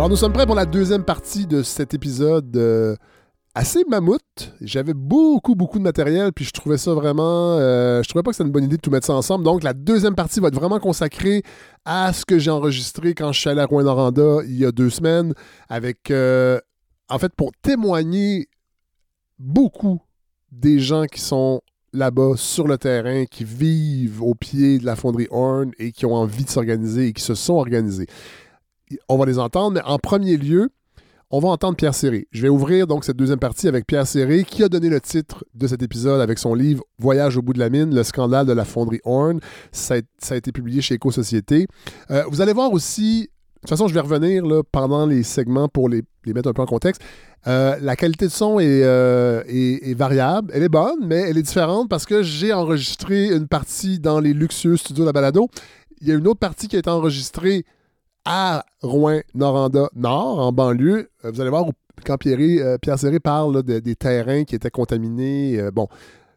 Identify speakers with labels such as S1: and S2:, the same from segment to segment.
S1: Alors, nous sommes prêts pour la deuxième partie de cet épisode euh, assez mammouth. J'avais beaucoup, beaucoup de matériel, puis je trouvais ça vraiment. euh, je trouvais pas que c'était une bonne idée de tout mettre ça ensemble. Donc, la deuxième partie va être vraiment consacrée à ce que j'ai enregistré quand je suis allé à Rouen-Noranda il y a deux semaines, avec. euh, en fait, pour témoigner beaucoup des gens qui sont là-bas sur le terrain, qui vivent au pied de la fonderie Horn et qui ont envie de s'organiser et qui se sont organisés. On va les entendre, mais en premier lieu, on va entendre Pierre Serré. Je vais ouvrir donc cette deuxième partie avec Pierre Serré, qui a donné le titre de cet épisode avec son livre Voyage au bout de la mine, le scandale de la fonderie Horn. Ça a, été publié chez Éco-Société. Euh, vous allez voir aussi, de toute façon, je vais revenir pendant les segments pour les, mettre un peu en contexte. Euh, la qualité de son est, euh, est- est variable. Elle est bonne, mais elle est différente parce que j'ai enregistré une partie dans les luxueux studios de la balado. Il y a une autre partie qui a été enregistrée à Rouen-Noranda-Nord, en banlieue. Euh, Vous allez voir où, quand Pierre, euh, Pierre Serré parle des terrains qui étaient contaminés. euh, bon,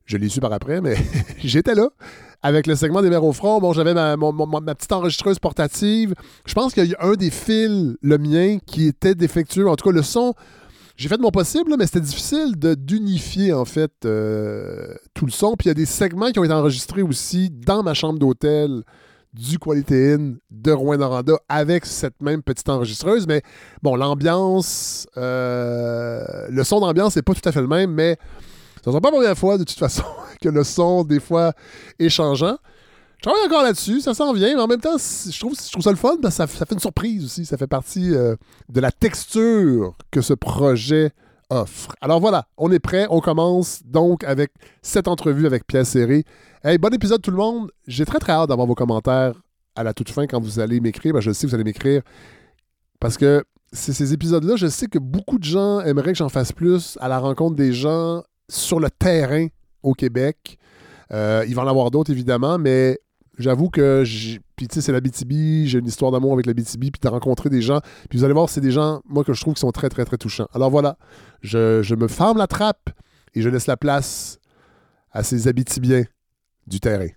S1: je l'ai su par après, mais j'étais là. Avec le segment des mers au front, bon, j'avais ma, petite enregistreuse portative. Je pense qu'il y a un des fils, le mien, qui était défectueux. En tout cas, le son, j'ai fait de mon possible, mais c'était difficile d'unifier, en fait, tout le son. Puis il y a des segments qui ont été enregistrés aussi dans ma chambre d'hôtel du Quality Inn de Rouen-Noranda avec cette même petite enregistreuse. Mais bon, l'ambiance, euh, le son d'ambiance n'est pas tout à fait le même, mais ce ne sera pas la première fois, de toute façon, que le son, des fois, est changeant. Je travaille encore là-dessus, ça s'en vient, mais en même temps, je trouve, je trouve ça le fun parce que ça, ça fait une surprise aussi. Ça fait partie euh, de la texture que ce projet offre. Alors voilà, on est prêt. On commence donc avec cette entrevue avec Pierre Serré. Hey, bon épisode tout le monde. J'ai très très hâte d'avoir vos commentaires à la toute fin quand vous allez m'écrire. Ben, je sais que vous allez m'écrire parce que ces épisodes-là, je sais que beaucoup de gens aimeraient que j'en fasse plus à la rencontre des gens sur le terrain au Québec. Euh, il va en avoir d'autres évidemment, mais j'avoue que puis tu sais c'est la BTB, j'ai une histoire d'amour avec la BTB, puis de rencontrer des gens, puis vous allez voir c'est des gens moi que je trouve qui sont très très très touchants. Alors voilà, je, je me ferme la trappe et je laisse la place à ces Abitibiens du terrain.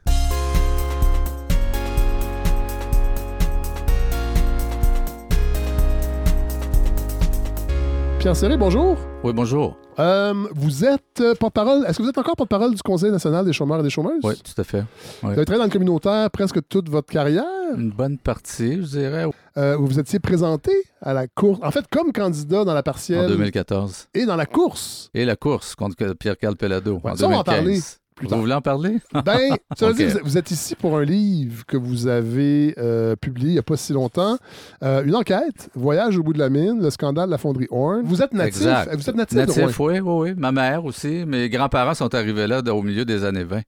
S1: Pierre Serré, bonjour.
S2: Oui, bonjour.
S1: Euh, vous êtes euh, porte-parole. Est-ce que vous êtes encore porte-parole du Conseil national des chômeurs et des chômeuses?
S2: Oui, tout à fait.
S1: Vous avez travaillé dans le communautaire presque toute votre carrière?
S2: Une bonne partie, je dirais,
S1: Euh, vous vous étiez présenté à la course, en fait, comme candidat dans la
S2: en
S1: partielle
S2: 2014.
S1: et dans la course.
S2: Et la course contre Pierre-Carl Pelado
S1: Ouais,
S2: en
S1: ça, on va en
S2: 2015.
S1: parler plus tard.
S2: Vous voulez en parler?
S1: Ben, dire, vous- êtes ici pour un livre que vous avez euh, publié il n'y a pas si longtemps. Euh, une enquête, Voyage au bout de la mine, le scandale de la fonderie Horn. Vous êtes natif.
S2: Exact.
S1: Vous êtes natif, de
S2: oui, oui, oui. Ma mère aussi. Mes grands-parents sont arrivés là au milieu des années 20.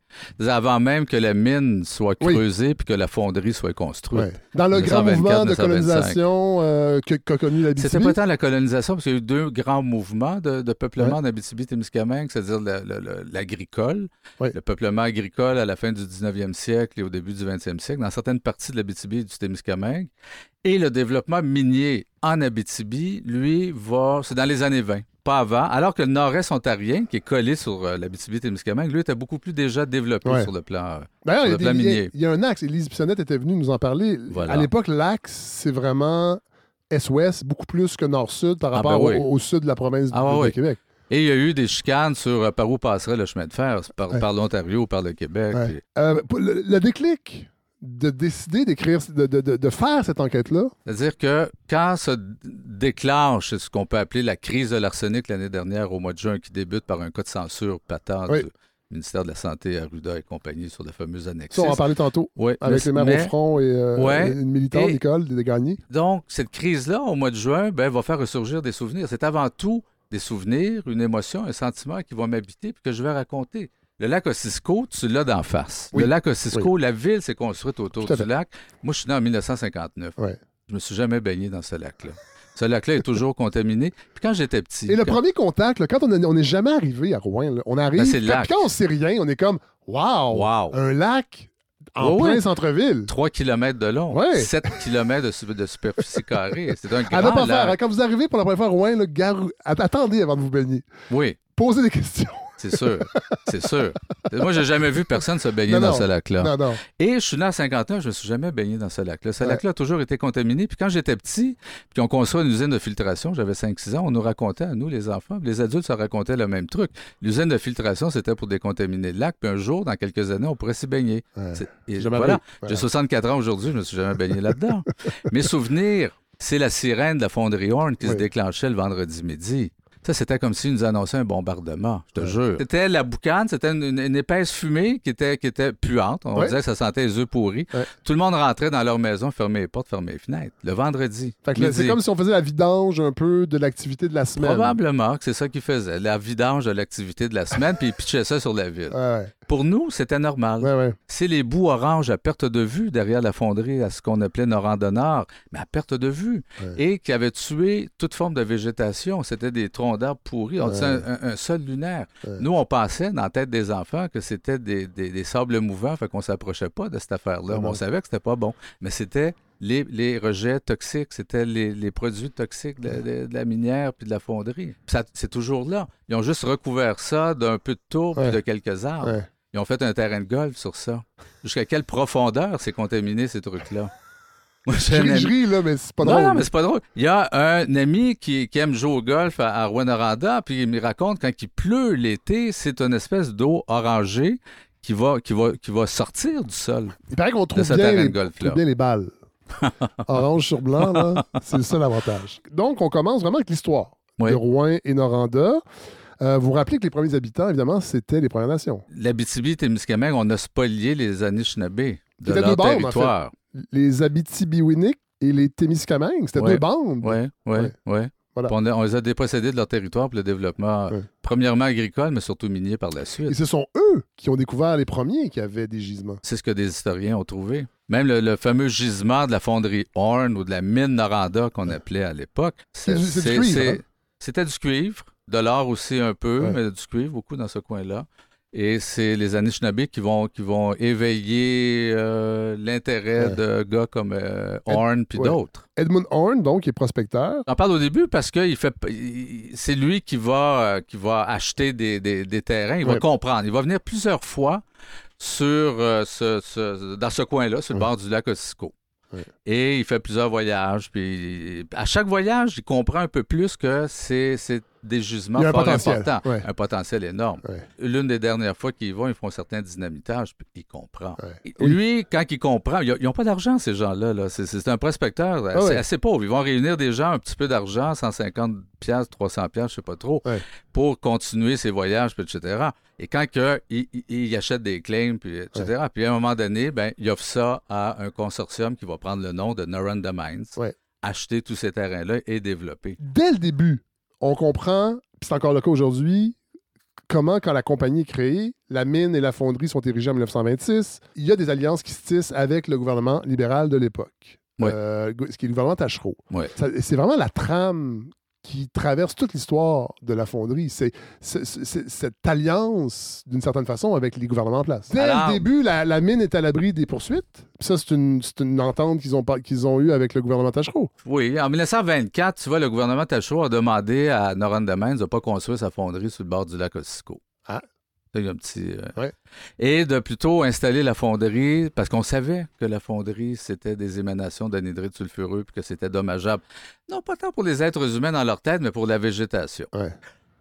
S2: Avant même que la mine soit
S1: Oui.
S2: creusée puis que la fonderie soit construite.
S1: Ouais. Dans le grand
S2: 1924,
S1: mouvement de
S2: 1925.
S1: colonisation euh, que- qu'a connu la
S2: C'était pas tant la colonisation, parce qu'il y a eu deux grands mouvements de, de peuplement d'Abitibi-Témiscamingue, c'est-à-dire le- le- le- l'agricole,
S1: Oui.
S2: le peuplement agricole à la fin du 19e siècle et au début du 20e siècle, dans certaines parties de l'Abitibi et du Témiscamingue, et le développement minier en Abitibi, lui, va... C'est dans les années 20, pas avant, alors que le nord-est ontarien, qui est collé sur euh, l'Abitibi-Témiscamingue, lui, était beaucoup plus déjà développé
S1: Ouais.
S2: sur le plan... euh,
S1: D'ailleurs,
S2: sur le plan
S1: des-
S2: minier.
S1: il y a un axe. Élise Bissonnette était venue nous en parler.
S2: Voilà.
S1: À l'époque, l'axe, c'est vraiment est-ouest, beaucoup plus que nord-sud par
S2: Ah,
S1: rapport
S2: ben oui.
S1: au, au sud de la province
S2: Ah,
S1: de. Québec.
S2: Et il y a eu des chicanes sur euh, par où passerait le chemin de fer, par,
S1: Ouais.
S2: par l'Ontario ou par le Québec.
S1: Ouais.
S2: puis-
S1: Euh, le, le déclic de décider d'écrire, de, de- de- de faire cette enquête-là,
S2: C'est-à-dire que quand se déclenche ce qu'on peut appeler la crise de l'arsenic l'année dernière au mois de juin, qui débute par un cas de censure patent
S1: Oui.
S2: du ministère de la Santé, Arruda et compagnie sur la fameuse annexe.
S1: ça, on en parler tantôt, avec
S2: mais-
S1: les maires au front et euh,
S2: Ouais.
S1: une militante, Nicole, des Gagnés.
S2: Donc, cette crise-là, au mois de juin, ben, va faire ressurgir des souvenirs. C'est avant tout des souvenirs, une émotion, un sentiment qui va m'habiter puis que je vais raconter. Le lac Ossisco, tu l'as d'en face.
S1: Oui.
S2: Le lac Ossisco, la ville s'est construite autour du lac. Moi, je suis né en 1959.
S1: Ouais.
S2: Je me suis jamais baigné dans ce lac-là. Ce lac-là est toujours contaminé. Puis quand j'étais petit...
S1: Et le
S2: quand-
S1: premier contact, là, quand on est- on n'est jamais arrivé à Rouen, là, on arrive,
S2: Ben, le lac.
S1: puis quand on sait rien, on est comme Wow!
S2: Wow!
S1: Un lac en
S2: Ouais,
S1: plein
S2: ouais.
S1: centre-ville.
S2: 3 km de long,
S1: Ouais.
S2: 7 km de, su- de superficie carrée. C'est un
S1: À ne
S2: grand
S1: pas faire.
S2: lac.
S1: Quand vous arrivez pour la première fois à Rouen, là, attendez avant de vous baigner.
S2: Oui.
S1: Posez des questions.
S2: C'est sûr. C'est sûr. Moi, j'ai jamais vu personne se baigner
S1: Non,
S2: dans
S1: non.
S2: ce lac-là.
S1: Non.
S2: Et je suis né à 51, je me suis jamais baigné dans ce lac-là. Ce
S1: Ouais.
S2: lac-là a toujours été contaminé. Puis quand j'étais petit, puis on construit une usine de filtration, j'avais 5-6 ans, on nous racontait, à nous les enfants, les adultes se racontaient le même truc. L'usine de filtration, c'était pour décontaminer le lac, puis un jour, dans quelques années, on pourrait s'y baigner.
S1: Ouais.
S2: C'est- Et
S1: Jamais
S2: voilà,
S1: vu. Voilà.
S2: j'ai 64 ans aujourd'hui, je me suis jamais baigné là-dedans. Mes souvenirs, c'est la sirène de la fonderie Horn qui se déclenchait le vendredi midi. Ça, c'était comme s'ils nous annonçaient un bombardement, je te
S1: Ouais.
S2: jure. C'était la boucane, c'était une, une- une épaisse fumée qui était, qui était puante. On
S1: Ouais.
S2: disait que ça sentait les œufs pourris.
S1: Ouais.
S2: Tout le monde rentrait dans leur maison, fermait les portes, fermait les fenêtres. Le vendredi.
S1: C'est comme si on faisait la vidange un peu de l'activité de la semaine.
S2: Probablement que c'est ça qu'ils faisaient. La vidange de l'activité de la semaine, puis ils pitchaient ça sur la ville. Pour nous, c'était normal.
S1: ouais, ouais.
S2: C'est les bouts oranges à perte de vue derrière la fonderie à ce qu'on appelait Noranda Nord, mais à perte de vue,
S1: Ouais.
S2: et qui avaient tué toute forme de végétation. C'était des troncs d'arbres pourris. On disait un, un sol lunaire. Nous, on pensait dans la tête des enfants que c'était des, des- des sables mouvants, fait qu'on s'approchait pas de cette affaire-là. On savait que c'était pas bon, mais c'était les, les rejets toxiques, c'était les, les produits toxiques de, de- de la minière puis de la fonderie. C'est toujours là. Ils ont juste recouvert ça d'un peu de tourbe
S1: Ouais.
S2: puis de quelques arbres.
S1: ouais.
S2: Ils ont fait un terrain de golf sur ça. Jusqu'à quelle profondeur c'est contaminé, ces trucs-là? J'ai ami-
S1: ris, là, mais c'est pas
S2: non,
S1: drôle.
S2: non, mais c'est pas drôle. Il y a un ami qui, qui aime jouer au golf à, à Rwanda, puis il me raconte quand il pleut l'été, c'est une espèce d'eau orangée qui va, qui, va, qui va sortir du sol
S1: Il paraît qu'on trouve bien, les, trouve bien les balles. Orange sur blanc, là, c'est le seul avantage. Donc, on commence vraiment avec l'histoire
S2: Oui.
S1: de Rouen et Noranda. Euh, vous vous rappelez que les premiers habitants, évidemment, c'était les Premières Nations.
S2: L'Abitibi-Témiscamingue, on a spolié les Anishinaabe de leur
S1: deux bandes, en fait.
S2: territoire.
S1: Les Abitibi-Winnick et les Témiscamingues, c'était
S2: Ouais.
S1: deux bandes.
S2: Oui, oui, oui.
S1: Voilà.
S2: On, a- on les a dépossédés de leur territoire pour le développement,
S1: Ouais.
S2: premièrement agricole, mais surtout minier par la suite.
S1: Et ce sont eux qui ont découvert les premiers qui avaient des gisements.
S2: C'est ce que des historiens ont trouvé. Même le, le fameux gisement de la fonderie Horn ou de la mine Noranda qu'on appelait à l'époque.
S1: Hein?
S2: C'était du cuivre, de l'or aussi un peu,
S1: Ouais.
S2: mais du cuivre beaucoup dans ce coin-là. Et c'est les Anishinaabe qui vont, qui vont éveiller euh, l'intérêt
S1: Ouais.
S2: de gars comme euh, Horn puis
S1: ouais.
S2: d'autres.
S1: Edmund Horn, donc, qui est prospecteur.
S2: J'en parle au début parce que il fait, c'est lui qui va, euh, qui va acheter des, des- des terrains. Il va comprendre. Il va venir plusieurs fois sur, ce- ce- dans ce coin-là, sur le bord du lac Ossisco.
S1: Ouais.
S2: Et il fait plusieurs voyages. Puis à chaque voyage, il comprend un peu plus que c'est des gisements
S1: un
S2: fort
S1: potentiel.
S2: importants.
S1: Ouais.
S2: Un potentiel énorme.
S1: Ouais.
S2: L'une des dernières fois qu'ils vont, ils font certains dynamitages, puis il comprend. Lui, quand il comprend, ils n'ont pas d'argent, ces gens-là. Là. C'est, un prospecteur assez,
S1: Ah ouais.
S2: assez pauvre. Ils vont réunir des gens, un petit peu d'argent, 150 piastres, 300 piastres, je sais pas trop, pour continuer ses voyages, etc. Et quand que, il, il- achète des claims, puis etc., puis à un moment donné, ben, il offre ça à un consortium qui va prendre le nom de Noranda Mines,
S1: Ouais.
S2: acheter tous ces terrains-là et développer.
S1: Dès le début, on comprend, puis c'est encore le cas aujourd'hui, comment, quand la compagnie est créée, la mine et la fonderie sont érigées en 1926, il y a des alliances qui se tissent avec le gouvernement libéral de l'époque,
S2: Ouais.
S1: Euh, ce qui est le gouvernement Tachereau.
S2: Ouais.
S1: C'est vraiment la trame qui traverse toute l'histoire de la fonderie. C'est cette alliance, d'une certaine façon, avec les gouvernements en place. Dès
S2: Alors-
S1: le début, la, la mine est à l'abri des poursuites. Ça, c'est une, une entente qu'ils ont, qu'ils ont eue avec le gouvernement Tachereau.
S2: Oui, en 1924, tu vois, le gouvernement Tachereau a demandé à Noranda Mines de ne pas construire sa fonderie sur le bord du lac Ossisco. Ça, il y a un petit. euh,
S1: Ouais.
S2: Et de plutôt installer la fonderie, parce qu'on savait que la fonderie, c'était des émanations d'anhydride sulfureux, puis que c'était dommageable. Non pas tant pour les êtres humains dans leur tête, mais pour la végétation.
S1: Ouais.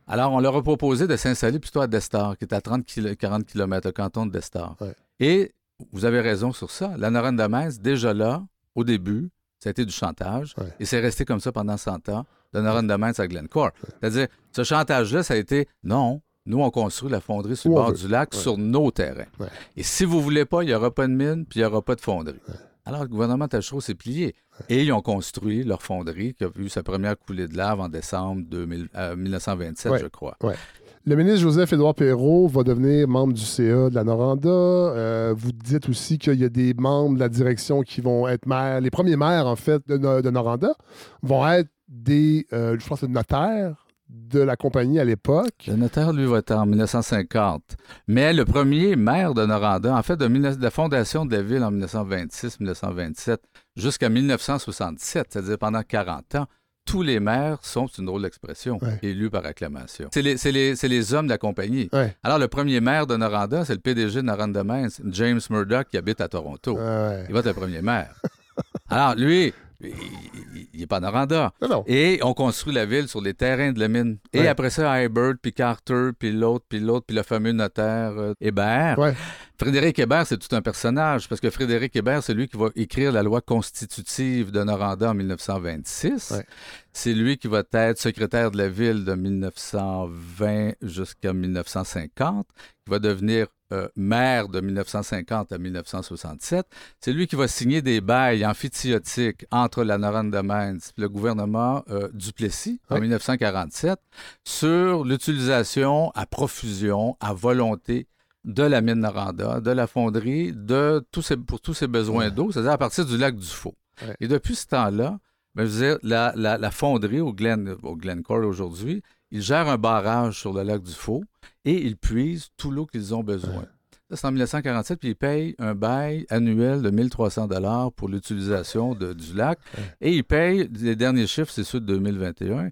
S2: Alors, on leur a proposé de s'installer plutôt à Destar, qui est à 30 kilo- 40 km, le canton de Destar.
S1: Ouais.
S2: Et vous avez raison sur ça. La Noranda Mines, déjà là, au début, ça a été du chantage.
S1: Ouais.
S2: Et c'est resté comme ça pendant 100 ans, de Noranda Mines à Glencore. C'est-à-dire, ce chantage-là, ça a été non. Nous, on construit la fonderie sur le bord du lac,
S1: Ouais.
S2: sur nos terrains.
S1: Ouais.
S2: Et si vous voulez pas, il n'y aura pas de mine, puis il n'y aura pas de fonderie. Alors, le gouvernement Tachereau s'est plié. Et ils ont construit leur fonderie, qui a eu sa première coulée de lave en décembre 2000 euh, 1927,
S1: Ouais.
S2: je crois.
S1: Le ministre Joseph-Édouard Perrault va devenir membre du CA de la Noranda. Euh, vous dites aussi qu'il y a des membres de la direction qui vont être maires. Les premiers maires, en fait, de, No- de Noranda vont être des, euh, je pense, des notaires de la compagnie à l'époque.
S2: Le notaire, lui, va être en 1950. Mais le premier maire de Noranda, en fait, de, 19 de la fondation de la ville en 1926-1927 jusqu'à 1967, c'est-à-dire pendant 40 ans, tous les maires sont, c'est une drôle d'expression,
S1: Ouais.
S2: élus par acclamation. C'est les, hommes de la compagnie.
S1: Ouais.
S2: Alors, le premier maire de Noranda, c'est le PDG de Noranda Mines, James Murdoch, qui habite à Toronto.
S1: Ouais.
S2: Il va être le premier maire. Alors, lui, il n'est pas
S1: non.
S2: Et on construit la ville sur les terrains de la mine. Et
S1: Ouais.
S2: après ça, Hybert, puis Carter, puis l'autre, puis l'autre, puis le fameux notaire euh, Hébert.
S1: Ouais.
S2: Frédéric Hébert, c'est tout un personnage, parce que Frédéric Hébert, c'est lui qui va écrire la loi constitutive de Noranda en 1926.
S1: Ouais.
S2: C'est lui qui va être secrétaire de la ville de 1920 jusqu'à 1950, qui va devenir euh, maire de 1950 à 1967. C'est lui qui va signer des bails amphithéotiques entre la Noranda Mines et le gouvernement euh, Duplessis en
S1: Ouais.
S2: 1947 sur l'utilisation à profusion, à volonté de la mine Noranda, de la fonderie, de tous ces, pour tous ses besoins
S1: Ouais.
S2: d'eau, c'est-à-dire à partir du lac du Faux.
S1: Ouais.
S2: Et depuis ce temps-là, ben, je veux dire, la, la- la fonderie au, Glen, au Glencore aujourd'hui, ils gèrent un barrage sur le lac du Faux et ils puisent tout l'eau qu'ils ont besoin. Ça, c'est en 1947, puis ils payent un bail annuel de 1300 dollars pour l'utilisation du lac.
S1: Ouais.
S2: Et ils payent, les derniers chiffres, c'est ceux de 2021,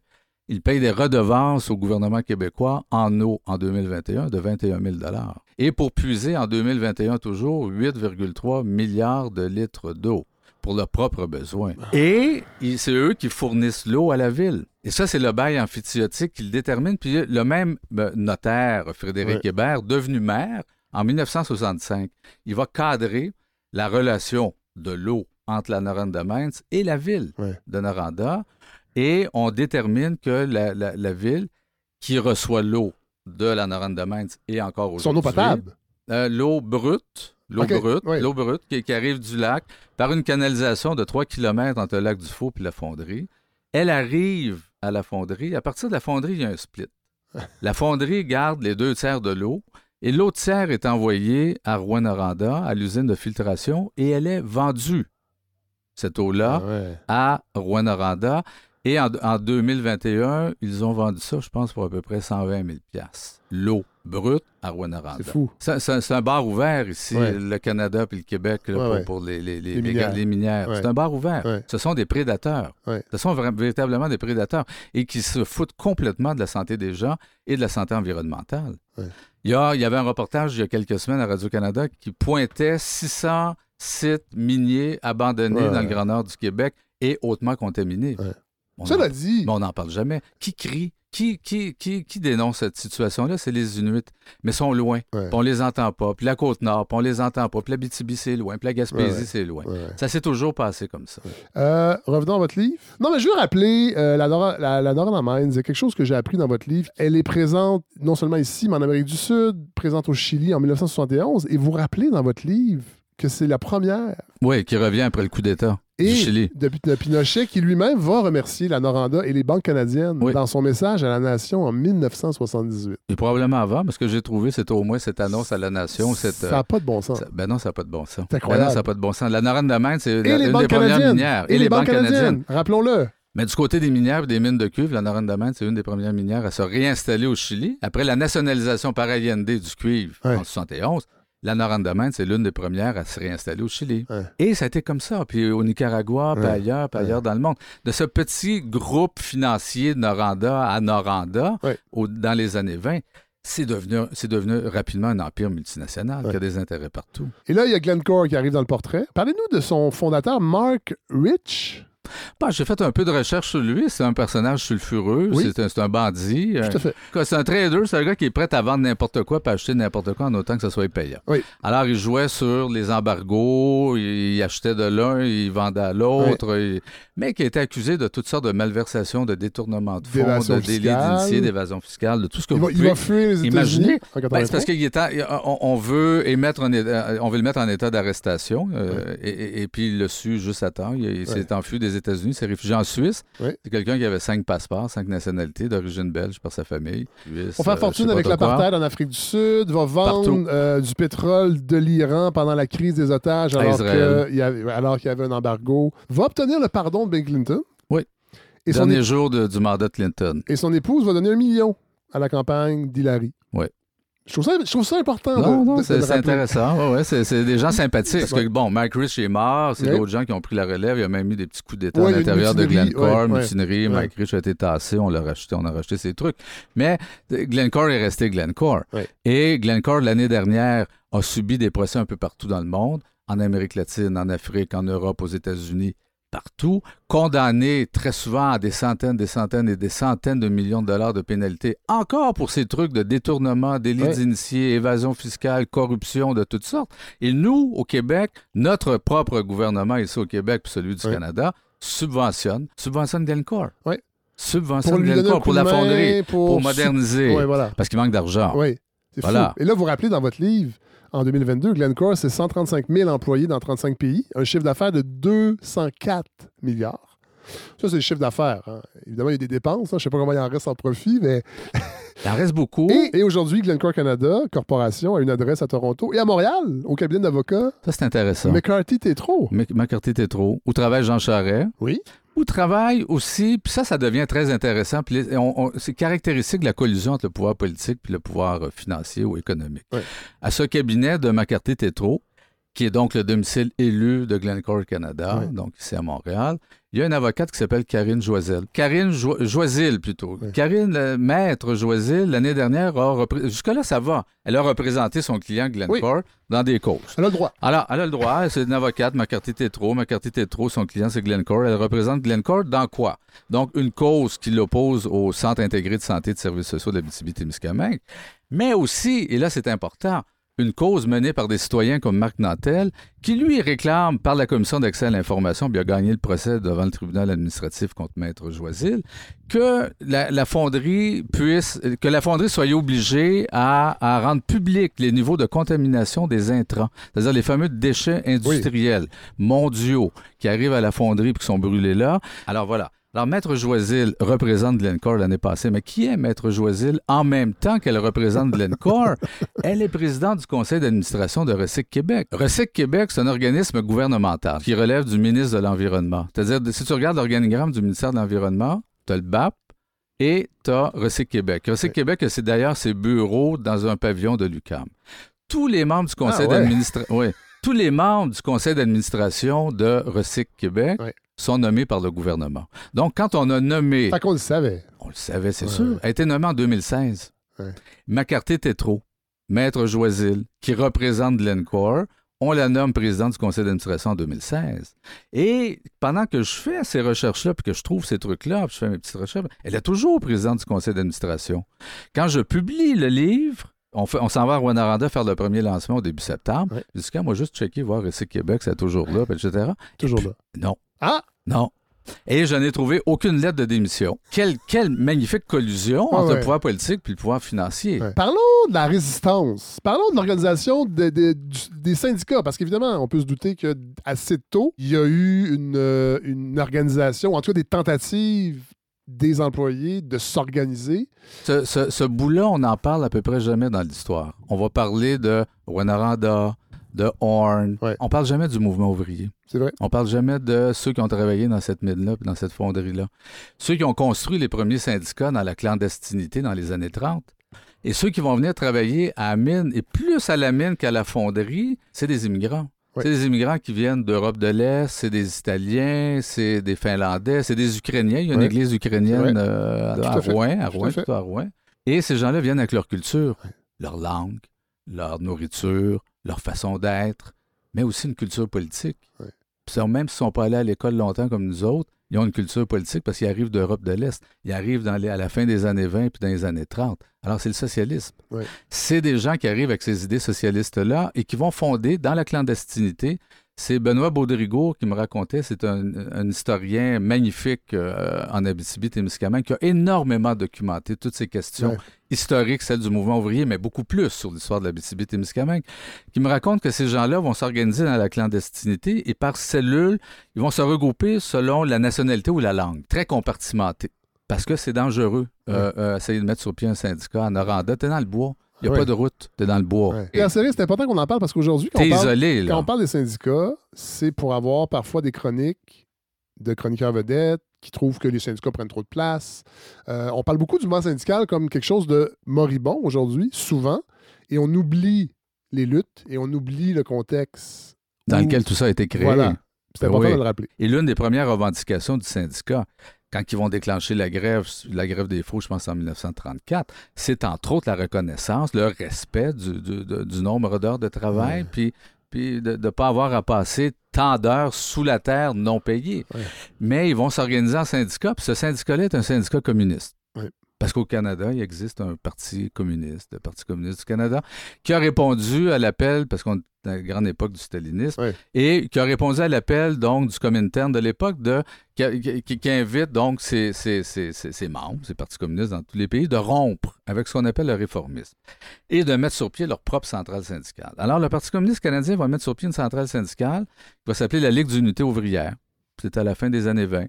S2: ils payent des redevances au gouvernement québécois en eau en 2021 de 21 000 dollars. Et pour puiser en 2021 toujours 8,3 milliards de litres d'eau pour leurs propres besoins. Et ils- c'est eux qui fournissent l'eau à la ville. Et ça, c'est le bail amphithéotique qui le détermine. Puis le même ben, notaire, Frédéric. Hébert, devenu maire en 1965, il va cadrer la relation de l'eau entre la Noranda Mines et la ville de Noranda. Et on détermine que la, la- la ville qui reçoit l'eau de la Noranda Mines et encore aujourd'hui...
S1: Son eau potable?
S2: euh, l'eau brute, l'eau brute,
S1: oui.
S2: l'eau brute qui, qui arrive du lac par une canalisation de 3 km entre le lac du Faux et la fonderie. Elle arrive à la fonderie. À partir de la fonderie, il y a un split. La fonderie garde les deux tiers de l'eau et l'autre tiers est envoyée à Rouen-Noranda, à l'usine de filtration, et elle est vendue, cette eau-là,
S1: Ah ouais.
S2: à Rouen-Noranda. Et en, en 2021, ils ont vendu ça, je pense, pour à peu près 120 000 L'eau brute à Rouen-Noranda.
S1: C'est fou.
S2: C'est un, bar ouvert ici,
S1: Ouais.
S2: le Canada puis le Québec, là,
S1: Ouais,
S2: pour, les, les- les-
S1: Les
S2: les-
S1: minières.
S2: C'est un bar ouvert. Ce sont des prédateurs. Ce sont véritablement des prédateurs et qui se foutent complètement de la santé des gens et de la santé environnementale. Il, y a, il y avait un reportage il y a quelques semaines à Radio-Canada qui pointait 600 sites miniers abandonnés
S1: Ouais,
S2: dans le Grand Nord du Québec et hautement contaminés.
S1: Ouais.
S2: On
S1: Cela
S2: en-
S1: dit,
S2: mais on n'en parle jamais. Qui crie? Qui, qui, qui, qui dénonce cette situation-là? C'est les Inuits. Mais ils sont loin.
S1: Ouais.
S2: Puis on les entend pas. Puis la Côte-Nord, puis on les entend pas. Puis la BTB, c'est loin. Puis la Gaspésie,
S1: Ouais,
S2: c'est loin.
S1: Ouais.
S2: Ça s'est toujours passé comme ça.
S1: Euh, revenons à votre livre. Non, mais je veux rappeler, euh, la, Nora, la, la Mines, il y a quelque chose que j'ai appris dans votre livre. Elle est présente non seulement ici, mais en Amérique du Sud, présente au Chili en 1971. Et vous rappelez dans votre livre que c'est la première.
S2: Oui, qui revient après le coup d'État
S1: Et de, Pinochet, qui lui-même va remercier la Noranda et les banques canadiennes
S2: Oui.
S1: dans son message à la nation en 1978.
S2: Et probablement avant, parce que j'ai trouvé, c'était au moins cette annonce à la nation. Cette,
S1: Ça n'a pas de bon sens.
S2: ça- ben non, ça n'a pas de bon sens.
S1: C'est incroyable.
S2: Ben non, ça n'a pas de bon sens. La Noranda Mines, c'est
S1: Et
S2: une des premières minières.
S1: Et, les banques canadiennes. Rappelons-le.
S2: Mais du côté des minières et des mines de cuivre, la Noranda Mines, c'est une des premières minières à se réinstaller au Chili. Après la nationalisation par Allende du cuivre en 71, la Noranda Mines, c'est l'une des premières à se réinstaller au Chili.
S1: Ouais.
S2: Et ça a été comme ça. Puis au Nicaragua, puis
S1: Ouais.
S2: ailleurs, puis
S1: Ouais.
S2: ailleurs dans le monde. De ce petit groupe financier de Noranda à Noranda, au- dans les années 20, c'est devenu, c'est devenu rapidement un empire multinational
S1: Ouais.
S2: qui a des intérêts partout.
S1: Et là, il y a Glencore qui arrive dans le portrait. Parlez-nous de son fondateur, Mark Rich.
S2: Bah, J'ai fait un peu de recherche sur lui. C'est un personnage sulfureux.
S1: Oui.
S2: C'est un, bandit. Euh,
S1: Tout à fait.
S2: Quoi, C'est un trader, c'est un gars qui est prêt à vendre n'importe quoi et acheter n'importe quoi en autant que ça soit payant.
S1: Oui.
S2: Alors, il jouait sur les embargos, il, il achetait de l'un, il vendait à l'autre, il- mais qui était accusé de toutes sortes de malversations, de détournement de fonds, de délits d'initiés, d'évasion fiscale, de tout ce que
S1: Il
S2: vous
S1: va, il
S2: pouvez
S1: va fuir les
S2: imaginer. Ben,
S1: 83.
S2: c'est parce en- on, veut émettre état- on veut le mettre en état d'arrestation euh, et, et- et puis il l'a su juste à temps. Il, il s'est enfui des États-Unis, s'est réfugié en Suisse. C'est quelqu'un qui avait cinq passeports, cinq nationalités, d'origine belge par sa famille. Suisse,
S1: On fait
S2: euh,
S1: fortune avec l'apartheid en Afrique du Sud, va vendre euh, du pétrole de l'Iran pendant la crise des otages alors qu'il y, avait- y un embargo, va obtenir le pardon de Bill Clinton.
S2: Oui.
S1: Et son,
S2: Dernier
S1: é-
S2: jour de- du mandat de Clinton.
S1: et son épouse va donner un million à la campagne d'Hillary.
S2: Ouais.
S1: Je trouve ça, je trouve ça important.
S2: Non,
S1: de-
S2: non,
S1: de- de
S2: c'est intéressant. Ouais, ouais, c'est des gens sympathiques. Parce que, bon, Mike Rich est mort, c'est
S1: Ouais.
S2: d'autres gens qui ont pris la relève. Il y a même eu des petits coups d'État à l'intérieur de Glencore, mutinerie. Mike Rich a été tassé, on l'a racheté, on a racheté ses trucs. Mais euh, Glencore est resté Glencore. Et Glencore, l'année dernière, a subi des procès un peu partout dans le monde, en Amérique latine, en Afrique, en Europe, aux États-Unis, partout, condamné très souvent à des centaines, des centaines et des centaines de millions de dollars de pénalités, encore pour ces trucs de détournement, délit d'initiés, évasion fiscale, corruption de toutes sortes. Et nous, au Québec, notre propre gouvernement ici au Québec, puis celui du. Canada, subventionne, subventionne Glencore.
S1: Ouais.
S2: Subventionne
S1: Pour
S2: Glencore pour la fonderie,
S1: pour,
S2: pour moderniser,
S1: voilà.
S2: parce qu'il manque d'argent.
S1: Oui,
S2: Voilà.
S1: fou. Et là, vous vous rappelez dans votre livre, en 2022, Glencore, c'est 135 000 employés dans 35 pays, un chiffre d'affaires de 204 milliards. Ça, c'est le chiffre d'affaires. hein. Évidemment, il y a des dépenses. hein. Je ne sais pas comment il en reste en profit, mais.
S2: Il en reste beaucoup.
S1: Et, et aujourd'hui, Glencore Canada, corporation, a une adresse à Toronto et à Montréal, au cabinet d'avocats
S2: Ça, c'est intéressant.
S1: McCarthy Tétro.
S2: Mc- McCarthy Tétro, où travaille Jean Charest,
S1: Oui.
S2: Où travaille aussi, puis ça, ça devient très intéressant, puis c'est caractéristique de la collusion entre le pouvoir politique puis le pouvoir euh, financier ou économique. À ce cabinet de McCarthy Tétro, qui est donc le domicile élu de Glencore Canada, donc ici à Montréal, il y a une avocate qui s'appelle Karine Joisel. Karine Jo- Joisil, plutôt. Karine, maître Joisil, l'année dernière, a repré- jusque-là, ça va. Elle a représenté son client Glencore dans des causes.
S1: Elle a le droit.
S2: Alors, elle a le droit, c'est une avocate, McCarthy Tétro. McCarthy Tétro, son client, c'est Glencore. Elle représente Glencore dans quoi? Donc, une cause qui l'oppose au Centre intégré de santé et de services sociaux de l'Abitibi-Témiscamingue, mais aussi, et là c'est important, une cause menée par des citoyens comme Marc Nantel, qui lui réclame par la Commission d'accès à l'information, puis a gagné le procès devant le tribunal administratif contre Maître Joisil, que la, la fonderie puisse, que la fonderie soit obligée à, à rendre public les niveaux de contamination des intrants, c'est-à-dire les fameux déchets industriels mondiaux qui arrivent à la fonderie et qui sont brûlés là. Alors voilà. Alors, Maître Joisil représente Glencore l'année passée, mais qui est Maître Joisil en même temps qu'elle représente Glencore? Elle est présidente du conseil d'administration de Recyc Québec. Recyc Québec, c'est un organisme gouvernemental qui relève du ministre de l'Environnement. C'est-à-dire, si tu regardes l'organigramme du ministère de l'Environnement, tu as le BAP et tu as Recyc Québec. Recyc. Québec, c'est d'ailleurs ses bureaux dans un pavillon de l'UQAM. Tous les membres du conseil
S1: Ah ouais.
S2: d'administration... Oui. Tous les membres du conseil d'administration de Recyc Québec
S1: Ouais.
S2: Sont nommés par le gouvernement. Donc, quand on a nommé
S1: Fait qu'on le savait.
S2: on le savait, c'est
S1: Ouais.
S2: sûr. Elle a été nommée en 2016.
S1: Ouais.
S2: McCarthy Tétro, Maître Joisil, qui représente Glencore, on la nomme présidente du conseil d'administration en 2016. Et pendant que je fais ces recherches-là, puis que je trouve ces trucs-là, puis je fais mes petites recherches, elle est toujours présidente du conseil d'administration. Quand je publie le livre, on, s'en va à Rwanda faire le premier lancement au début septembre. Dis, quand moi, juste checker, voir Récit Québec, c'est toujours là, etc.
S1: Toujours là.
S2: Non.
S1: Ah!
S2: Non. Et je n'ai trouvé aucune lettre de démission. Quelle, quelle magnifique collusion
S1: Ah
S2: entre
S1: ouais.
S2: le pouvoir politique et le pouvoir financier.
S1: Ouais. Parlons de la résistance. Parlons de l'organisation de- de- du- des syndicats, parce qu'évidemment, on peut se douter que assez tôt, il y a eu une, euh, une organisation, en tout cas des tentatives des employés de s'organiser.
S2: Ce, ce- ce bout-là, on n'en parle à peu près jamais dans l'histoire. On va parler de Rwanda, de Horn.
S1: Ouais.
S2: On parle jamais du mouvement ouvrier.
S1: C'est vrai.
S2: On parle jamais de ceux qui ont travaillé dans cette mine-là, dans cette fonderie-là. Ceux qui ont construit les premiers syndicats dans la clandestinité dans les années 30. Et ceux qui vont venir travailler à la mine, et plus à la mine qu'à la fonderie, c'est des immigrants. C'est des immigrants qui viennent d'Europe de l'Est, c'est des Italiens, c'est des Finlandais, c'est des Ukrainiens. Il y a une église ukrainienne euh, à. Rouen, à Rouen, à Rouen. Et ces gens-là viennent avec leur culture, leur langue, leur nourriture, leur façon d'être, mais aussi une culture politique. Puis même s'ils ne sont pas allés à l'école longtemps comme nous autres, ils ont une culture politique parce qu'ils arrivent d'Europe de l'Est. Ils arrivent dans les- à la fin des années 20 puis dans les années 30. Alors, c'est le socialisme. C'est des gens qui arrivent avec ces idées socialistes-là et qui vont fonder dans la clandestinité. C'est Benoît Baudrigour qui me racontait, c'est un, un historien magnifique euh, en Abitibi-Témiscamingue qui a énormément documenté toutes ces questions
S1: Ouais.
S2: historiques, celles du mouvement ouvrier, mais beaucoup plus sur l'histoire de l'Abitibi-Témiscamingue, qui me raconte que ces gens-là vont s'organiser dans la clandestinité et par cellules, ils vont se regrouper selon la nationalité ou la langue, très compartimenté. Parce que c'est dangereux. Euh, euh, essayer de mettre sur pied un syndicat en Noranda, t'es dans le bois. Il n'y a
S1: Ouais.
S2: pas de route, t'es dans le bois.
S1: Ouais. Et en série, c'est important qu'on en parle parce qu'aujourd'hui, quand,
S2: T'es
S1: on parle-
S2: isolé,
S1: quand
S2: là.
S1: on parle des syndicats, c'est pour avoir parfois des chroniques de chroniqueurs vedettes qui trouvent que les syndicats prennent trop de place. Euh, on parle beaucoup du mouvement syndical comme quelque chose de moribond aujourd'hui, souvent, et on oublie les luttes et on oublie le contexte.
S2: Dans
S1: où-
S2: lequel tout ça a été créé.
S1: Voilà. C'est important
S2: Oui.
S1: de le rappeler.
S2: Et l'une des premières revendications du syndicat, quand ils vont déclencher la grève, la grève des faux, je pense en 1934, c'est entre autres la reconnaissance, le respect du, du- de- du nombre d'heures de travail,
S1: Ouais.
S2: puis, puis de ne pas avoir à passer tant d'heures sous la terre non payées.
S1: Ouais.
S2: Mais ils vont s'organiser en syndicat, puis ce syndicat-là est un syndicat communiste. Parce qu'au Canada, il existe un parti communiste, le Parti communiste du Canada, qui a répondu à l'appel, parce qu'on est dans la grande époque du stalinisme, et qui a répondu à l'appel donc du Comintern de l'époque de qui, qui- qui invite donc ses, ses- ses- ses- ses membres, ses partis communistes dans tous les pays, de rompre avec ce qu'on appelle le réformisme et de mettre sur pied leur propre centrale syndicale. Alors, le Parti communiste canadien va mettre sur pied une centrale syndicale qui va s'appeler la Ligue d'unité ouvrière. C'est à la fin des années 20.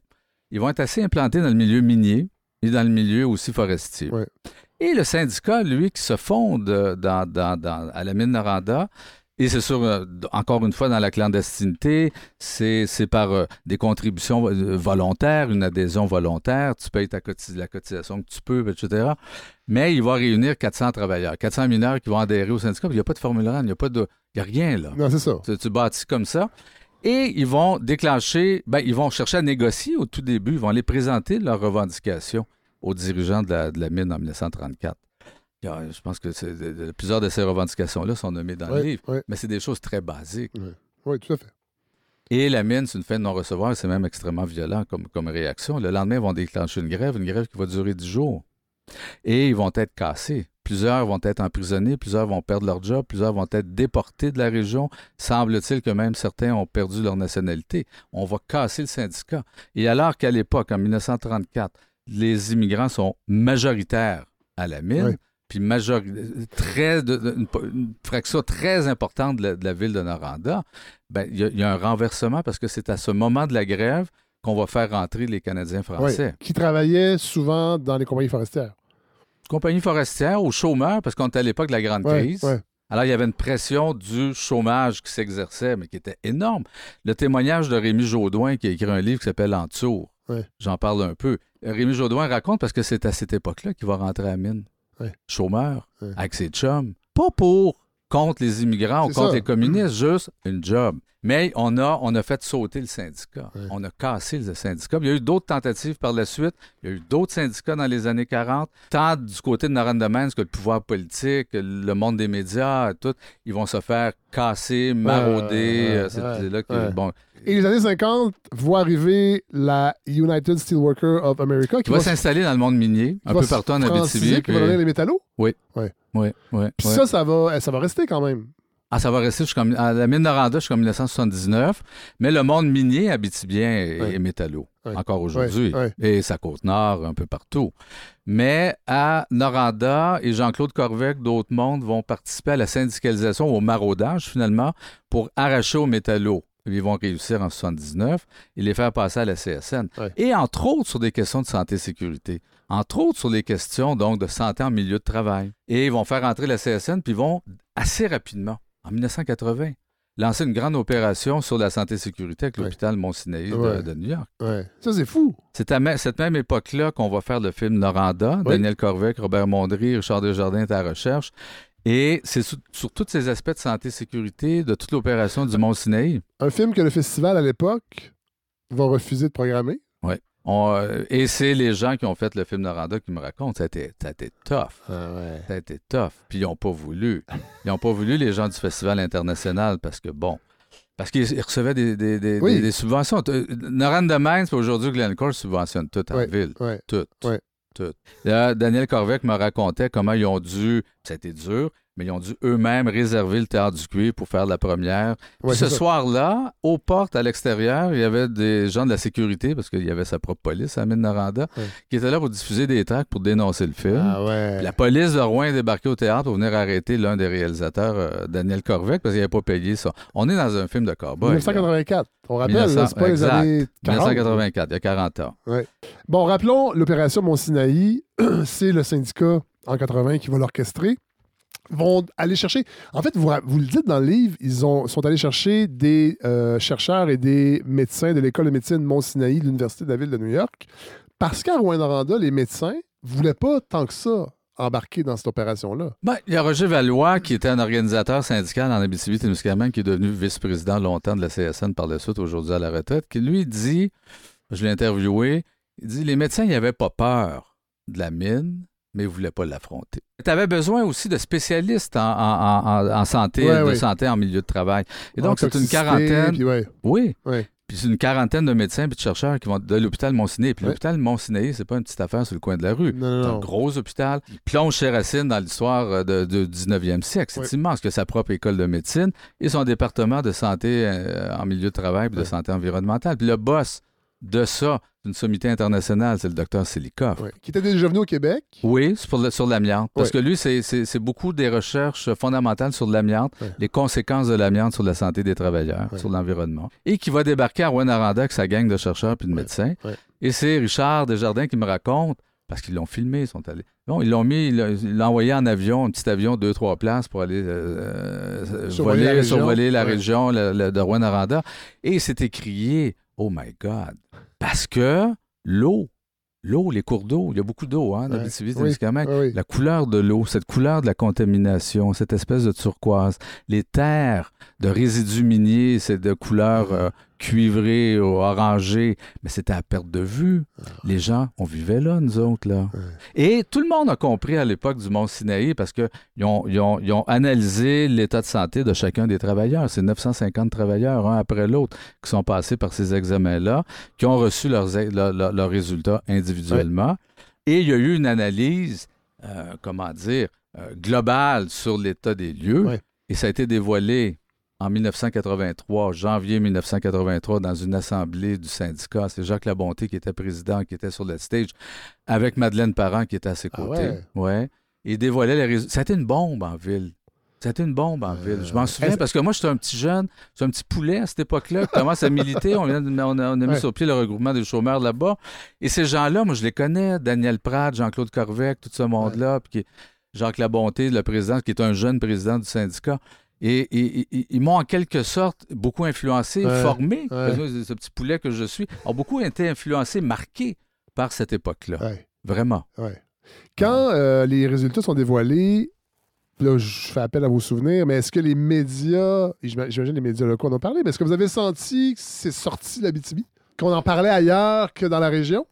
S2: Ils vont être assez implantés dans le milieu minier dans le milieu aussi forestier. Et le syndicat, lui, qui se fonde euh, dans, dans- dans- à la mine Noranda, et c'est sûr, euh, encore une fois, dans la clandestinité, c'est par euh, des contributions volontaires, une adhésion volontaire, tu payes ta cotis- la cotisation que tu peux, etc. Mais il va réunir 400 travailleurs, 400 mineurs qui vont adhérer au syndicat. puis Il n'y a pas de formulaire, il n'y a pas de... Il y a rien, là.
S1: Non, c'est ça.
S2: Tu, tu bâtis comme ça. Et ils vont déclencher, ben, ils vont chercher à négocier au tout début, ils vont aller présenter leurs revendications aux dirigeants de la, de la mine en 1934. Il y a- Je pense que plusieurs de ces revendications-là sont nommées dans le livre, mais c'est des choses très basiques.
S1: ouais, tout à fait.
S2: Et la mine, c'est une fin de non-recevoir, c'est même extrêmement violent comme, comme réaction. Le lendemain, ils vont déclencher une grève, une grève qui va durer 10 jours. Et ils vont être cassés. Plusieurs vont être emprisonnés, plusieurs vont perdre leur job, plusieurs vont être déportés de la région. Semble-t-il que même certains ont perdu leur nationalité. On va casser le syndicat. Et alors qu'à l'époque, en 1934, les immigrants sont majoritaires à la mine, puis majori- très de- de- une, une fraction très importante de la, de la ville de Noranda, ben, il y, a- il y a un renversement parce que c'est à ce moment de la grève qu'on va faire rentrer les Canadiens français.
S1: Qui travaillait souvent dans les compagnies forestières.
S2: Compagnie forestière aux chômeurs, parce qu'on était à l'époque de la grande crise. Alors, il y avait une pression du chômage qui s'exerçait, mais qui était énorme. Le témoignage de Rémi Jaudoin, qui a écrit un livre qui s'appelle Entour,
S1: Ouais.
S2: j'en parle un peu. Rémi Jaudoin raconte parce que c'est à cette époque-là qu'il va rentrer à la mine.
S1: Ouais.
S2: Chômeur, avec ses chums. Pas pour contre les immigrants ou contre
S1: ça.
S2: les communistes, juste une job. Mais on a, on a fait sauter le syndicat. On a cassé le syndicat. Il y a eu d'autres tentatives par la suite. Il y a eu d'autres syndicats dans les années 40. Tant du côté de Narendamans que le pouvoir politique, le monde des médias, tout, ils vont se faire casser, marauder. euh, c'est
S1: ouais,
S2: là que,
S1: ouais.
S2: bon,
S1: Et les années 50 voient arriver la United Steelworker of America qui
S2: qui va s'installer dans le monde minier, un peu partout en Abitibi.
S1: qui
S2: Puis,
S1: va devenir les métallos?
S2: ouais, ouais.
S1: Puis
S2: ouais.
S1: ça, ça va, ça va rester quand même.
S2: Ah, ça va rester jusqu'à à la mine Noranda jusqu'en 1979, mais le monde minier habitibien est,
S1: Ouais.
S2: est métallo, encore aujourd'hui, et sa côte nord, un peu partout. Mais à Noranda et Jean-Claude Corvec, d'autres mondes vont participer à la syndicalisation, au maraudage finalement, pour arracher aux métallos. Ils vont réussir en 79 et les faire passer à la CSN. Et entre autres sur des questions de santé et sécurité. Entre autres sur les questions donc de santé en milieu de travail. Et ils vont faire entrer la CSN, puis ils vont assez rapidement, en 1980, lancer une grande opération sur la santé et sécurité avec
S1: Ouais.
S2: l'hôpital Mont-Sinaï de-
S1: Ouais.
S2: de, New York.
S1: Ouais. Ça, c'est fou.
S2: C'est à cette même époque-là qu'on va faire le film Noranda. Daniel Corvec, Robert Mondry, Richard Desjardins est à la recherche. Et c'est sur, sur tous ces aspects de santé et sécurité de toute l'opération du Mont-Sinaï.
S1: Un film que le festival, à l'époque, va refuser de programmer.
S2: On, euh, et c'est les gens qui ont fait le film Noranda qui me racontent. Ça a été, ça a été tough.
S1: ouais.
S2: Ça a été tough. Puis ils n'ont pas voulu. Ils n'ont pas voulu, les gens du Festival international, parce que, bon, parce qu'ils ils recevaient des, des- des-
S1: Oui.
S2: des- subventions. Euh, Noranda Mines, puis aujourd'hui, Glencore subventionne tout en
S1: Ouais.
S2: ville.
S1: Ouais.
S2: Tout. Daniel Corvec me racontait comment ils ont dû, ça a été dur, mais ils ont dû eux-mêmes réserver le théâtre du cuir pour faire la première.
S1: Ouais,
S2: ce soir-là, aux portes à l'extérieur, il y avait des gens de la sécurité, parce qu'il y avait sa propre police à Mine Noranda,
S1: Ouais.
S2: qui étaient là pour diffuser des tracts pour dénoncer le film.
S1: Ah ouais.
S2: La police de Rouen est débarquée au théâtre pour venir arrêter l'un des réalisateurs, euh, Daniel Corvec, parce qu'il n'avait pas payé ça. On est dans un film de cowboy. là.
S1: 1984. On rappelle,
S2: 1900,
S1: là, c'est pas les
S2: exact.
S1: années 40.
S2: 1984, il y a 40 ans.
S1: Bon, rappelons l'opération Mont-Sinaï. c'est le syndicat en 80 qui va l'orchestrer. vont aller chercher. En fait, vous, le dites dans le livre, ils ont, sont allés chercher des euh, chercheurs et des médecins de l'école de médecine Mont-Sinaï de l'Université de la ville de New York parce qu'à Rwanda, les médecins voulaient pas tant que ça embarquer dans cette opération-là.
S2: Ben, il y a Roger Valois, qui était un organisateur syndical en Abitibi-Témiscamingue, qui est devenu vice-président longtemps de la CSN par la suite, aujourd'hui à la retraite, qui lui dit, je l'ai interviewé, il dit, les médecins, n'avaient pas peur de la mine, mais ils ne voulaient pas l'affronter. Tu avais besoin aussi de spécialistes en, santé, de santé en milieu de travail. Et donc, c'est une quarantaine. Oui. Puis c'est une quarantaine de médecins et de chercheurs qui vont de l'hôpital Monsiné. Puis l'hôpital Monsiné, c'est pas une petite affaire sur le coin de la rue. C'est un gros hôpital. Il plonge ses racines dans l'histoire euh, du 19e siècle. C'est immense que sa propre école de médecine et son département de santé euh, en milieu de travail et de santé environnementale. Puis le boss de ça, d'une sommité internationale, c'est le docteur Selikoff.
S1: Qui était déjà venu au Québec?
S2: Oui, sur l'amiante. Parce que lui, c'est beaucoup des recherches fondamentales sur l'amiante, les conséquences de l'amiante sur la santé des travailleurs, sur l'environnement. Et qui va débarquer à Rwanda avec sa gang de chercheurs puis de médecins. Et c'est Richard Desjardins qui me raconte, parce qu'ils l'ont filmé, ils sont allés. Bon, ils l'ont mis, ils l'ont envoyé en avion, un petit avion, deux, trois places pour aller euh, euh, survoler la région, de Rwanda. Et il s'est écrié Oh my God. Parce que l'eau, l'eau, les cours d'eau, il y a beaucoup d'eau hein, dans oui, La couleur de l'eau, cette couleur de la contamination, cette espèce de turquoise, les terres de résidus miniers, c'est de couleur euh, cuivré ou orangé, mais c'était à perte de vue. Ah les gens, on vivait là, nous autres, là. Et tout le monde a compris à l'époque du Mont Sinaï parce qu'ils ont, ils ont, analysé l'état de santé de chacun des travailleurs. C'est 950 travailleurs, un après l'autre, qui sont passés par ces examens-là, qui ont reçu leurs, leurs, résultats individuellement. Et il y a eu une analyse, euh, comment dire, euh, globale sur l'état des lieux. Et ça a été dévoilé en 1983, janvier 1983, dans une assemblée du syndicat. C'est Jacques Labonté qui était président, qui était sur le stage, avec Madeleine Parent qui était à ses ah côtés. ouais? Et dévoilait les résultats. C'était une bombe en ville. C'était une bombe en ville. Je m'en euh, souviens parce que moi, j'étais un petit jeune, j'étais un petit poulet à cette époque-là, qui commence à militer. On, a, mis sur pied le regroupement des chômeurs là-bas. Et ces gens-là, moi, je les connais. Daniel Pratt, Jean-Claude Corvec, tout ce monde-là. Puis Jacques Labonté, le président, qui est un jeune président du syndicat. Et, ils m'ont en quelque sorte beaucoup influencé, formé. Ce petit poulet que je suis a beaucoup été influencé, marqué par cette époque-là. Vraiment.
S1: Quand euh, les résultats sont dévoilés, là, je fais appel à vos souvenirs, mais est-ce que les médias, j'imagine les médias locaux en ont parlé, mais est-ce que vous avez senti que c'est sorti de la BTB? Qu'on en parlait ailleurs que dans la région?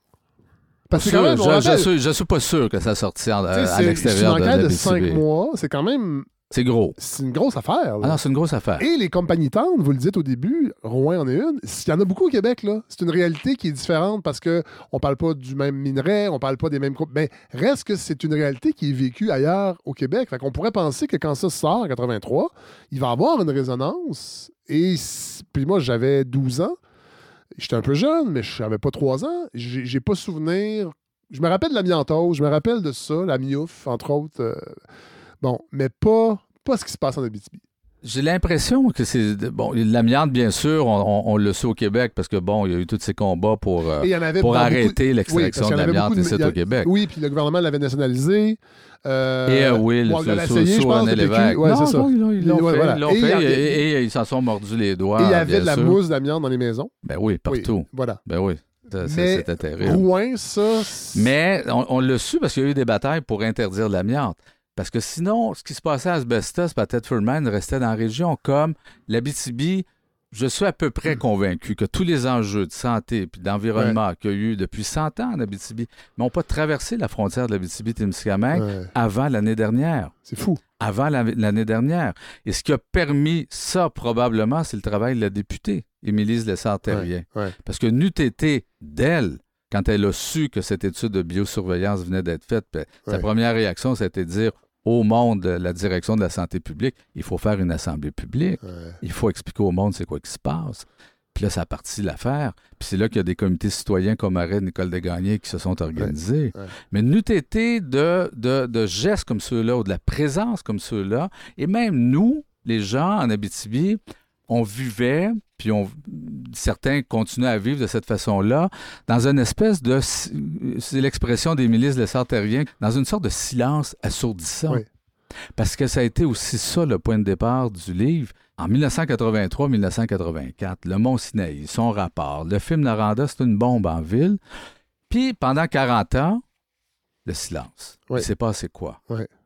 S2: Parce que quand même, je, ne suis, pas sûr que ça sorti à, à l'extérieur de la de cinq
S1: mois, c'est quand même
S2: c'est gros.
S1: C'est une grosse affaire.
S2: Ah non, c'est une grosse affaire.
S1: Et les compagnies tendres, vous le dites au début, Rouen en est une. Il y en a beaucoup au Québec, là. C'est une réalité qui est différente parce qu'on ne parle pas du même minerai, on parle pas des mêmes groupes. Mais reste que c'est une réalité qui est vécue ailleurs au Québec. Fait qu'on pourrait penser que quand ça sort en 83, il va y avoir une résonance. Et puis moi, j'avais 12 ans. J'étais un peu jeune, mais je n'avais pas 3 ans. J'ai pas souvenir. Je me rappelle de l'amiantose, je me rappelle de ça, la miouf, entre autres. Euh, Bon, mais pas, pas ce qui se passe en Abitibi.
S2: J'ai l'impression que c'est. Bon, l'amiante, bien sûr, on, le sait au Québec parce que, bon, il y a eu tous ces combats pour, euh, pour arrêter l'extraction de l'amiante ici au Québec.
S1: Oui, puis le gouvernement l'avait nationalisé.
S2: Euh, et euh, oui, le sous René Lévesque.
S1: Ouais, c'est ça.
S2: Ils l'ont fait, ils fait et, ils s'en sont mordus les doigts. Et
S1: il y avait de la mousse d'amiante dans les maisons.
S2: Ben oui, partout. voilà. Ben oui.
S1: C'était terrible. Rouen, ça.
S2: Mais on, on l'a su parce qu'il y a eu des batailles pour interdire l'amiante. Parce que sinon, ce qui se passait à Asbestos, à Thetford restait dans la région comme l'Abitibi. Je suis à peu près convaincu que tous les enjeux de santé et d'environnement qu'il y a eu depuis 100 ans en Abitibi n'ont pas traversé la frontière de l'Abitibi-Témiscamingue avant l'année dernière.
S1: C'est fou.
S2: Avant l'année dernière. Et ce qui a permis ça, probablement, c'est le travail de la députée, Émilise Lessard-Terrien. Parce que n'eût été d'elle quand elle a su que cette étude de biosurveillance venait d'être faite, sa première réaction, c'était de dire au monde la direction de la santé publique, il faut faire une assemblée publique. Il faut expliquer au monde c'est quoi qui se passe. Puis là, ça a parti l'affaire. Puis c'est là qu'il y a des comités citoyens comme Arrêt Nicole Desgagnés qui se sont organisés. Mais n'eût été de, de, de gestes comme ceux-là ou de la présence comme ceux-là, et même nous, les gens en Abitibi, on vivait, puis on, certains continuent à vivre de cette façon-là, dans une espèce de, c'est l'expression des milices de Sartérien, dans une sorte de silence assourdissant. Parce que ça a été aussi ça le point de départ du livre. En 1983-1984, le Mont Sinaï, son rapport, le film Naranda, c'est une bombe en ville. Puis pendant 40 ans, le silence. Il s'est passé quoi?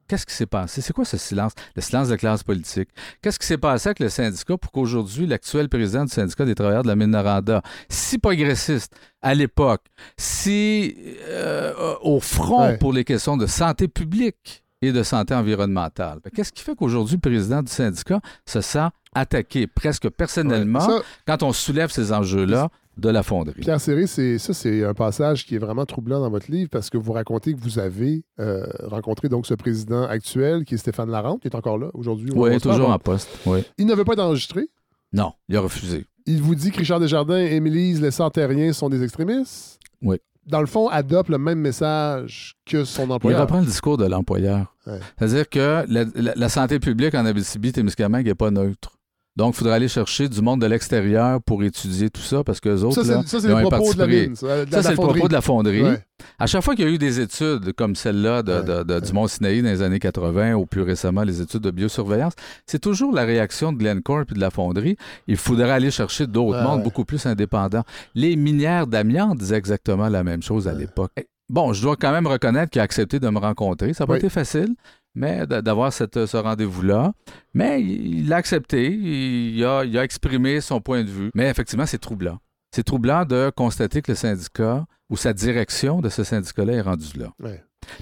S2: Qu'est-ce qui s'est passé? C'est quoi ce silence? Le silence de la classe politique? Qu'est-ce qui s'est passé avec le syndicat pour qu'aujourd'hui, l'actuel président du syndicat des travailleurs de la mine Noranda, si progressiste à l'époque, si euh, au front
S1: Ouais.
S2: pour les questions de santé publique et de santé environnementale, ben, qu'est-ce qui fait qu'aujourd'hui, le président du syndicat se sent attaqué presque personnellement
S1: Ça,
S2: quand on soulève ces enjeux-là? De la fonderie?
S1: Pierre Serré, c'est ça, c'est un passage qui est vraiment troublant dans votre livre parce que vous racontez que vous avez euh, rencontré donc ce président actuel qui est Stéphane Larente, qui est encore là aujourd'hui. au
S2: Oui, toujours en poste. Oui.
S1: Il ne veut pas être enregistré.
S2: Non, il a refusé.
S1: Il vous dit que Richard Desjardins et Émilise Les Santériens sont des extrémistes.
S2: Oui.
S1: Dans le fond, adopte le même message que son
S2: Il
S1: employeur.
S2: reprend le discours de l'employeur.
S1: Ouais.
S2: C'est-à-dire que la, la- la santé publique en Abitibi-Témiscamingue n'est pas neutre. Donc, il faudrait aller chercher du monde de l'extérieur pour étudier tout ça parce que les autres,
S1: Ça,
S2: là,
S1: c'est le propos de la mine. Ça,
S2: c'est le propos de la fonderie.
S1: Ouais.
S2: À chaque fois qu'il y a eu des études comme celle-là de,
S1: Ouais,
S2: de- de- du. Mont Sinaï dans les années 80 ou plus récemment les études de biosurveillance, c'est toujours la réaction de Glencore et de la fonderie. Il faudrait aller chercher d'autres mondes beaucoup plus indépendants. Les minières d'amiante disaient exactement la même chose à l'époque. Bon, je dois quand même reconnaître qu'il a accepté de me rencontrer. Ça n'a pas
S1: Oui.
S2: été facile, mais d'avoir cette- ce rendez-vous-là. Mais il l'a accepté. Il a, exprimé son point de vue. Mais effectivement, c'est troublant. C'est troublant de constater que le syndicat ou sa direction de ce syndicat-là est rendue là.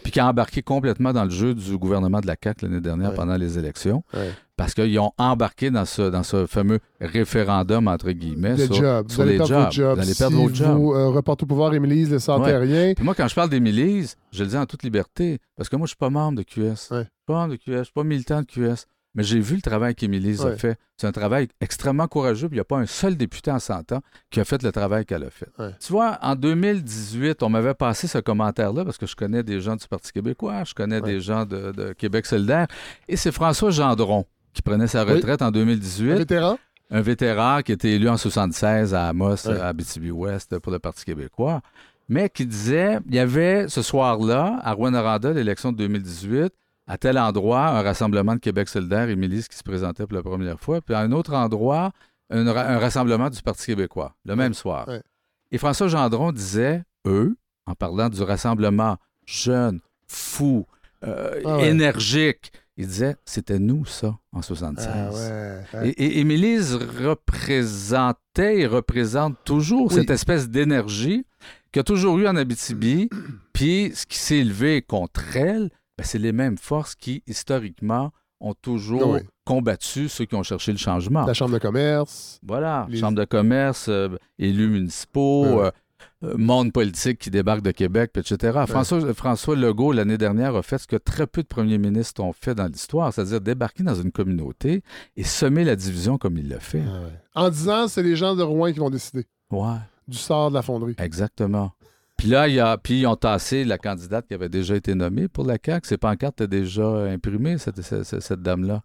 S2: Puis qui a embarqué complètement dans le jeu du gouvernement de la CAQ l'année dernière
S1: Ouais.
S2: pendant les élections.
S1: Ouais.
S2: Parce qu'ils ont embarqué dans ce, dans ce fameux référendum, entre guillemets,
S1: Des
S2: sur,
S1: jobs.
S2: les jobs.
S1: votre job.
S2: Vous allez
S1: si
S2: perdre votre job.
S1: vous euh, reportez au pouvoir Émilise Les.
S2: Puis moi, quand je parle des milices, je le dis en toute liberté, parce que moi, je suis pas membre de QS.
S1: Ouais.
S2: Je suis pas membre de QS, je suis pas militant de QS. Mais j'ai vu le travail qu'Émilie a fait. C'est un travail extrêmement courageux, puis il n'y a pas un seul député en 100 ans qui a fait le travail qu'elle a fait.
S1: Ouais.
S2: Tu vois, en 2018, on m'avait passé ce commentaire-là parce que je connais des gens du Parti québécois, je connais
S1: Ouais.
S2: des gens de, de Québec solidaire, et c'est François Gendron qui prenait sa
S1: Oui.
S2: retraite en
S1: Un
S2: 2018
S1: vétéran?
S2: un vétéran qui était élu en 76 à Amos, à Abitibi-Ouest, pour le Parti québécois, mais qui disait il y avait ce soir-là, à Rwanda, l'élection de 2018, à tel endroit, un rassemblement de Québec solidaire et milice qui se présentait pour la première fois, puis à un autre endroit, un, ra- un rassemblement du Parti québécois, le même soir.
S1: Ouais.
S2: Et François Gendron disait, eux, en parlant du rassemblement jeune, fou, euh,
S1: Ah ouais.
S2: énergique, il disait, c'était nous, ça, en 76.
S1: Ah.
S2: Et, et représentait et représente toujours
S1: Oui.
S2: cette espèce d'énergie qu'il y a toujours eu en Abitibi. Puis ce qui s'est élevé contre elle, ben, c'est les mêmes forces qui, historiquement, ont toujours
S1: Ah oui.
S2: combattu ceux qui ont cherché le changement.
S1: La Chambre de commerce.
S2: Voilà,
S1: Les-
S2: chambre de commerce, euh, élus municipaux,
S1: Ouais.
S2: euh, euh, monde politique qui débarque de Québec, etc. François, François Legault, l'année dernière, a fait ce que très peu de premiers ministres ont fait dans l'histoire, c'est-à-dire débarquer dans une communauté et semer la division comme il l'a fait.
S1: Ah ouais. En disant, c'est les gens de Rouen qui vont décider
S2: Ouais,
S1: du sort de la fonderie.
S2: exactement. Puis là, il y a, puis ils ont tassé la candidate qui avait déjà été nommée pour la CAQ. Ses pancartes étaient déjà imprimées, cette, cette- cette- cette dame-là.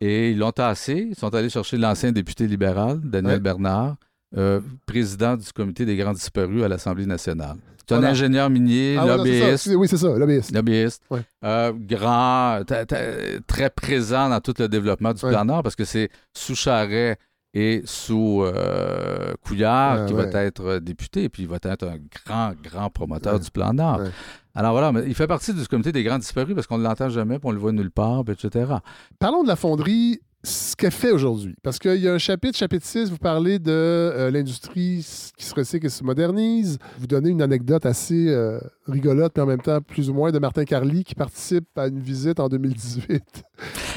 S2: Et ils l'ont tassé. Ils sont allés chercher l'ancien député libéral, Daniel
S1: Ouais.
S2: Bernard, euh, président du comité des grands disparus à l'Assemblée nationale. C'est un
S1: Voilà.
S2: ingénieur minier,
S1: Ah non,
S2: lobbyiste,
S1: Oui, c'est ça, lobbyiste.
S2: lobbyiste,
S1: Ouais.
S2: euh, grand, très présent dans tout le développement du
S1: Ouais.
S2: plan Nord parce que c'est sous Charret et sous euh, Couillard
S1: Ah,
S2: qui
S1: ouais.
S2: va être député, puis il va être un grand, grand promoteur
S1: Ouais.
S2: du plan Nord.
S1: Ouais.
S2: Alors voilà, mais il fait partie du comité des grands disparus parce qu'on ne l'entend jamais, puis on le voit nulle part, etc.
S1: Parlons de la fonderie, ce qu'elle fait aujourd'hui. Parce qu'il y a un chapitre, chapitre 6, vous parlez de euh, l'industrie qui se recycle et se modernise. Vous donnez une anecdote assez euh, rigolote, mais en même temps plus ou moins, de Martin Carly qui participe à une visite en 2018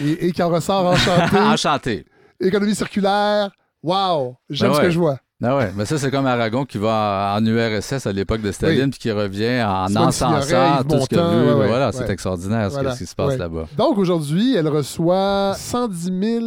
S1: et, et qui en ressort enchanté.
S2: Enchanté.
S1: Économie circulaire. Wow! J'aime
S2: Ben
S1: ce que je vois.
S2: Ah ouais, mais ça, c'est comme Aragon qui va en URSS à l'époque de Staline, puis qui revient en encensant tout ce qu'il a vu.
S1: ouais, ouais,
S2: voilà,
S1: ouais.
S2: c'est extraordinaire ce,
S1: Voilà,
S2: ce qui se passe là-bas.
S1: Donc aujourd'hui, elle reçoit 110 000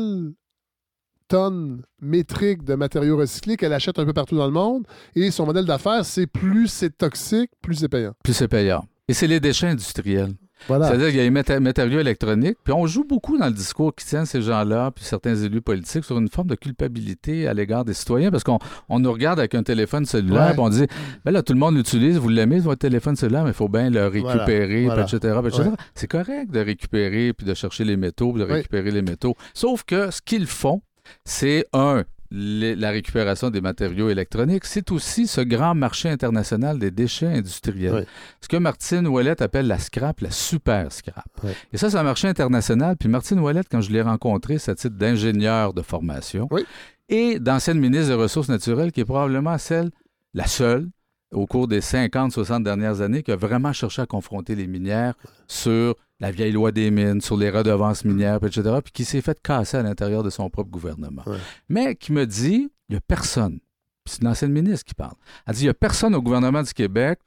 S1: tonnes métriques de matériaux recyclés qu'elle achète un peu partout dans le monde. Et son modèle d'affaires, c'est plus c'est toxique, plus c'est payant.
S2: Plus c'est payant. Et c'est les déchets industriels.
S1: Voilà.
S2: C'est-à-dire qu'il y a les maté- matériaux électroniques, puis on joue beaucoup dans le discours qui tient ces gens-là, puis certains élus politiques, sur une forme de culpabilité à l'égard des citoyens, parce qu'on on nous regarde avec un téléphone cellulaire,
S1: Ouais.
S2: puis on dit, ben là, tout le monde l'utilise, vous l'aimez, votre téléphone cellulaire, mais il faut bien le récupérer,
S1: Voilà.
S2: puis etc., puis etc.
S1: Ouais.
S2: C'est correct de récupérer, puis de chercher les métaux, puis de récupérer les métaux. Sauf que ce qu'ils font, c'est un, les- la récupération des matériaux électroniques, c'est aussi ce grand marché international des déchets industriels.
S1: Oui.
S2: Ce que Martine Ouellette appelle la scrap, la super scrap.
S1: Oui.
S2: Et ça, c'est un marché international. Puis Martine Ouellette, quand je l'ai rencontrée, c'est à titre d'ingénieur de formation
S1: Oui.
S2: et d'ancienne ministre des Ressources naturelles, qui est probablement celle, la seule, au cours des 50-60 dernières années, qui a vraiment cherché à confronter les minières sur la vieille loi des mines, sur les redevances minières, etc., puis qui s'est fait casser à l'intérieur de son propre gouvernement.
S1: Ouais.
S2: Mais qui me dit, il n'y a personne, puis c'est une ancienne ministre qui parle, elle dit, il n'y a personne au gouvernement du Québec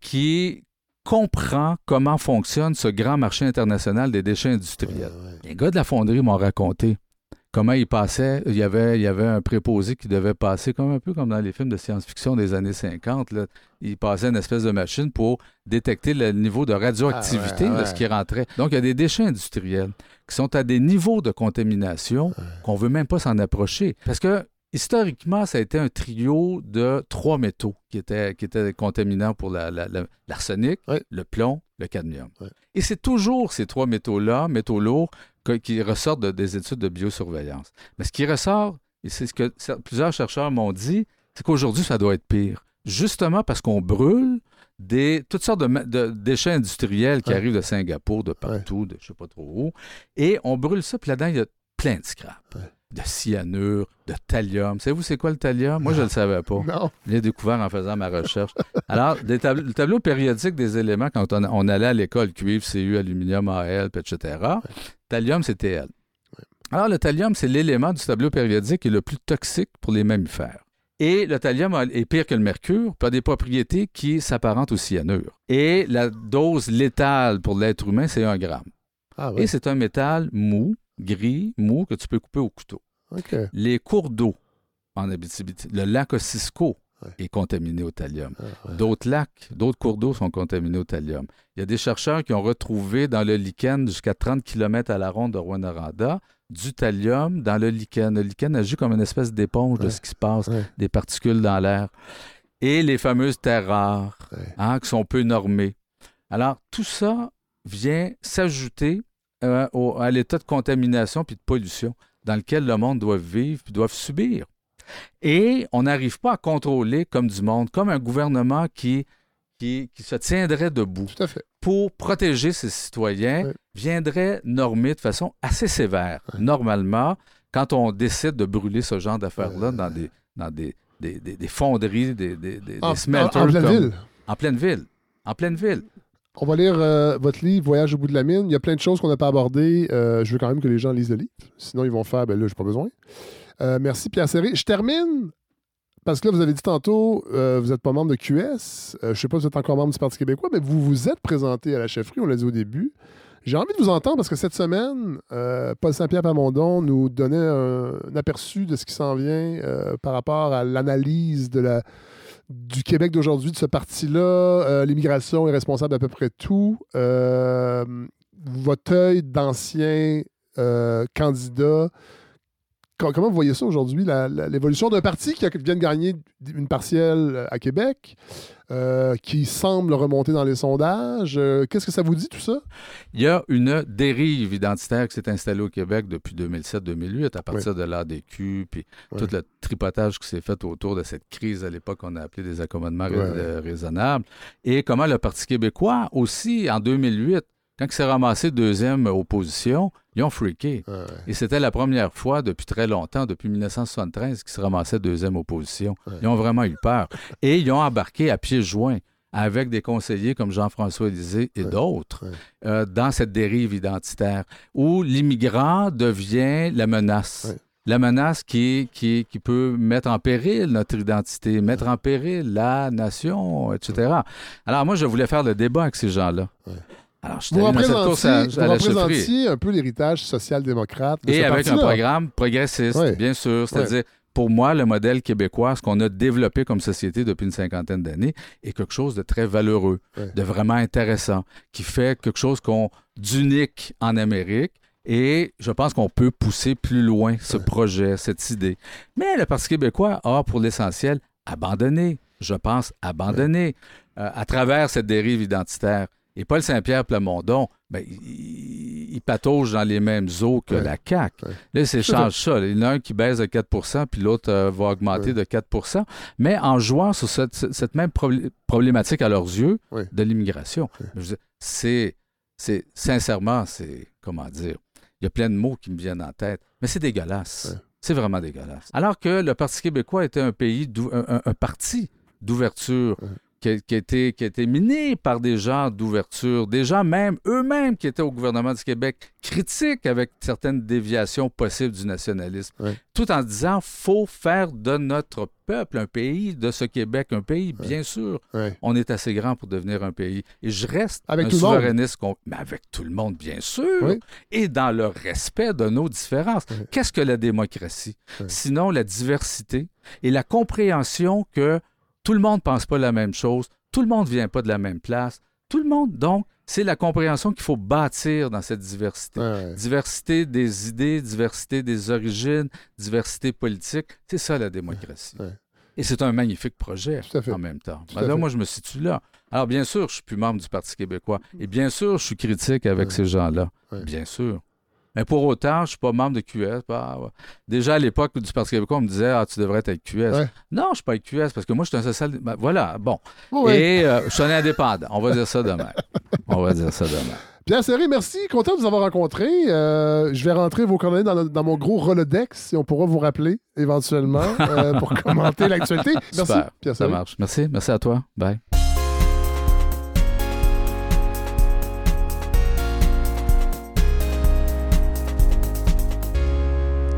S2: qui comprend comment fonctionne ce grand marché international des déchets industriels. Les gars de la fonderie m'ont raconté comment ils passaient. Il y avait, il y avait un préposé qui devait passer, comme un peu comme dans les films de science-fiction des années 50. Là. Il passait une espèce de machine pour détecter le niveau de radioactivité
S1: Ah ouais,
S2: de
S1: ouais.
S2: ce qui rentrait. Donc, il y a des déchets industriels qui sont à des niveaux de contamination qu'on ne veut même pas s'en approcher. Parce que historiquement, ça a été un trio de trois métaux qui étaient, qui étaient contaminants pour la- la- la- l'arsenic, le plomb, le cadmium. Et c'est toujours ces trois métaux-là, métaux lourds, qui ressortent de- des études de biosurveillance. Mais ce qui ressort, et c'est ce que plusieurs chercheurs m'ont dit, c'est qu'aujourd'hui, ça doit être pire. Justement parce qu'on brûle des, toutes sortes de, déchets industriels qui
S1: Ouais.
S2: arrivent de Singapour, de partout, de je sais pas trop où. Et on brûle ça, puis là-dedans, il y a plein de scrap.
S1: Ouais.
S2: De cyanure, de thallium. Savez-vous c'est quoi le thallium? Moi, je ne le savais pas.
S1: Non.
S2: Je l'ai découvert en faisant ma recherche. Alors, des tab- le tableau périodique des éléments, quand on, on allait à l'école, cuivre, CU, aluminium, AL, etc., thallium, c'est TL. Alors, le thallium, c'est l'élément du tableau périodique qui est le plus toxique pour les mammifères. Et le thallium est pire que le mercure, puis a des propriétés qui s'apparentent au cyanure. Et la dose létale pour l'être humain, c'est 1 gramme.
S1: Ah.
S2: Et c'est un métal mou, gris, mou, que tu peux couper au couteau. Les cours d'eau en Abitibi, le lac Ossisco
S1: Ouais.
S2: est contaminé au thallium.
S1: Ah, ouais.
S2: D'autres lacs, d'autres cours d'eau sont contaminés au thallium. Il y a des chercheurs qui ont retrouvé dans le lichen jusqu'à 30 km à la ronde de Rwanda du thallium dans le lichen. Le lichen agit comme une espèce d'éponge de ce qui se passe, des particules dans l'air. Et les fameuses terres rares, hein, qui sont peu normées. Alors, tout ça vient s'ajouter euh, à l'état de contamination puis de pollution dans lequel le monde doit vivre puis doit subir. Et on n'arrive pas à contrôler comme du monde, comme un gouvernement qui, qui, qui se tiendrait debout
S1: Tout à fait.
S2: pour protéger ses citoyens, viendrait normer de façon assez sévère, normalement, quand on décide de brûler ce genre d'affaires-là dans des, dans des, des, des- des fonderies, des, des, des-
S1: En,
S2: des smelters.
S1: en- en pleine
S2: comme-
S1: ville.
S2: En pleine ville. En pleine ville.
S1: On va lire euh, votre livre Voyage au bout de la mine. Il y a plein de choses qu'on n'a pas abordées. Euh, je veux quand même que les gens lisent le livre. Sinon, ils vont faire, ben là, j'ai pas besoin. Euh, merci Pierre Serré. Je termine parce que là, vous avez dit tantôt, euh, vous n'êtes pas membre de QS. Euh, je sais pas si vous êtes encore membre du Parti québécois, mais vous vous êtes présenté à la chefferie, on l'a dit au début. J'ai envie de vous entendre parce que cette semaine, Paul Saint-Pierre Pamondon nous donnait un, aperçu de ce qui s'en vient par rapport à l'analyse de la, du Québec d'aujourd'hui, de ce parti-là. L'immigration est responsable d'à peu près tout. Votre œil d'ancien candidat, comment vous voyez ça aujourd'hui, l'évolution d'un parti qui vient de gagner une partielle à Québec, euh, qui semble remonter dans les sondages? Euh, Qu'est-ce que ça vous dit, tout ça?
S2: Il y a une dérive identitaire qui s'est installée au Québec depuis 2007-2008 à partir de l'ADQ, puis tout le tripotage qui s'est fait autour de cette crise à l'époque qu'on a appelé des accommodements rais- euh, raisonnables. Et comment le Parti québécois aussi, en 2008, quand il s'est ramassé deuxième opposition, ils ont freaké. Et c'était la première fois depuis très longtemps, depuis 1973, qu'ils se ramassaient deuxième opposition.
S1: Ouais.
S2: Ils ont vraiment eu peur. Et ils ont embarqué à pieds joints avec des conseillers comme Jean-François Lisée et d'autres euh, dans cette dérive identitaire où l'immigrant devient la menace. La menace qui, qui, qui peut mettre en péril notre identité, mettre en péril la nation, etc. Alors moi, je voulais faire le débat avec ces gens-là.
S1: Ouais.
S2: Alors, je suis
S1: vous représentiez, un peu l'héritage social-démocrate
S2: Et
S1: ce
S2: avec un programme progressiste, bien sûr. C'est-à-dire pour moi, le modèle québécois, ce qu'on a développé comme société depuis une cinquantaine d'années, est quelque chose de très valeureux, de vraiment intéressant, qui fait quelque chose qu'on d'unique en Amérique. Et je pense qu'on peut pousser plus loin ce projet, cette idée. Mais le Parti québécois a, pour l'essentiel, abandonné, je pense, abandonné. Euh, à travers cette dérive identitaire. Et Paul Saint-Pierre Plamondon, ben, il, il patauge dans les mêmes eaux que
S1: Ouais.
S2: la CAQ.
S1: Ouais.
S2: Là, c'est change ça. Il y en a un qui baisse de 4% puis l'autre euh, va augmenter
S1: Ouais.
S2: de 4% mais en jouant sur cette, cette même problé- problématique à leurs yeux de l'immigration. C'est, c'est, sincèrement, c'est, comment dire, il y a plein de mots qui me viennent en tête, mais c'est dégueulasse. C'est vraiment dégueulasse. Alors que le Parti québécois était un pays, un, un- un parti d'ouverture. Qui, a, qui été, qui miné par des gens d'ouverture, des gens même, eux-mêmes qui étaient au gouvernement du Québec, critiques avec certaines déviations possibles du nationalisme, tout en disant faut faire de notre peuple un pays, de ce Québec un pays, bien sûr. On est assez grand pour devenir un pays. Et je reste
S1: Avec
S2: un
S1: tout le monde.
S2: souverainiste, con- mais avec tout le monde, bien sûr, et dans le respect de nos différences. Qu'est-ce que la démocratie? Sinon, la diversité et la compréhension que tout le monde ne pense pas la même chose, tout le monde ne vient pas de la même place, tout le monde, donc, c'est la compréhension qu'il faut bâtir dans cette diversité.
S1: Ouais.
S2: Diversité des idées, diversité des origines, diversité politique, c'est ça la démocratie.
S1: Ouais.
S2: Et c'est un magnifique projet en même temps. Ben là, moi, je me situe là. Alors, bien sûr, je suis plus membre du Parti québécois. Et bien sûr, je suis critique avec
S1: Ouais.
S2: ces gens-là. Bien sûr. Mais pour autant, je ne suis pas membre de QS. Bah, ouais. Déjà, à l'époque du Parti québécois, on me disait Ah, tu devrais être QS.
S1: Ouais.
S2: Non, je ne suis pas avec QS parce que moi, je suis un social. ben, voilà, bon. Et euh, je suis un indépendant. On va dire ça demain. On va dire ça demain.
S1: Pierre Serré, merci. Content de vous avoir rencontré. Euh, je vais rentrer vos coordonnées dans, mon gros Rolodex et on pourra vous rappeler éventuellement euh, pour commenter l'actualité. Merci,
S2: Super.
S1: Pierre
S2: Ça
S1: Serré.
S2: marche. Merci. Merci à toi. Bye.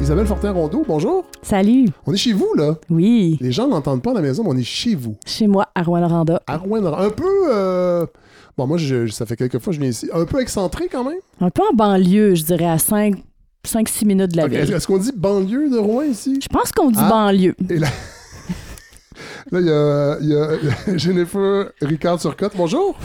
S1: Isabelle Fortin-Rondeau, bonjour.
S3: Salut.
S1: On est chez vous, là.
S3: Oui,
S1: Les gens n'entendent pas à la maison, mais on est chez vous.
S3: chez moi, à Rouen-Noranda.
S1: À Rouen, un peu... euh, Bon, moi, je- ça fait quelques fois que je viens ici. Un peu excentré, quand même?
S3: Un peu en banlieue, je dirais, à 5-6 minutes de la
S1: Ok, Est-ce
S3: ville.
S1: est-ce qu'on dit banlieue de Rouen, ici?
S3: Je pense qu'on dit
S1: Ah.
S3: banlieue.
S1: Et là, là, il y a, y Jennifer Ricard-Turcotte, bonjour.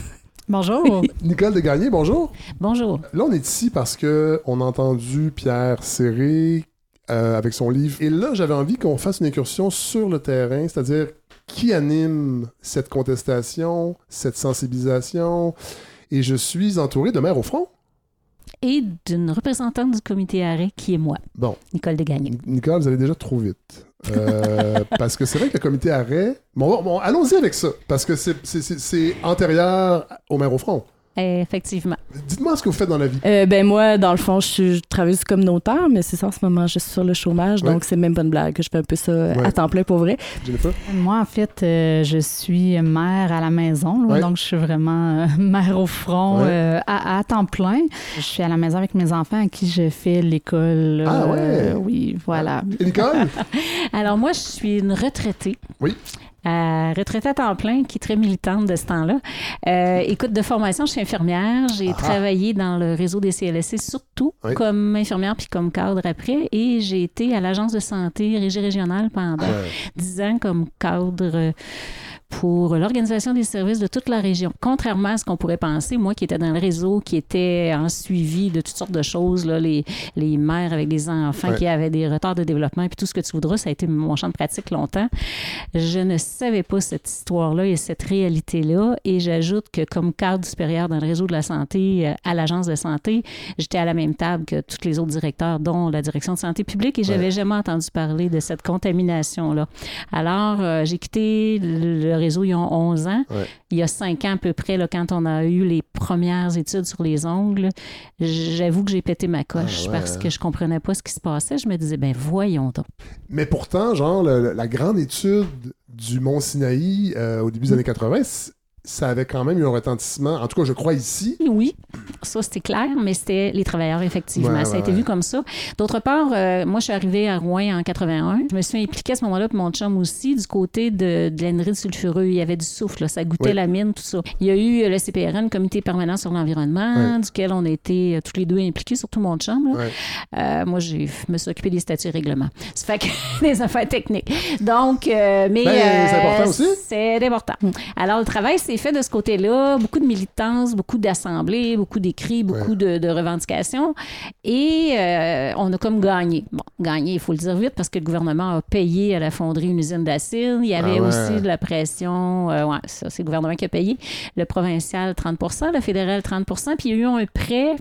S4: Bonjour.
S1: Nicole Desgagnés, bonjour.
S4: Bonjour.
S1: Là, on est ici parce que on a entendu Pierre Serré euh, avec son livre. Et là, j'avais envie qu'on fasse une incursion sur le terrain, c'est-à-dire qui anime cette contestation, cette sensibilisation. Et je suis entouré de maires au front.
S4: Et d'une représentante du comité arrêt qui est moi,
S1: Bon,
S4: Nicole Degagné.
S1: Nicole, vous allez déjà trop vite. Euh, parce que c'est vrai que le comité arrêt. Bon, bon, allons-y avec ça. Parce que c'est antérieur au maire au front.
S4: Effectivement.
S1: Dites-moi ce que vous faites dans la vie.
S3: Euh, ben moi, dans le fond, je, suis- je travaille comme communautaire, mais c'est ça, en ce moment, je suis sur le chômage,
S1: Ouais.
S3: donc c'est même pas une blague je fais un peu ça euh,
S1: Ouais.
S3: à temps plein pour vrai.
S1: Jennifer?
S5: Moi, en fait, euh, je suis mère à la maison, là,
S1: Ouais.
S5: donc je suis vraiment euh, mère au front
S1: Ouais.
S5: euh, à, à temps plein. Je suis à la maison avec mes enfants à qui je fais l'école.
S1: Ah ouais?
S5: euh, oui, voilà.
S1: Et Nicole?
S4: Alors moi, je suis une retraitée.
S1: Oui.
S4: Euh, retraitée à temps plein, qui est très militante de ce temps-là. Euh, écoute, de formation, je suis infirmière. J'ai
S1: Ah.
S4: travaillé dans le réseau des CLSC, surtout
S1: Oui.
S4: comme infirmière puis comme cadre après. Et j'ai été à l'Agence de santé régie régionale pendant. 10 ans comme cadre pour l'organisation des services de toute la région. Contrairement à ce qu'on pourrait penser, moi qui étais dans le réseau, qui était en suivi de toutes sortes de choses, là, les, les mères avec des enfants
S1: Ouais.
S4: qui avaient des retards de développement, puis tout ce que tu voudras, ça a été mon champ de pratique longtemps. Je ne savais pas cette histoire-là et cette réalité-là. Et j'ajoute que comme cadre supérieur dans le réseau de la santé euh, à l'agence de santé, j'étais à la même table que tous les autres directeurs, dont la direction de santé publique, et j'avais jamais entendu parler de cette contamination-là. Alors, euh, j'ai quitté le réseau il y a 11 ans.
S1: Ouais.
S4: Il y a 5 ans à peu près, là, quand on a eu les premières études sur les ongles, j'avoue que j'ai pété ma coche
S1: Ah ouais,
S4: parce
S1: hein?
S4: que je comprenais pas ce qui se passait. Je me disais, ben voyons donc.
S1: Mais pourtant, genre, le- la grande étude du Mont Sinaï euh, au début des années 80, c- ça avait quand même eu un retentissement, en tout cas, je crois ici,
S4: Oui, Ça, c'était clair, mais c'était les travailleurs, effectivement.
S1: Ouais,
S4: ça a été
S1: ouais.
S4: vu comme ça. D'autre part, euh, moi, je suis arrivée à Rouen en 81. Je me suis impliquée à ce moment-là, puis mon chum aussi, du côté de, de l'anhydride sulfureux. Il y avait du souffle, là, ça goûtait
S1: Oui.
S4: la mine, tout ça. Il y a eu euh, le CPRN, Comité permanent sur l'environnement, duquel on était euh, tous les deux impliqués, surtout mon chum. Euh, moi, je me suis occupée des statuts et règlements. Ça fait que des affaires techniques. Donc, euh, mais.
S1: Ben, c'est important aussi.
S4: C'est important. Alors, le travail fait de ce côté-là. Beaucoup de militance, beaucoup d'assemblées, beaucoup d'écrits, beaucoup de, de revendications. Et euh, on a comme gagné. Bon, gagné, il faut le dire vite, parce que le gouvernement a payé à la fonderie une usine d'acide. Il y avait
S1: Ah ouais.
S4: aussi de la pression. euh, ouais, ça, c'est le gouvernement qui a payé. Le provincial, 30% le fédéral, 30% Puis il y a eu un prêt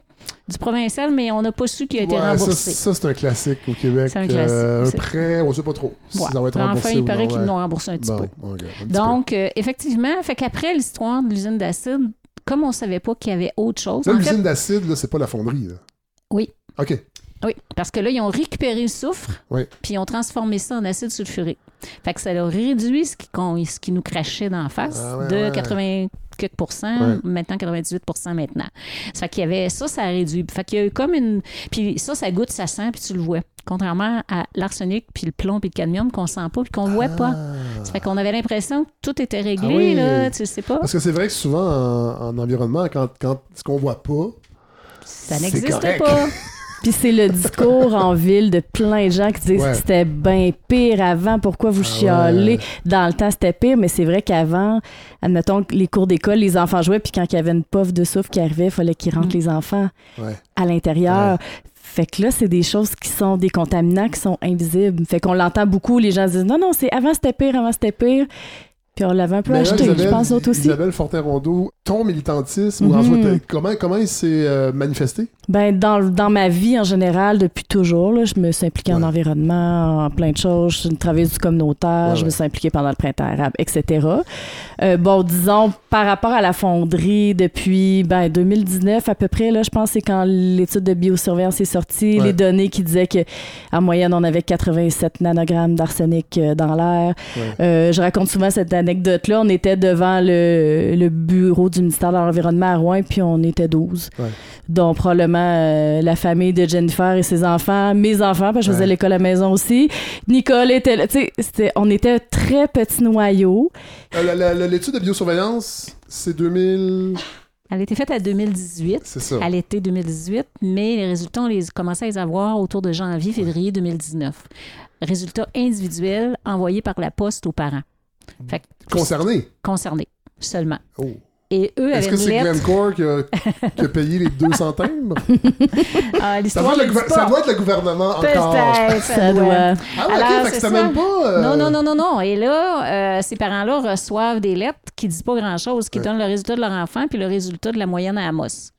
S4: du provincial, mais on n'a pas su qu'il a été
S1: Ouais, ça,
S4: remboursé.
S1: ça, c'est un classique au Québec.
S4: C'est un classique.
S1: Euh, un prêt, on sait pas trop si
S4: Ouais.
S1: ça va être
S4: Enfin,
S1: remboursé
S4: il paraît qu'ils l'ont remboursé un petit
S1: Bon,
S4: peu.
S1: ok, un petit peu.
S4: Donc, euh, effectivement, fait qu'après l'histoire de l'usine d'acide, comme on savait pas qu'il y avait autre chose,
S1: Là,
S4: en fait,
S1: l'usine d'acide, là, c'est pas la fonderie. Là.
S4: Oui.
S1: OK.
S4: oui, parce que là, ils ont récupéré le soufre,
S1: Oui.
S4: puis ils ont transformé ça en acide sulfurique. Fait que ça a réduit ce qui, qu'on- ce qui nous crachait d'en face
S1: Ah ouais,
S4: de
S1: ouais.
S4: 80 quelques pourcents,
S1: Ouais.
S4: maintenant 98 maintenant. Ça fait qu'il y avait ça, ça a réduit. Fait qu'il y a eu comme une. Puis ça, ça goûte, ça sent, puis tu le vois. Contrairement à l'arsenic, puis le plomb, puis le cadmium qu'on sent pas, puis qu'on voit pas.
S1: Ah.
S4: Ça fait qu'on avait l'impression que tout était réglé,
S1: Ah oui.
S4: là, tu sais pas.
S1: Parce que c'est vrai que souvent, en, en environnement, quand, quand ce qu'on voit pas,
S4: Ça n'existe pas.
S3: Puis c'est le discours en ville de plein de gens qui disent
S1: Ouais.
S3: que c'était bien pire avant, pourquoi vous
S1: Ah
S3: chialez?
S1: ouais.
S3: Dans le temps, c'était pire, mais c'est vrai qu'avant, admettons que les cours d'école, les enfants jouaient, puis quand il y avait une puff de souffle qui arrivait, il fallait qu'ils rentrent
S4: Mm.
S3: les enfants
S1: Ouais.
S3: à l'intérieur. Fait que là, c'est des choses qui sont des contaminants qui sont invisibles. Fait qu'on l'entend beaucoup, les gens disent non, non, c'est avant c'était pire, avant c'était pire. Puis on l'avait un peu
S1: Mais là,
S3: acheté,
S1: Isabelle,
S3: je pense, d'autres aussi.
S1: Isabelle Fortin-Rondeau, ton militantisme, ou en
S3: Mhm.
S1: comment, comment il s'est euh, manifesté?
S3: Ben, dans, dans ma vie en général, depuis toujours, là, je me suis impliquée en environnement, en plein de choses. Je suis une travailleuse du communautaire,
S1: Ouais,
S3: je me suis impliquée pendant le printemps arabe, etc. Euh, bon, disons, par rapport à la fonderie, depuis ben, 2019 à peu près, là, je pense que c'est quand l'étude de biosurveillance est sortie, les données qui disaient que en moyenne, on avait 87 nanogrammes d'arsenic euh, dans l'air. Euh, je raconte souvent cette anecdote-là. On était devant le, le bureau du ministère de l'Environnement à Rouen, puis on était 12.
S1: Ouais.
S3: dont probablement euh, la famille de Jennifer et ses enfants, mes enfants, parce que je faisais
S1: Ouais.
S3: l'école à la maison aussi. Nicole était là. Tu sais, c'était- on était un très petit noyau.
S1: Euh, la- la- la- L'étude de biosurveillance, c'est 2000...
S4: Elle a été faite à 2018.
S1: C'est ça.
S4: à l'été 2018, mais les résultats, on les commençait à les avoir autour de janvier, février 2019. Résultats individuels envoyés par la poste aux parents. Fait que-
S1: Concerné.
S4: concernés seulement.
S1: Oh.
S4: Et eux
S1: Est-ce que c'est
S4: lettre.
S1: Glencore qui a, qui a payé les 200 timbres?
S4: Ah,
S1: Ça
S4: L'histoire
S1: doit,
S4: ne
S1: le ça doit être le gouvernement encore.
S4: Peut-être,
S3: Ça doit.
S1: Ah ouais,
S4: Alors,
S1: ok, fait que
S4: ça.
S1: même pas... euh,
S4: Non, non, non, non, non. Et là, euh, ces parents-là reçoivent des lettres qui disent pas grand-chose, qui
S1: Ouais.
S4: donnent le résultat de leur enfant puis le résultat de la moyenne à Amos.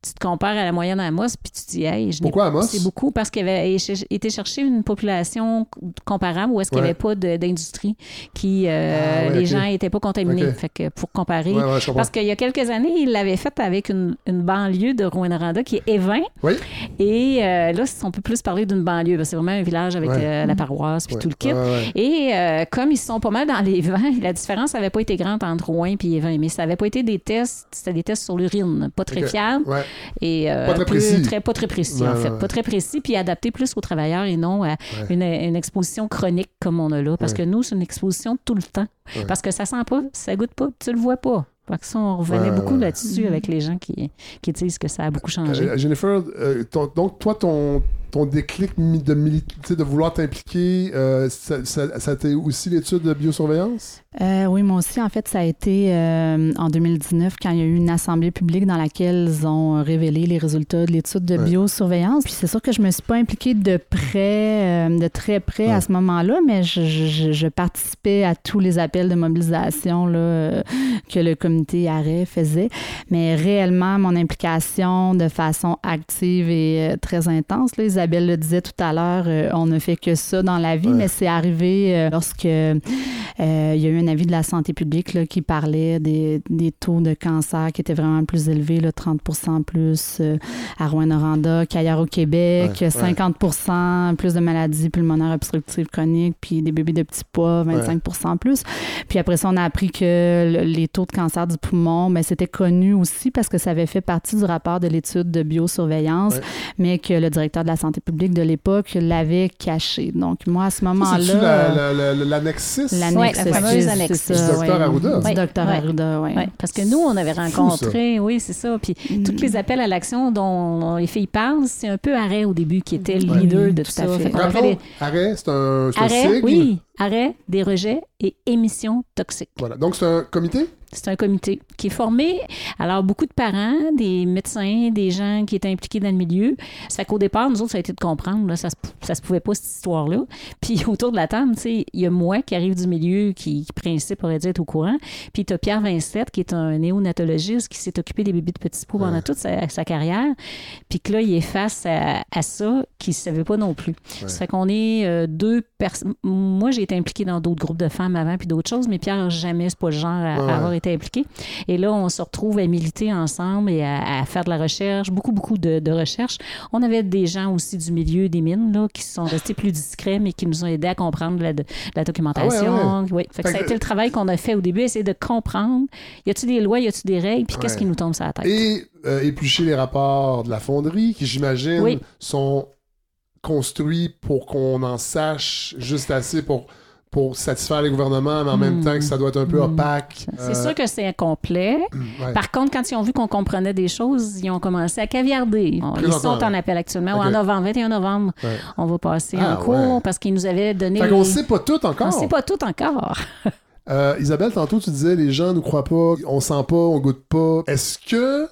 S4: Tu te compares à la moyenne à Amos, puis tu te dis, hey, je
S1: Pourquoi Amos?
S4: C'est beaucoup parce qu'il avait été chercher une population comparable où est-ce qu'il n'y
S1: Ouais.
S4: avait pas d'industrie, qui euh,
S1: Ah, ouais,
S4: les gens n'étaient pas contaminés. Fait que pour comparer.
S1: Ouais.
S4: Parce qu'il y a quelques années, il l'avait fait avec une, une banlieue de Rouen-Noranda qui est Évin.
S1: Oui.
S4: Et euh, là, on peut plus parler d'une banlieue. C'est vraiment un village avec euh, la paroisse puis tout le kit. Et comme ils sont pas mal dans les vins, la différence n'avait pas été grande entre Rouen et Évin, mais ça n'avait pas été des tests, c'était des tests sur l'urine, pas très
S1: Ok.
S4: fiables. Et euh,
S1: Pas très
S4: plus-
S1: précis.
S4: très- pas très précis
S1: Ouais,
S4: en fait,
S1: ouais, ouais.
S4: pas très précis, puis adapté plus aux travailleurs et non à
S1: Ouais.
S4: une, une exposition chronique comme on a là, parce
S1: Ouais.
S4: que nous c'est une exposition tout le temps,
S1: Ouais.
S4: parce que ça sent pas, ça goûte pas, tu le vois pas. Fait que ça, on revenait
S1: Ouais,
S4: beaucoup
S1: ouais.
S4: là-dessus avec les gens qui, qui disent que ça a beaucoup changé.
S1: Euh, Jennifer, euh, ton- donc toi, ton, ton déclic de, mili- tu sais, de vouloir t'impliquer, euh, ça, ça, ça a été aussi l'étude de biosurveillance?
S5: Euh, oui, moi aussi, en fait, ça a été euh, en 2019 quand il y a eu une assemblée publique dans laquelle ils ont révélé les résultats de l'étude de
S1: Ouais.
S5: biosurveillance. Puis c'est sûr que je me suis pas impliquée de près, de très près
S1: Ouais.
S5: à ce moment-là, mais je, je- je participais à tous les appels de mobilisation là, que le comité arrêt faisait. Mais réellement, mon implication de façon active et très intense, là, Isabelle le disait tout à l'heure, euh, on ne fait que ça dans la vie,
S1: Ouais.
S5: mais c'est arrivé euh, lorsque euh, il y a eu un avis de la santé publique là, qui parlait des, des taux de cancer qui étaient vraiment plus élevés, là, 30% plus à Rouen-Noranda qu'ailleurs au Québec,
S1: Ouais, ouais.
S5: 50 plus de maladies pulmonaires obstructives chroniques, puis des bébés de petits poids, 25% plus. Puis après ça, on a appris que le- les taux de cancer du poumon, mais c'était connu aussi parce que ça avait fait partie du rapport de l'étude de biosurveillance, mais que le directeur de la santé publique de l'époque l'avait caché. Donc moi, à ce moment-là...
S1: C'est-tu la- la- la- la- l'annexe 6?
S5: L'annexe
S4: la fameuse annexe
S5: c'est
S1: six.
S5: ça,
S1: Du docteur. Arruda.
S5: Du docteur
S4: ouais.
S5: Arruda, oui.
S4: Parce que nous, on avait
S1: fou,
S4: rencontré, oui, c'est ça. Puis tous les appels à l'action dont les filles parlent, c'est un peu Arrêt au début qui était le leader
S5: Oui,
S4: de
S5: tout
S4: ça.
S1: arrêt, c'est un, sigle.
S4: oui, arrêt des rejets et émissions toxiques.
S1: Voilà. Donc, c'est un comité?
S4: C'est un comité qui est formé. Alors, beaucoup de parents, des médecins, des gens qui étaient impliqués dans le milieu. Ça fait qu'au départ, nous autres, ça a été de comprendre. Là, ça, ça se pouvait pas, cette histoire-là. Puis, autour de la table, tu sais, il y a moi qui arrive du milieu, qui, qui principe, aurait dû être au courant. Puis, tu as Pierre Vincette, qui est un néonatologiste, qui s'est occupé des bébés de petits pots pendant
S1: Ouais.
S4: toute sa, sa carrière. Puis que là, il est face à, à ça, qu'il ne savait pas non plus.
S1: Ouais.
S4: Ça fait qu'on est euh, deux personnes. Moi, j'ai été impliquée dans d'autres groupes de femmes avant, puis d'autres choses, mais Pierre, jamais, c'est pas le genre à, à
S1: Ouais.
S4: avoir été impliqué. Et là, on se retrouve à militer ensemble et à, à faire de la recherche, beaucoup, beaucoup de, de recherche. On avait des gens aussi du milieu des mines là, qui sont restés plus discrets, mais qui nous ont aidés à comprendre la, de- la documentation.
S1: Ah
S4: Oui. Fait que
S1: Fait
S4: ça a été le travail qu'on a fait au début, essayer de comprendre y a-tu des lois, y a-tu des règles, puis qu'est-ce qui nous tombe sur la tête?
S1: Et euh, éplucher les rapports de la fonderie, qui, j'imagine,
S4: Oui.
S1: sont construits pour qu'on en sache juste assez pour, pour satisfaire les gouvernements, mais en même
S4: Hmm.
S1: temps que ça doit être un peu
S4: Hmm.
S1: opaque.
S4: C'est
S1: Euh,
S4: sûr que c'est incomplet.
S1: ouais.
S4: Par contre, quand ils ont vu qu'on comprenait des choses, ils ont commencé à caviarder. On- Ils sont en appel actuellement.
S1: Ok.
S4: En novembre, 21 novembre,
S1: Ouais.
S4: on va passer
S1: Ah,
S4: en cours
S1: ouais.
S4: parce qu'ils nous avaient donné.
S1: Fait qu'on sait pas tout encore.
S4: On sait pas tout encore.
S1: Euh, Isabelle, tantôt, tu disais les gens nous croient pas, on sent pas, on goûte pas. Est-ce que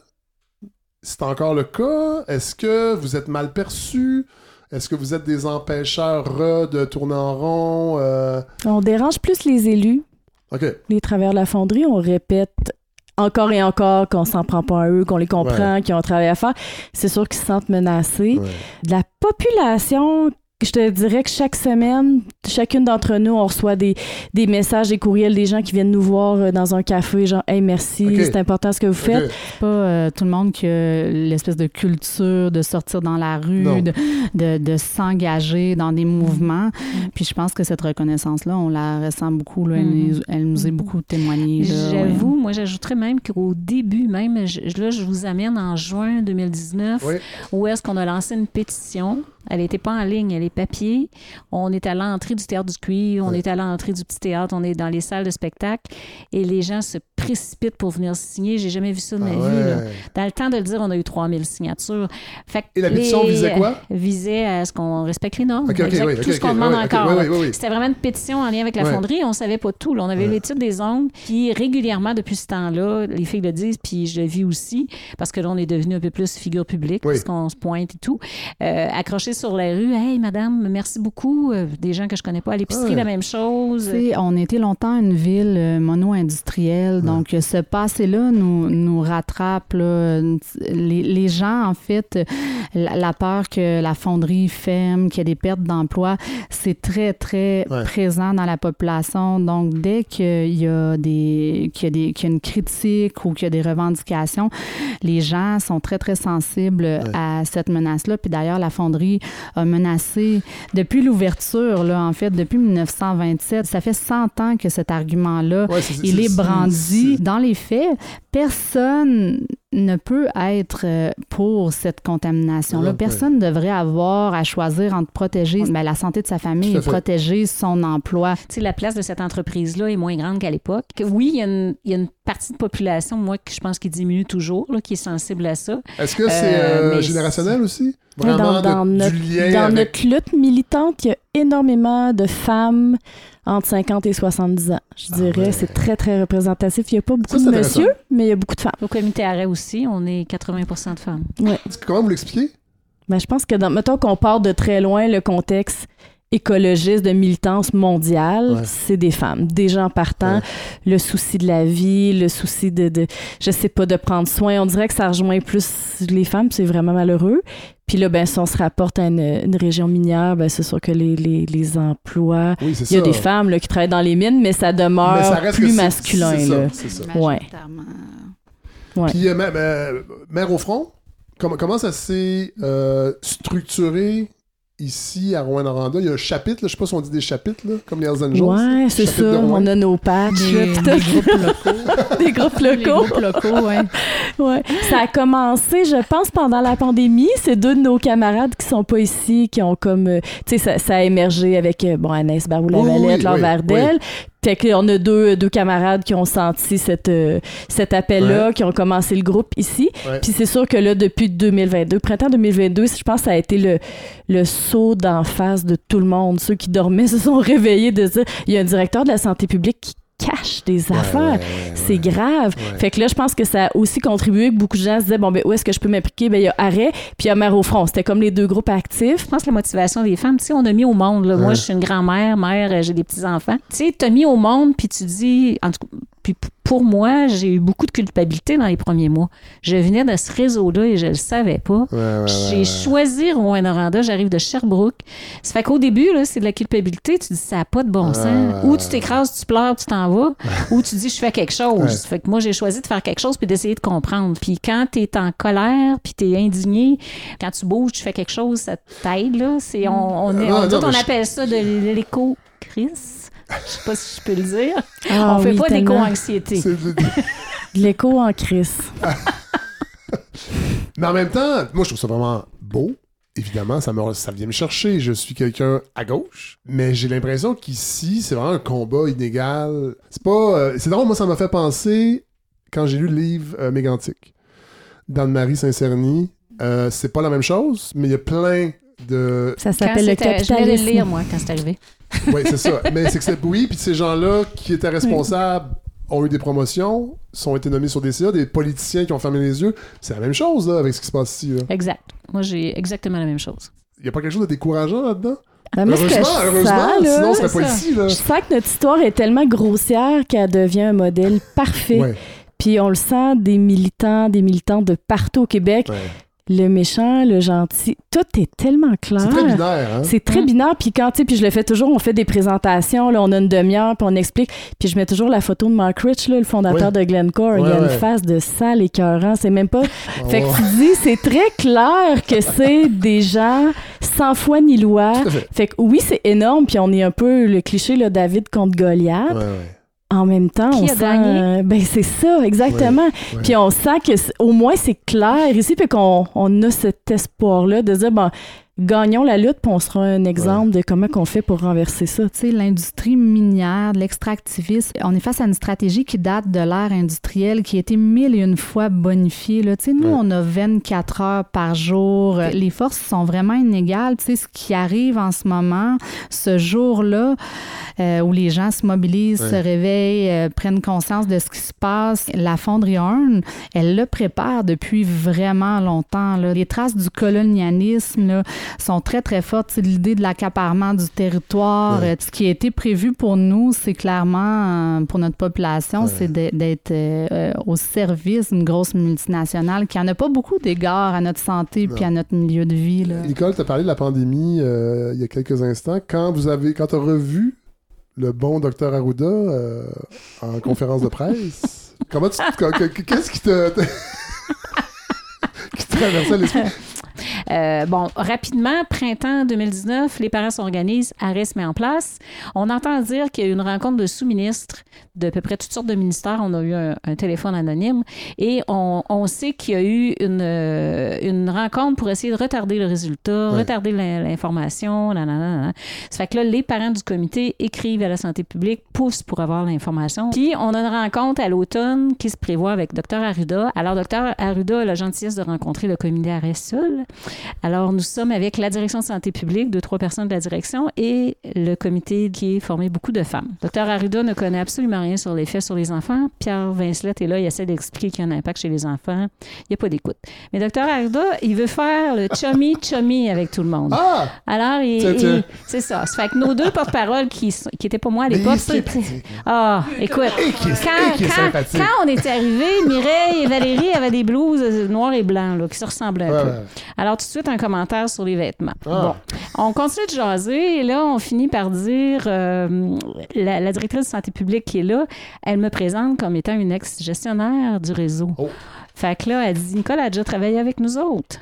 S1: c'est encore le cas? Est-ce que vous êtes mal perçus? Est-ce que vous êtes des empêcheurs re, de tourner en rond? Euh,
S3: On dérange plus les élus,
S1: OK.
S3: les travers de la fonderie. On répète encore et encore qu'on s'en prend pas à eux, qu'on les comprend, qu'ils ont un travail à faire. C'est sûr qu'ils se sentent menacés.
S1: Ouais.
S3: De la population, je te dirais que chaque semaine, chacune d'entre nous, on reçoit des, des messages, des courriels des gens qui viennent nous voir euh, dans un café, genre Hey, merci, c'est important ce que vous faites.
S1: OK.
S5: C'est pas euh, tout le monde qui a l'espèce de culture de sortir dans la rue,
S1: Non.
S5: de, de, de s'engager dans des mouvements. Puis je pense que cette reconnaissance-là, on la ressent beaucoup. Là, elle, nous, elle nous est beaucoup témoignée. ouais.
S4: J'avoue, moi, j'ajouterais même qu'au début, même, je- là, je vous amène en juin 2019,
S1: Oui.
S4: où est-ce qu'on a lancé une pétition. Elle n'était pas en ligne, elle est papier. On est à l'entrée du théâtre du cuir, on
S1: Ouais.
S4: est à l'entrée du petit théâtre, on est dans les salles de spectacle et les gens se précipitent pour venir signer. J'ai jamais vu ça de ma
S1: Ah
S4: vie. là. Dans le temps de le dire, on a eu 3000 signatures. Fait que
S1: Et la pétition
S4: les-
S1: visait quoi?
S4: Visait à ce qu'on respecte les normes. Exact.
S1: oui,
S4: Tout ce qu'on demande
S1: oui,
S4: encore.
S1: oui.
S4: C'était vraiment une pétition en lien avec la fonderie. On savait pas tout. là. On avait
S1: Ouais.
S4: l'étude des ongles. Puis régulièrement, depuis ce temps-là, les filles le disent, puis je le vis aussi, parce que là, on est devenu un peu plus figure publique, parce qu'on se pointe et tout. Euh, sur la rue, Hey, madame, merci beaucoup. Euh, des gens que je connais pas à l'épicerie,
S1: Ouais.
S4: la même chose.
S5: Tu sais, on était longtemps une ville euh, mono-industrielle, donc euh, ce passé-là nous, nous rattrape. là. Les, les gens, en fait, la, la peur que la fonderie ferme, qu'il y ait des pertes d'emplois, c'est très, très
S1: Ouais.
S5: présent dans la population. Donc, dès qu'il y a des, qu'il y a des, qu'il y a une critique ou qu'il y a des revendications, les gens sont très, très sensibles à cette menace-là. Puis d'ailleurs, la fonderie a menacé depuis l'ouverture, là, en fait, depuis 1927. Ça fait 100 ans que cet argument-là,
S1: Ouais,
S5: il est brandi. Dans les faits, personne ne peut être euh, pour cette contamination-là. Personne ne devrait avoir à choisir entre protéger ben, la santé de sa famille et protéger son emploi.
S4: Tu sais, la place de cette entreprise-là est moins grande qu'à l'époque. Que Oui, il y, a une, il y a une partie de population, moi, que je pense qui diminue toujours, là, qui est sensible à ça.
S1: Est-ce que c'est
S4: Euh,
S1: euh, générationnel aussi? Vraiment
S3: dans, dans
S1: de-
S3: notre,
S1: du lien
S3: dans
S1: avec...
S3: notre lutte militante, il y a énormément de femmes entre 50 et 70 ans. Je
S1: Ah
S3: dirais,
S1: ouais.
S3: c'est très, très représentatif. Il n'y a pas beaucoup
S1: Ça,
S3: de monsieur, mais il y a beaucoup de femmes.
S4: Au comité arrêt aussi, on est 80% de femmes.
S1: Comment vous l'expliquez?
S3: Ben, je pense que, dans, mettons qu'on part de très loin, le contexte écologistes de militance mondiale,
S1: Ouais.
S3: c'est des femmes. Déjà en partant,
S1: Ouais.
S3: le souci de la vie, le souci de, de, je sais pas, de prendre soin. On dirait que ça rejoint plus les femmes, c'est vraiment malheureux. Puis là, ben, si on se rapporte à une, une région minière, ben, c'est sûr que les, les, les emplois,
S1: Oui, c'est ça.
S3: il y a des femmes là, qui travaillent dans les mines, mais ça demeure
S1: Mais ça reste
S3: plus masculin.
S1: c'est ça, ça.
S3: Ouais.
S5: Majoritairement.
S3: Ouais.
S1: Puis, euh, mère au front, comment, comment ça s'est euh, structuré ici à Rouen-Noranda? Il y a un chapitre, là, je sais pas si on dit des chapitres, là, comme les Hells Angels.
S3: Ouais, c'est ça.
S1: Rouen.
S3: On a nos patchs,
S5: Des, des groupes locaux.
S3: des groupes locaux.
S5: groupes locaux, ouais.
S3: Ouais. Ça a commencé, je pense, pendant la pandémie. C'est deux de nos camarades qui sont pas ici, qui ont comme. euh, tu sais, ça, ça a émergé avec, euh, bon, Anaïs Barou-Lavalette,
S1: Oui, oui,
S3: Laure
S1: oui,
S3: Vardel. Fait qu'on a deux, deux camarades qui ont senti cette, euh, cet appel-là, qui ont commencé le groupe ici.
S1: Ouais.
S3: Puis c'est sûr que là, depuis 2022, printemps 2022, je pense que ça a été le, le saut d'en face de tout le monde. Ceux qui dormaient se sont réveillés de dire il y a un directeur de la santé publique qui cache des affaires.
S1: ouais, ouais,
S3: C'est
S1: ouais.
S3: grave.
S1: Ouais.
S3: Fait que là, je pense que ça a aussi contribué que beaucoup de gens se disaient bon, ben, où est-ce que je peux m'impliquer? Ben, il y a Arrêt, puis il y a Mère au front. C'était comme les deux groupes actifs.
S4: Je pense que la motivation des femmes, tu sais, on a mis au monde. là. Moi, je suis une grand-mère, mère, euh, j'ai des petits-enfants. Tu sais, t'as mis au monde, puis tu dis, en tout cas, puis pour moi, j'ai eu beaucoup de culpabilité dans les premiers mois. Je venais de ce réseau-là et je le savais pas.
S1: Ouais, ouais, ouais,
S4: J'ai
S1: ouais.
S4: choisi Rouen-Noranda, j'arrive de Sherbrooke. Ça fait qu'au début, là, c'est de la culpabilité. Tu dis, ça n'a pas de bon sens. Ou tu t'écrases, tu pleures, tu t'en vas. ou tu dis, je fais quelque chose. Fait que moi, j'ai choisi de faire quelque chose puis d'essayer de comprendre. Puis quand tu es en colère, puis tu es indigné, quand tu bouges, tu fais quelque chose, ça t'aide. Là. C'est, on, on, est,
S1: Ah,
S4: on,
S1: non,
S4: on
S1: je-
S4: appelle ça de l'éco-crise. Je sais pas si je peux le dire.
S3: Ah
S4: on fait
S3: oui,
S4: pas d'éco-anxiété.
S1: C'est de-
S3: De L'écho en crise.
S1: Mais en même temps, moi, je trouve ça vraiment beau. Évidemment, ça, me, ça vient me chercher. Je suis quelqu'un à gauche, mais j'ai l'impression qu'ici, c'est vraiment un combat inégal. C'est pas. euh, c'est drôle, moi, ça m'a fait penser quand j'ai lu le livre euh, Mégantic d'Anne-Marie Saint-Cerny. Euh, c'est pas la même chose, mais il y a plein de.
S3: Ça s'appelle le
S4: c'était- Je le
S3: capitalisme.
S4: lire, moi, quand c'est arrivé.
S1: Oui, c'est ça. Mais c'est que c'est oui, puis ces gens-là qui étaient responsables ont eu des promotions, sont été nommés sur des CA, des politiciens qui ont fermé les yeux. C'est la même chose là, avec ce qui se passe ici. là.
S4: Exact. Moi, j'ai exactement la même chose.
S1: Il n'y a pas quelque chose de décourageant là-dedans?
S3: Ben,
S1: heureusement, heureusement,
S3: sens, là,
S1: sinon on serait
S4: c'est
S1: pas
S4: ça.
S1: ici. Là.
S3: je sens que notre histoire est tellement grossière qu'elle devient un modèle parfait.
S1: Ouais,
S3: Puis on le sent des militants, des militantes de partout au Québec.
S1: ouais.
S3: Le méchant, le gentil, tout est tellement clair.
S1: C'est très binaire. Hein?
S3: C'est très
S4: Hein?
S3: binaire. Puis quand, tu sais, puis je le fais toujours, on fait des présentations, là, on a une demi-heure, puis on explique. Puis je mets toujours la photo de Mark Rich, là, le fondateur de Glencore. Il y a
S1: Ouais,
S3: une
S1: ouais.
S3: face de sale écœurant. C'est même pas... Fait que
S1: Ouais.
S3: tu dis, c'est très clair que c'est des gens sans foi ni loi.
S1: Tout à fait.
S3: Fait que oui, c'est énorme, puis on est un peu le cliché, là, David contre Goliath.
S1: Ouais, ouais.
S3: En même temps,
S4: Qui
S3: on
S4: a
S3: sent...
S4: gagné?
S3: euh, ben c'est ça, exactement.
S1: ouais.
S3: Puis on sent que au moins c'est clair ici, puis qu'on on a cet espoir-là de dire, bon, gagnons la lutte, puis on sera un exemple de comment qu'on fait pour renverser ça.
S5: Tu sais, l'industrie minière, de l'extractivisme, on est face à une stratégie qui date de l'ère industrielle, qui a été mille et une fois bonifiée. Là. Tu sais, nous,
S1: Ouais.
S5: on a 24 heures par jour. Les forces sont vraiment inégales. Tu sais, ce qui arrive en ce moment, ce jour-là, euh, où les gens se mobilisent,
S1: Ouais.
S5: se réveillent, euh, prennent conscience de ce qui se passe, la fonderie elle le prépare depuis vraiment longtemps. Là. Les traces du colonialisme, là, sont très, très fortes. L'idée de l'accaparement du territoire.
S1: Ouais.
S5: Euh, Ce qui a été prévu pour nous, c'est clairement, euh, pour notre population,
S1: Ouais.
S5: c'est d'être euh, au service d'une grosse multinationale qui en a pas beaucoup d'égard à notre santé puis à notre milieu de vie. Là.
S1: Nicole, tu as parlé de la pandémie euh, il y a quelques instants. Quand vous avez, quand as revu le bon docteur Arruda euh, en conférence de presse, comment tu, qu- qu- qu'est-ce qui te, qui traversait l'esprit?
S4: Euh, bon, rapidement, printemps 2019, les parents s'organisent, se met en place. On entend dire qu'il y a eu une rencontre de sous-ministres de peu près toutes sortes de ministères. On a eu un, un téléphone anonyme et on, on sait qu'il y a eu une, euh, une rencontre pour essayer de retarder le résultat,
S1: Ouais.
S4: retarder l'in- l'information. Ça fait que là, les parents du comité écrivent à la santé publique, poussent pour avoir l'information. Puis, on a une rencontre à l'automne qui se prévoit avec Dr Arruda. Alors, Dr Arruda a la gentillesse de rencontrer le comité Arrêt seul. Alors, nous sommes avec la direction de santé publique, deux, trois personnes de la direction, et le comité qui est formé beaucoup de femmes. Docteur Arruda ne connaît absolument rien sur les faits sur les enfants. Pierre Vincelette est là, il essaie d'expliquer qu'il y a un impact chez les enfants. Il n'y a pas d'écoute. Mais docteur Arruda, il veut faire le chummy-chummy avec tout le monde.
S1: Ah!
S4: Alors, c'est ça. Ça fait que nos deux porte-paroles qui n'étaient pas moi à l'époque.
S1: sympathique.
S4: Ah, écoute, quand, quand- on est arrivé, Mireille et Valérie avaient des blouses noires et là, qui se ressemblaient un
S1: Ouais,
S4: peu.
S1: ouais.
S4: Alors, tout de suite, un commentaire sur les vêtements.
S1: Ah.
S4: Bon, on continue de jaser et là, on finit par dire euh, la, la directrice de santé publique qui est là, elle me présente comme étant une ex-gestionnaire du réseau.
S1: Oh.
S4: Fait que là, elle dit Nicole a déjà travaillé avec nous autres.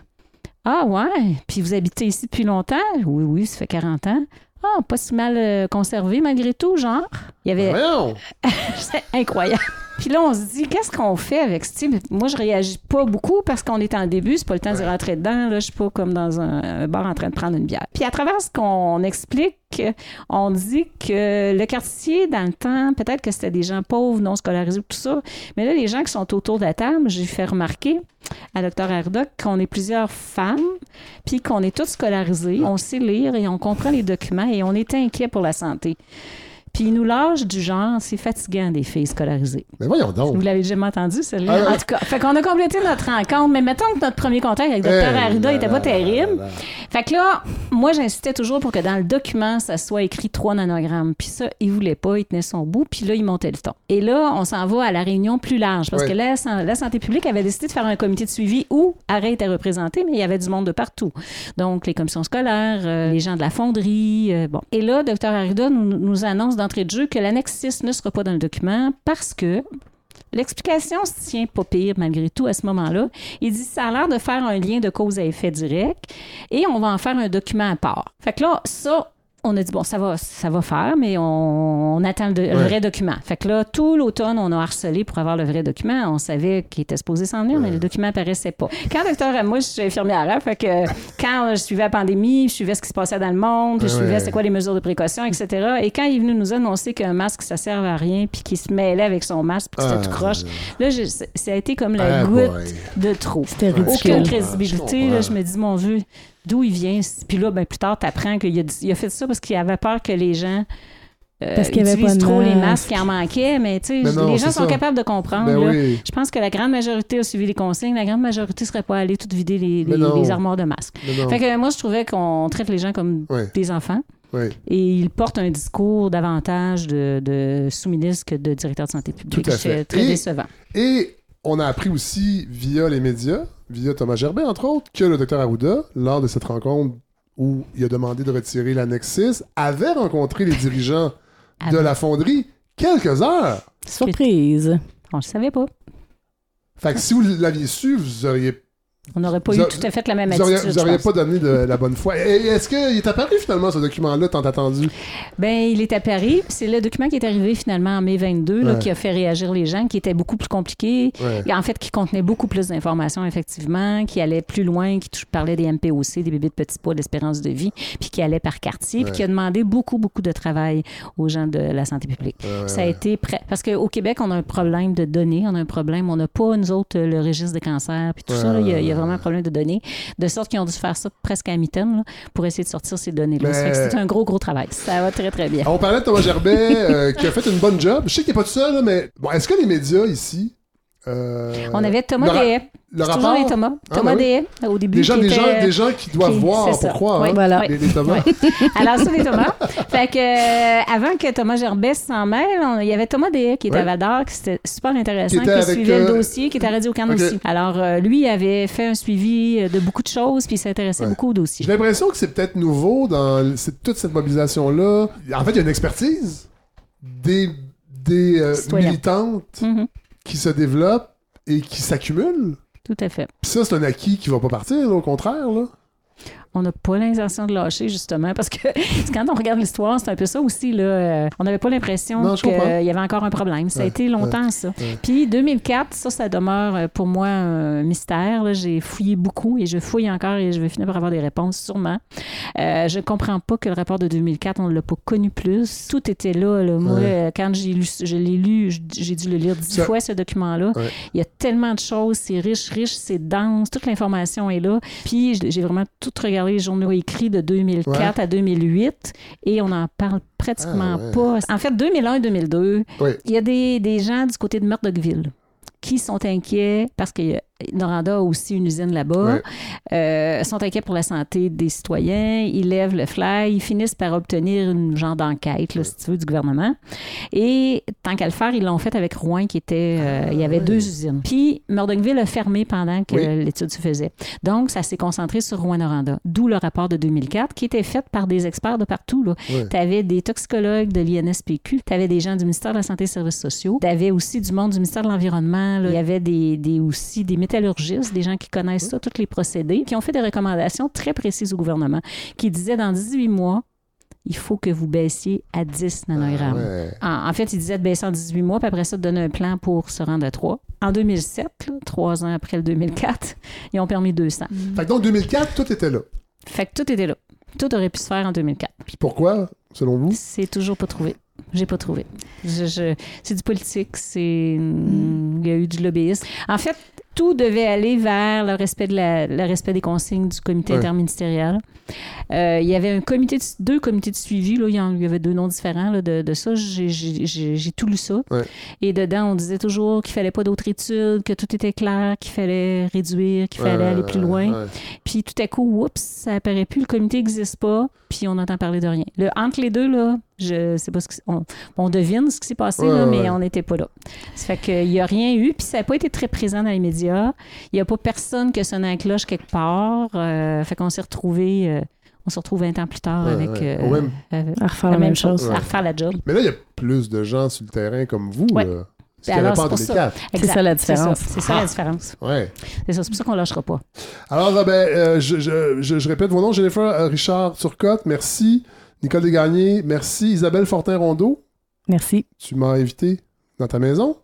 S4: Ah, ouais? Puis vous habitez ici depuis longtemps? Oui, oui, ça fait 40 ans. Ah, pas si mal euh, conservé malgré tout, genre. Il y avait.
S1: Voyons.
S4: C'est incroyable. Puis là, on se dit, qu'est-ce qu'on fait avec ce type? Moi, je réagis pas beaucoup parce qu'on est en début, c'est pas le temps d'y rentrer dedans. Là, je suis pas comme dans un, un bar en train de prendre une bière. Puis à travers ce qu'on explique, on dit que le quartier, dans le temps, peut-être que c'était des gens pauvres, non scolarisés, tout ça. Mais là, les gens qui sont autour de la table, j'ai fait remarquer à Dr. Herdock qu'on est plusieurs femmes, puis qu'on est toutes scolarisées, on sait lire et on comprend les documents et on est inquiet pour la santé. Puis ils nous lâchent du genre, c'est fatigant des filles scolarisées.
S1: Mais voyons donc.
S4: Vous l'avez jamais entendu, celle-là?
S1: Ah.
S4: En tout cas, fait qu'on a complété notre rencontre, mais mettons que notre premier contact avec Dr.
S1: Eh
S4: Arruda
S1: là
S4: était pas terrible.
S1: là là.
S4: Fait que là, moi, j'insistais toujours pour que dans le document, ça soit écrit 3 nanogrammes. Puis ça, il voulait pas, il tenait son bout, puis là, il montait le ton. Et là, on s'en va à la réunion plus large, parce que la, la santé publique avait décidé de faire un comité de suivi où Arrêt était représenté, mais il y avait du monde de partout. Donc, les commissions scolaires, euh, les gens de la fonderie, euh, bon. Et là, Dr. Arruda nous, nous annonce d'entrée de jeu que l'annexe 6 ne sera pas dans le document parce que L'explication se tient pas pire malgré tout à ce moment-là. Il dit ça a l'air de faire un lien de cause à effet direct et on va en faire un document à part. Fait que là, ça, on a dit, bon, ça va, ça va faire, mais on, on attend le, vrai document. Fait que là, tout l'automne, on a harcelé pour avoir le vrai document. On savait qu'il était supposé s'en venir, mais le document apparaissait pas. Quand docteur, moi, je suis infirmière, hein, fait que quand je suivais la pandémie, je suivais ce qui se passait dans le monde, puis je
S1: Ouais.
S4: suivais c'est quoi les mesures de précaution, etc. Et quand il est venu nous annoncer qu'un masque, ça sert à rien, puis qu'il se mêlait avec son masque, puis que c'était
S1: Ah,
S4: tout croche, là, je- ça a été comme la
S1: Ah,
S4: goutte
S1: boy.
S4: de trop.
S3: C'était.
S4: Aucune
S1: Je
S4: crédibilité.
S1: comprends.
S4: Là, je me dis, mon Dieu, d'où il vient? Puis là, ben, plus tard, tu apprends qu'il a, il fait ça parce qu'il avait peur que les gens euh,
S3: Parce qu'il y avait
S4: utilisent
S3: pas de
S4: trop les
S3: masque.
S4: masques, qu'il en manquait. Mais tu sais, les gens sont
S1: ça.
S4: capables de comprendre.
S1: Ben
S4: là.
S1: oui.
S4: Je pense que la grande majorité a suivi les consignes. La grande majorité ne serait pas allée tout vider les, armoires de masques. Fait que moi, je trouvais qu'on traite les gens comme des enfants. Et ils portent un discours davantage de, de sous-ministre que de directeur de santé publique.
S1: Tout à
S4: C'est
S1: fait.
S4: très
S1: Et-
S4: décevant.
S1: Et on a appris aussi via les médias, via Thomas Gerbet, entre autres, que le docteur Arruda, lors de cette rencontre où il a demandé de retirer l'annexe 6, avait rencontré les dirigeants de
S4: Avait.
S1: la fonderie quelques heures.
S3: Surprise.
S4: On ne le savait pas.
S1: Fait que si vous l'aviez su, vous auriez,
S4: On n'aurait pas
S1: Vous
S4: eu
S1: a-
S4: tout à fait la même attitude.
S1: vous
S4: je
S1: auriez
S4: pense.
S1: pas donné de la bonne foi. Est-ce qu'il est apparu finalement ce document-là tant attendu?
S4: Ben, il est à Paris. C'est le document qui est arrivé finalement en mai 22, là,
S1: Ouais.
S4: qui a fait réagir les gens, qui était beaucoup plus compliqué.
S1: Ouais.
S4: Et En fait, qui contenait beaucoup plus d'informations, effectivement, qui allait plus loin, qui parlait des MPOC, des bébés de petits poids, d'espérance de vie, puis qui allait par quartier, puis qui a demandé beaucoup, beaucoup de travail aux gens de la santé publique. Ça a été prêt. Parce qu'au Québec, on a un problème de données, on a un problème, on n'a pas, nous autres, le registre des cancers, puis tout ça, là, il y, a- il y a
S1: ouais,
S4: vraiment un problème de données, de sorte qu'ils ont dû faire ça presque à mi-temps pour essayer de sortir ces données-là. C'est un gros, gros travail. Ça va très, très bien.
S1: On parlait de Thomas Gerbet euh, qui a fait une bonne job. Je sais qu'il n'est pas tout seul, là, mais bon, est-ce que les médias ici. Euh,
S4: On avait Thomas Dehaye.
S1: Le
S4: C'est toujours
S1: rapport.
S4: les Thomas.
S1: Ah,
S4: Thomas
S1: ben oui.
S4: Au début.
S1: Des gens,
S4: qui
S1: des, gens,
S4: était-
S1: des gens qui doivent
S4: qui-
S1: voir
S4: c'est
S1: pour
S4: ça.
S1: croire.
S4: Oui,
S1: hein,
S3: Voilà.
S4: oui.
S1: Les, les Thomas.
S4: Alors, ça, les Thomas. fait que, euh, avant que Thomas Gerbet s'en mêle, on- il y avait Thomas Dehaye qui était à qui c'était super intéressant,
S1: Qui était
S4: suivait
S1: euh,
S4: le dossier, qui était à Radio-Can aussi. Alors, euh, lui, avait fait un suivi euh, de beaucoup de choses, puis il s'intéressait
S1: Ouais.
S4: beaucoup au dossier.
S1: J'ai l'impression que c'est peut-être nouveau dans toute cette mobilisation-là. En fait, il y a une expertise des, des euh, militantes
S4: Mhm.
S1: Qui se développent et qui s'accumulent.
S4: Tout à fait.
S1: Puis ça, c'est un acquis qui va pas partir, là, au contraire. Là.
S4: On n'a pas l'intention de lâcher, justement, parce que quand on regarde l'histoire, c'est un peu ça aussi. Là, euh, on n'avait pas l'impression qu'il y avait encore un problème. Ça a été longtemps, ça.
S1: ouais.
S4: Puis 2004, ça, ça demeure euh, pour moi un mystère. J'ai fouillé beaucoup et je fouille encore et je vais finir par avoir des réponses, sûrement. Euh, je comprends pas que le rapport de 2004, on ne l'a pas connu plus. Tout était là. là. Moi, quand j'ai lu, je l'ai lu, j'ai dû le lire dix fois, ce document-là. Il y a tellement de choses, c'est riche, riche, c'est dense, toute l'information est là. Puis j'ai vraiment tout regardé les journaux écrits de 2004 à 2008 et on n'en parle pratiquement
S1: Ah, ouais.
S4: pas. En fait, 2001-2002,
S1: Oui.
S4: il y a des, des gens du côté de Murdochville qui sont inquiets parce que euh, Noranda a aussi une usine là-bas,
S1: Ouais.
S4: euh, sont inquiets pour la santé des citoyens, ils lèvent le fly, ils finissent par obtenir une genre d'enquête, là, si tu veux, du gouvernement. Et tant qu'à le faire, ils l'ont fait avec Rouen, qui était... euh, il y avait
S1: ouais.
S4: deux usines. Puis Murdochville a fermé pendant que
S1: Oui.
S4: l'étude se faisait. Donc, ça s'est concentré sur Rouen-Noranda, d'où le rapport de 2004, qui était fait par des experts de partout.
S1: Ouais.
S4: Tu avais des toxicologues de l'INSPQ, tu avais des gens du ministère de la Santé et des Services sociaux, tu avais aussi du monde du ministère de l'Environnement, il y avait des, des- aussi des métallurgistes, des gens qui connaissent ça, tous les procédés, qui ont fait des recommandations très précises au gouvernement, qui disaient dans 18 mois, il faut que vous baissiez à 10 nanogrammes.
S1: Ah, Ouais.
S4: En, en fait, il disait de baisser en 18 mois, puis après ça, de donner un plan pour se rendre à 3. En 2007, là, trois ans après le 2004, ils ont permis 200.
S1: Fait que donc 2004, tout était là.
S4: Fait que tout était là. Tout aurait pu se faire en 2004.
S1: Puis pourquoi, selon vous?
S4: C'est toujours pas trouvé. J'ai pas trouvé. Je, je- c'est du politique, c'est il y a eu du lobbyisme. En fait, tout devait aller vers le respect de la, le respect des consignes du comité interministériel. Euh, il y avait un comité, de- deux comités de suivi. Là, il y avait deux noms différents là, de, de ça. J'ai, tout lu ça. Et dedans, on disait toujours qu'il fallait pas d'autres études, que tout était clair, qu'il fallait réduire, qu'il fallait aller plus loin.
S1: ouais.
S4: Puis tout à coup, oups, ça apparaît plus, le comité n'existe pas, puis on entend parler de rien. Le, entre les deux, là, je sais pas ce que on, on devine ce qui s'est passé,
S1: Ouais,
S4: là,
S1: ouais,
S4: mais
S1: ouais.
S4: on n'était pas là. Ça fait qu'il n'y a rien eu, puis ça n'a pas été très présent dans les médias. Il n'y a pas personne qui a sonné la cloche quelque part. euh, fait qu'on s'est retrouvés, euh, on se retrouve 20 ans plus tard
S1: Ouais,
S4: avec
S1: ouais.
S4: euh,
S1: même-
S4: avec
S3: À refaire la, même chose.
S1: Ouais.
S4: à refaire la job.
S1: Mais là, il y a plus de gens sur le terrain comme vous.
S4: Ouais.
S1: Là. Ce
S4: Ben
S1: en
S4: c'est ça.
S1: 2004.
S3: C'est
S4: Exact.
S3: ça la différence.
S4: C'est ça, la différence.
S1: Ouais.
S4: C'est ça, c'est pour ça qu'on lâchera pas.
S1: Alors, euh, ben, euh, je, je- je- je répète vos noms. Jennifer euh, Richard Turcotte, merci. Nicole Desgagnés, merci. Isabelle Fortin-Rondeau,
S3: Merci.
S1: tu m'as invité dans ta maison.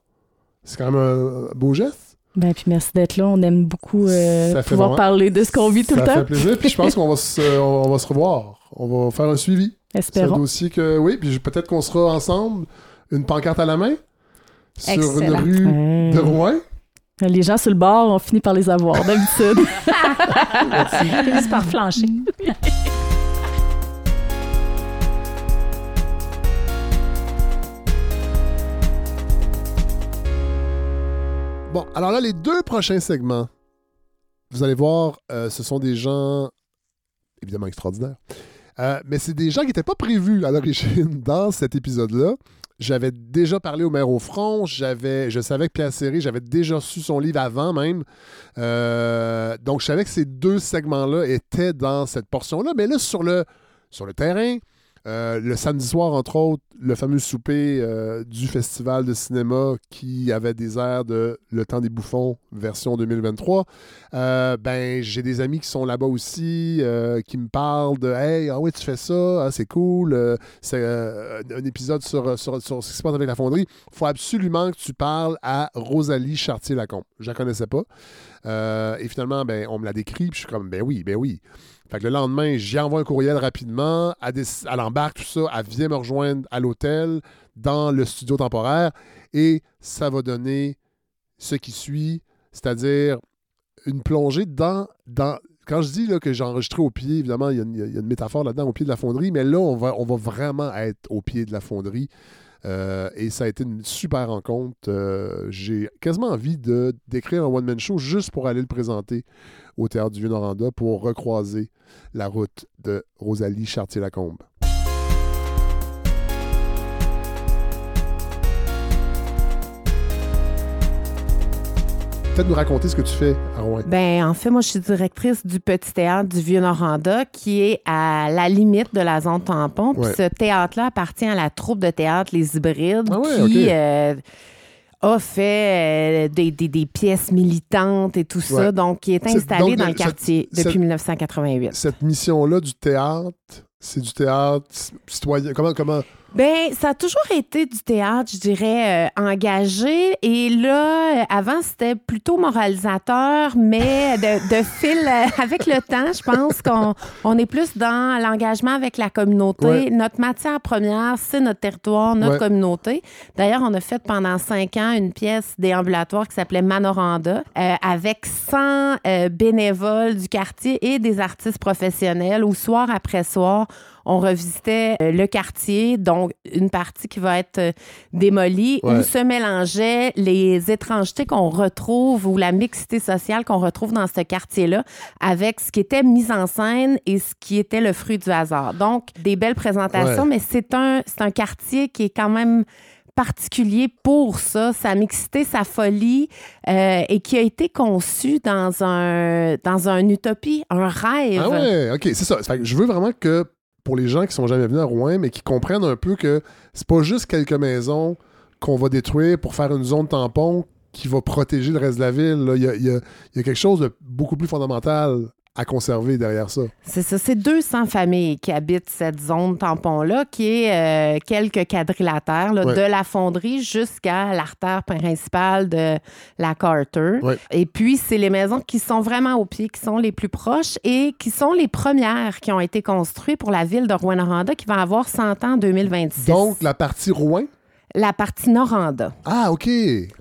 S1: C'est quand même un beau geste.
S3: Ben, puis merci d'être là. On aime beaucoup euh,
S1: Ça fait
S3: pouvoir
S1: vraiment-
S3: parler de ce qu'on vit tout
S1: Ça
S3: le
S1: fait
S3: temps.
S1: plaisir. Puis je pense qu'on va, se, on va se revoir. On va faire un suivi. C'est un
S3: Espérons.
S1: dossier que, oui, puis peut-être qu'on sera ensemble, une pancarte à la main, sur une
S4: Excellent.
S1: rue
S3: Ouais.
S1: de Rouen.
S3: Les gens sur le bord, on finit par les avoir d'habitude.
S4: Finissent par flancher.
S1: Bon, alors là, les deux prochains segments, vous allez voir, euh, ce sont des gens évidemment extraordinaires. Euh, mais c'est des gens qui n'étaient pas prévus à l'origine dans cet épisode-là. J'avais déjà parlé au maire au front, je savais que Pierre Serré, j'avais déjà reçu son livre avant même. Euh, donc, je savais que ces deux segments-là étaient dans cette portion-là. Mais là, sur le, sur le terrain, euh, le samedi soir, entre autres, le fameux souper euh, du festival de cinéma qui avait des airs de Le temps des bouffons, version 2023. Euh, ben, j'ai des amis qui sont là-bas aussi, qui me parlent de Hey, ah oui, tu fais ça, ah, c'est cool. c'est un épisode sur, sur, ce qui se passe avec la fonderie. Il faut absolument que tu parles à Rosalie Chartier-Lacombe. Je la connaissais pas. Et finalement, ben, on me l'a décrit, puis je suis comme Ben oui, ben oui. Le lendemain, j'y envoie un courriel rapidement, déc- elle embarque tout ça, elle vient me rejoindre à l'hôtel, dans le studio temporaire, et ça va donner ce qui suit, c'est-à-dire une plongée dans, dans quand je dis que j'ai enregistré au pied, évidemment, il y, y a une métaphore là-dedans au pied de la fonderie, mais là, on va vraiment être au pied de la fonderie. Euh, et ça a été une super rencontre. Euh, j'ai quasiment envie de d'écrire un one-man show juste pour aller le présenter au Théâtre du Vieux-Noranda pour recroiser la route de Rosalie Chartier-Lacombe. Peut-être nous raconter ce que tu fais à Rouen.
S6: Ben, en fait, moi, je suis directrice du Petit Théâtre du Vieux-Noranda, qui est à la limite de la zone tampon. Puis
S1: Ouais.
S6: ce théâtre-là appartient à la troupe de théâtre Les Hybrides,
S1: Ah ouais,
S6: qui euh, a fait euh, des, des- des pièces militantes et tout ça, donc qui est installé
S1: donc,
S6: dans le
S1: cette-
S6: quartier
S1: cette-
S6: depuis 1988.
S1: Cette mission-là du théâtre, c'est du théâtre citoyen. Comment, comment?
S6: Ben, ça a toujours été du théâtre, je dirais, euh, engagé. Et là, euh, avant, c'était plutôt moralisateur, mais de, de fil euh, avec le temps, je pense qu'on on est plus dans l'engagement avec la communauté.
S1: Ouais.
S6: Notre matière première, c'est notre territoire, notre
S1: Ouais.
S6: communauté. D'ailleurs, on a fait pendant cinq ans une pièce déambulatoire qui s'appelait Manoranda, euh, avec 100 euh, bénévoles du quartier et des artistes professionnels où soir après soir, on revisitait euh, le quartier, donc une partie qui va être euh, démolie,
S1: Ouais.
S6: où se mélangeaient les étrangetés qu'on retrouve ou la mixité sociale qu'on retrouve dans ce quartier-là avec ce qui était mis en scène et ce qui était le fruit du hasard. Donc, des belles présentations,
S1: Ouais.
S6: mais c'est un, c'est un quartier qui est quand même particulier pour ça, sa mixité, sa folie, euh, et qui a été conçu dans un, dans un utopie, un rêve.
S1: Ah ouais, ok, c'est ça. Je veux vraiment que pour les gens qui sont jamais venus à Rouen, mais qui comprennent un peu que c'est pas juste quelques maisons qu'on va détruire pour faire une zone tampon qui va protéger le reste de la ville. Il y y a quelque chose de beaucoup plus fondamental à conserver derrière ça.
S6: C'est ça, c'est 200 familles qui habitent cette zone tampon-là, qui est euh, quelques quadrilatères, là,
S1: Ouais.
S6: de la fonderie jusqu'à l'artère principale de la Carter.
S1: Ouais.
S6: Et puis, c'est les maisons qui sont vraiment au pied, qui sont les plus proches et qui sont les premières qui ont été construites pour la ville de Rouyn-Noranda, qui va avoir 100 ans en 2026.
S1: Donc, la partie Rouen.
S6: La partie Noranda.
S1: Ah, OK.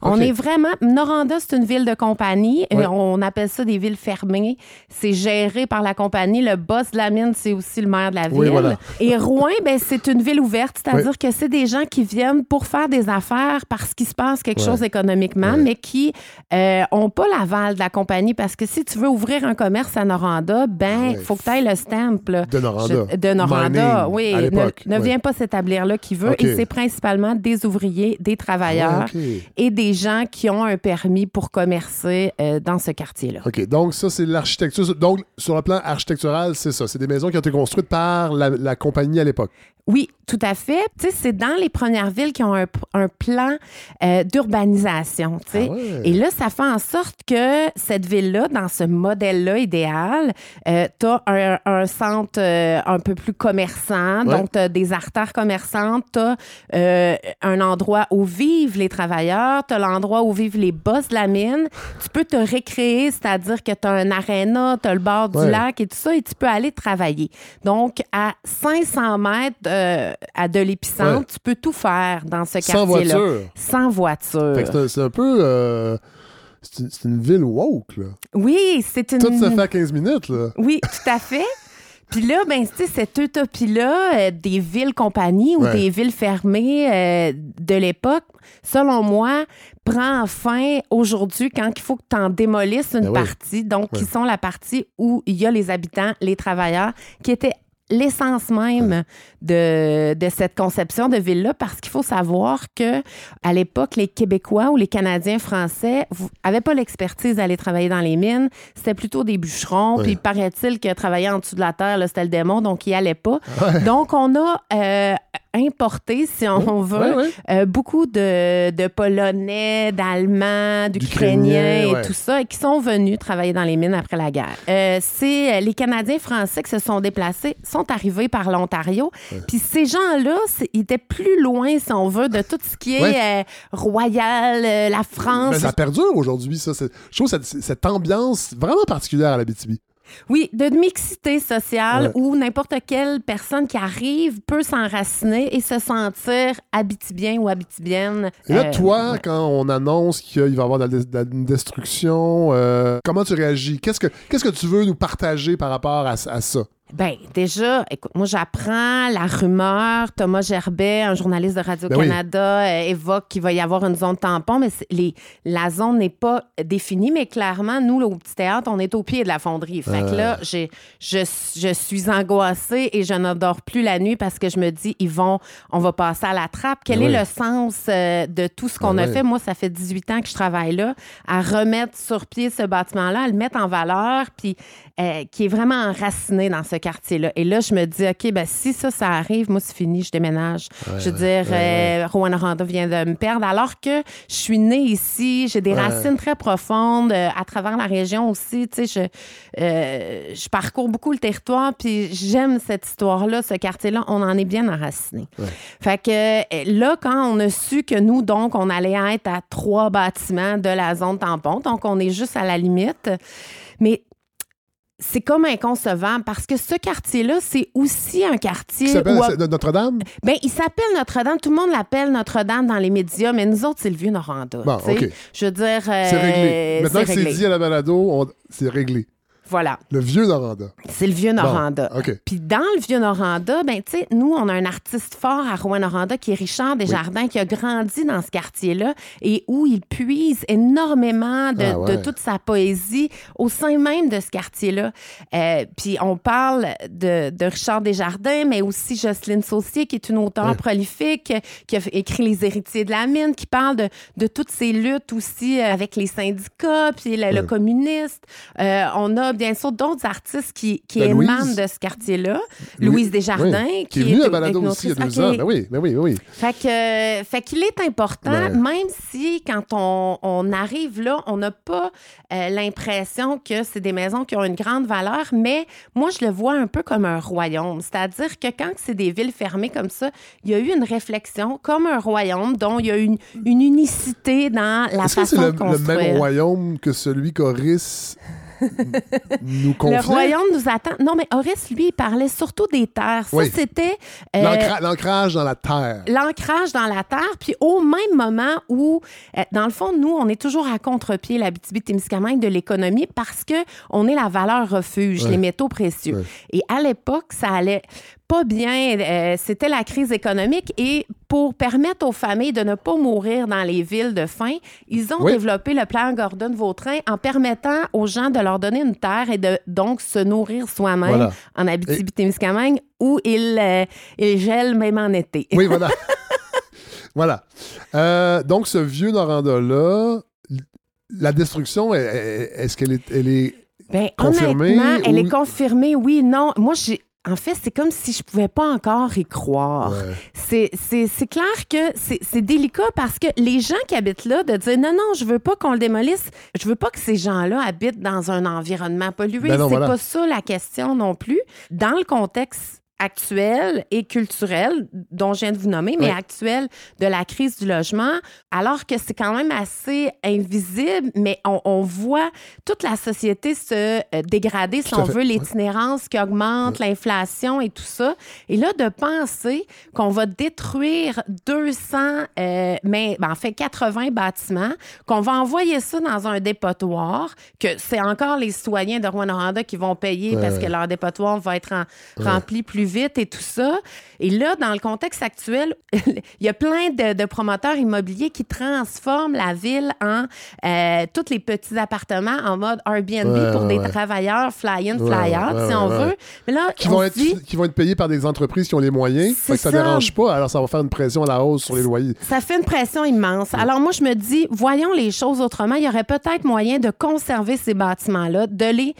S6: On est vraiment. Noranda, c'est une ville de compagnie.
S1: Ouais.
S6: Euh, On appelle ça des villes fermées. C'est géré par la compagnie. Le boss de la mine, c'est aussi le maire de la ville.
S1: Oui, voilà.
S6: Et Rouen, ben, c'est une ville ouverte, c'est-à-dire que c'est des gens qui viennent pour faire des affaires parce qu'il se passe quelque
S1: Ouais.
S6: chose économiquement, mais qui n'ont pas l'aval de la compagnie. Parce que si tu veux ouvrir un commerce à Noranda, ben, il faut que tu ailles le stamp. là.
S1: De Noranda.
S6: Je- de Noranda,
S1: Mining,
S6: oui.
S1: à
S6: Ne, ne vient pas s'établir là qui veut. Et c'est principalement des ouvriers, des travailleurs et des gens qui ont un permis pour commercer euh, dans ce quartier-là.
S1: OK, donc ça, c'est l'architecture. Donc, sur le plan architectural, c'est ça. C'est des maisons qui ont été construites par la, la compagnie à l'époque.
S6: Oui, tout à fait. Tu sais, c'est dans les premières villes qui ont un, un plan euh, d'urbanisation.
S1: Ah ouais.
S6: Et là, ça fait en sorte que cette ville-là, dans ce modèle-là idéal, euh, tu as un, un centre euh, un peu plus commerçant,
S1: Ouais.
S6: donc tu as des artères commerçantes, tu as un endroit où vivent les travailleurs, tu as l'endroit où vivent les boss de la mine. Tu peux te récréer, c'est-à-dire que tu as un aréna, tu as le bord
S1: Ouais.
S6: du lac et tout ça, et tu peux aller travailler. Donc, à 500 mètres euh, à de l'épicentre,
S1: Ouais.
S6: tu peux tout faire dans ce
S1: Sans
S6: quartier-là.
S1: voiture.
S6: Sans voiture.
S1: C'est un- peu. euh, c'est une, ville woke, là.
S6: Oui, c'est une.
S1: Tout se fait à 15 minutes, là.
S6: Oui, tout à fait. Puis là, ben, tu sais, cette utopie-là euh, des villes-compagnies ou
S1: Ouais.
S6: des villes fermées euh, de l'époque, selon moi, prend fin aujourd'hui quand il faut que tu en démolisses une
S1: Ben oui.
S6: partie, donc qui sont la partie où il y a les habitants, les travailleurs, qui étaient l'essence même de, de cette conception de ville-là, parce qu'il faut savoir que à l'époque, les Québécois ou les Canadiens français n'avaient pas l'expertise d'aller travailler dans les mines. C'était plutôt des bûcherons.
S1: Ouais.
S6: Puis paraît-il que travailler en dessous de la terre, c'était le démon, donc ils n'y allaient pas. Donc, on a euh, importé, si on veut,
S1: Ouais,
S6: euh, beaucoup de, de Polonais, d'Allemands, d'Ukrainiens et tout ça, et qui sont venus travailler dans les mines après la guerre. Euh, c'est les Canadiens français qui se sont déplacés, sont arrivés par l'Ontario. Puis ces gens-là, ils étaient plus loin, si on veut, de tout ce qui est
S1: Ouais.
S6: euh, royal, euh, la France.
S1: Mais ça perdure aujourd'hui, ça. Je trouve cette, cette ambiance vraiment particulière à la BTB.
S6: Oui, de mixité sociale
S1: Ouais.
S6: où n'importe quelle personne qui arrive peut s'enraciner et se sentir habitibien ou habitibienne.
S1: Et là,
S6: Euh,
S1: toi, quand on annonce qu'il va y avoir de la, de la- une destruction, euh, comment tu réagis? Qu'est-ce que, qu'est-ce que tu veux nous partager par rapport à, à ça?
S6: Ben, déjà, écoute, moi, j'apprends la rumeur. Thomas Gerbet, un journaliste de Radio-Canada, euh, évoque qu'il va y avoir une zone tampon, mais les, la zone n'est pas définie. Mais clairement, nous, là, au petit théâtre, on est au pied de la fonderie. Fait que là, je, je suis angoissée et je n'endors plus la nuit parce que je me dis, ils vont, on va passer à la trappe. Quel
S1: Ben
S6: est
S1: oui.
S6: le sens euh, de tout ce qu'on
S1: Ben
S6: a
S1: oui.
S6: fait? Moi, ça fait 18 ans que je travaille là, à remettre sur pied ce bâtiment-là, à le mettre en valeur, puis euh, qui est vraiment enraciné dans ce quartier-là. Et là, je me dis, OK, ben si ça, ça arrive, moi, c'est fini, je déménage. je veux dire, euh, Rwanda vient de me perdre, alors que je suis née ici, j'ai des racines très profondes euh, à travers la région aussi. Tu sais, je, euh, je parcours beaucoup le territoire, puis j'aime cette histoire-là, ce quartier-là. On en est bien enraciné. Fait que là, quand on a su que nous, donc, on allait être à trois bâtiments de la zone tampon, donc on est juste à la limite. Mais c'est comme inconcevable parce que ce quartier-là, c'est aussi un quartier. Il
S1: s'appelle Notre-Dame?
S6: Ben, il s'appelle Notre-Dame. Tout le monde l'appelle Notre-Dame dans les médias, mais nous autres, c'est le vieux Noranda.
S1: Bon, OK.
S6: Je veux dire.
S1: c'est réglé. Maintenant que c'est dit à la balado, c'est réglé.
S6: Voilà.
S1: Le vieux Noranda.
S6: C'est le vieux Noranda. Puis dans le vieux Noranda, ben tu sais, nous on a un artiste fort à Rouen-Noranda qui est Richard Desjardins qui a grandi dans ce quartier-là et où il puise énormément de, ah toute sa poésie au sein même de ce quartier-là. Euh, puis on parle de, de, Richard Desjardins, mais aussi Jocelyne Saucier qui est une auteure prolifique qui a écrit Les héritiers de la mine, qui parle de, de toutes ces luttes aussi avec les syndicats puis le, communiste. Euh, on a bien sûr d'autres artistes qui, qui ben, émanent de ce quartier-là. Louise Desjardins.
S1: Qui, est venue à Balado aussi il y a deux ans. Ben oui, ben oui, ben oui.
S6: Fait que, fait qu'il est important, même si quand on, on, arrive là, on n'a pas euh, l'impression que c'est des maisons qui ont une grande valeur, mais moi, je le vois un peu comme un royaume. C'est-à-dire que quand c'est des villes fermées comme ça, il y a eu une réflexion comme un royaume dont il y a une, une unicité dans la façon de construire.
S1: c'est le même royaume que celui qu'Oris nous
S6: Le royaume nous attend. Non, mais Horace, lui, il parlait surtout des terres. Ça, c'était.
S1: Euh, l'ancrage dans la terre.
S6: L'ancrage dans la terre. Puis au même moment où, euh, dans le fond, nous, on est toujours à contre-pied, la témiscamingue de l'économie parce qu'on est la valeur refuge, les métaux précieux. Et à l'époque, ça allait pas bien. Euh, c'était la crise économique et pour permettre aux familles de ne pas mourir dans les villes de faim, ils ont développé le plan Gordon-Vautrin en permettant aux gens de leur donner une terre et de donc se nourrir soi-même en Abitibi-Témiscamingue où ils, euh, gèlent même en été.
S1: Oui, voilà. voilà. Euh, donc, ce vieux Noranda-là, la destruction, est-ce qu'elle est, elle est ben, confirmée?
S6: Honnêtement, elle est confirmée, oui, non. Moi, j'ai en fait, c'est comme si je pouvais pas encore y croire. C'est clair que c'est délicat parce que les gens qui habitent là, de dire non, non, je veux pas qu'on le démolisse, je veux pas que ces gens-là habitent dans un environnement pollué. Ben c'est pas ça la question non plus. Dans le contexte actuelle et culturelle, dont je viens de vous nommer, mais actuelle de la crise du logement, alors que c'est quand même assez invisible, mais on, voit toute la société se euh, dégrader, si on veut, l'itinérance qui augmente, l'inflation et tout ça. Et là, de penser qu'on va détruire 200, euh, mais ben, en fait 80 bâtiments, qu'on va envoyer ça dans un dépotoir, que c'est encore les citoyens de Rwanda qui vont payer parce que leur dépotoir va être rempli plus vite et tout ça. Et là, dans le contexte actuel, il y a plein de, promoteurs immobiliers qui transforment la ville en euh, tous les petits appartements en mode Airbnb pour des travailleurs fly-in, fly-out, si on veut.
S1: Mais là, qui, vont être, qui vont être payés par des entreprises qui ont les moyens. Ça ne dérange pas. Alors, ça va faire une pression à la hausse sur les loyers.
S6: Ça fait une pression immense. Alors, moi, je me dis, voyons les choses autrement. Il y aurait peut-être moyen de conserver ces bâtiments-là, de les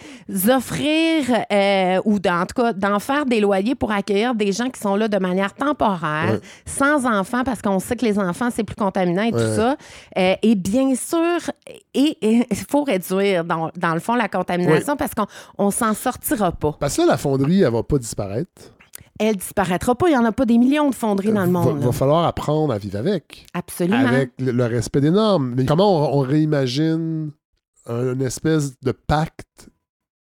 S6: offrir euh, ou en tout cas d'en faire des loyers pour accueillir des gens qui sont là de manière temporaire, sans enfants, parce qu'on sait que les enfants, c'est plus contaminant et tout ça. Euh, et bien sûr, il faut réduire, dans, dans, le fond, la contamination parce qu'on ne s'en sortira pas.
S1: Parce que là, la fonderie, elle va pas disparaître
S6: elle disparaîtra pas. Il n'y en a pas des millions de fonderies dans le monde.
S1: Il va, falloir apprendre à vivre avec.
S6: Absolument.
S1: Avec le, respect des normes. Mais comment on, réimagine une espèce de pacte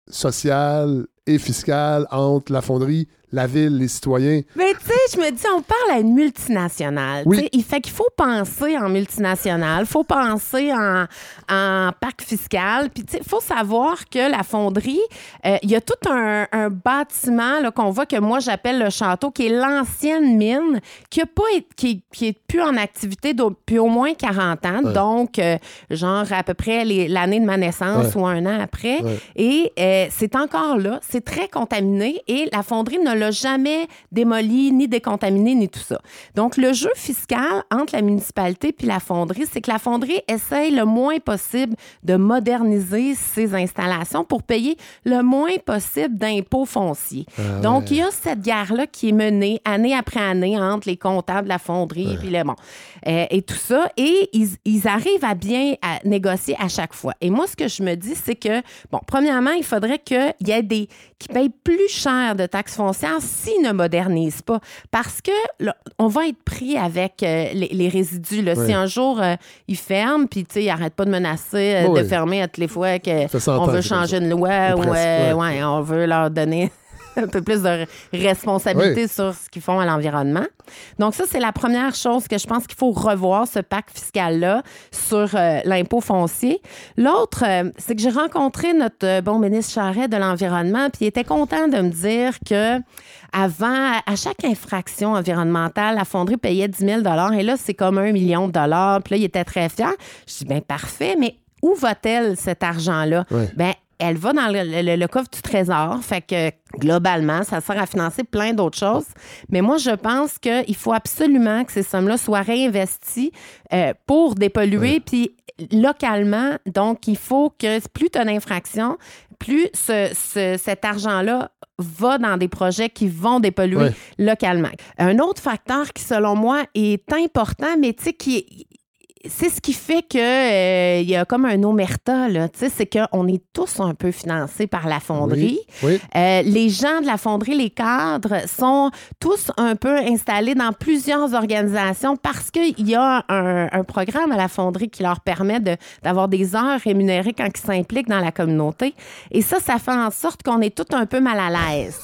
S1: social et fiscal entre la fonderie la ville, les citoyens.
S6: Mais tu sais, je me dis, on parle à une multinationale. Oui. Il fait qu'il faut penser en multinationale, il faut penser en, en parc fiscal. Puis il faut savoir que la fonderie, euh, il y a tout un, bâtiment qu'on voit que moi j'appelle le château, qui est l'ancienne mine, qui a pas qui, qui est plus en activité depuis au moins 40 ans. Donc, euh, genre à peu près l'année de ma naissance ou un an après. Et euh, c'est encore là, c'est très contaminé et la fonderie ne l'a jamais démoli, ni décontaminé, ni tout ça. Donc, le jeu fiscal entre la municipalité puis la fonderie, c'est que la fonderie essaye le moins possible de moderniser ses installations pour payer le moins possible d'impôts fonciers. Ah Donc, il y a cette guerre-là qui est menée année après année entre les comptables de la fonderie puis le bon, euh, et tout ça. Et ils, ils arrivent à bien à négocier à chaque fois. Et moi, ce que je me dis, c'est que, bon, premièrement, il faudrait qu'il y ait des qui payent plus cher de taxes foncières s'ils ne modernisent pas. Parce que on va être pris avec euh, les, résidus. Là. Si un jour euh, ils ferment, puis ils n'arrêtent pas de menacer euh, de fermer à toutes les fois qu'on veut changer une loi ou ouais, on veut leur donner un peu plus de responsabilité sur ce qu'ils font à l'environnement. Donc ça, c'est la première chose que je pense qu'il faut revoir, ce pacte fiscal-là, sur euh, l'impôt foncier. L'autre, euh, c'est que j'ai rencontré notre euh, bon ministre Charret de l'Environnement, puis il était content de me dire que avant, à chaque infraction environnementale, la fonderie payait 10 000 et là, c'est comme un million de dollars. Puis là, il était très fier. Je dis, bien, parfait, mais où va-t-elle cet argent-là? Ben, elle va dans le, coffre du trésor. Fait que globalement, ça sert à financer plein d'autres choses. Mais moi, je pense qu'il faut absolument que ces sommes-là soient réinvesties euh, pour dépolluer. Puis localement, donc il faut que plus tu as d'infractions, plus cet argent-là va dans des projets qui vont dépolluer localement. Un autre facteur qui, selon moi, est important, mais tu sais, qui, c'est ce qui fait que euh, il y a comme un omerta là, tu sais, c'est qu'on est tous un peu financés par la fonderie. Euh, les gens de la fonderie, les cadres, sont tous un peu installés dans plusieurs organisations parce qu'il y a un, programme à la fonderie qui leur permet d'avoir des heures rémunérées quand ils s'impliquent dans la communauté. Et ça, ça fait en sorte qu'on est tous un peu mal à l'aise.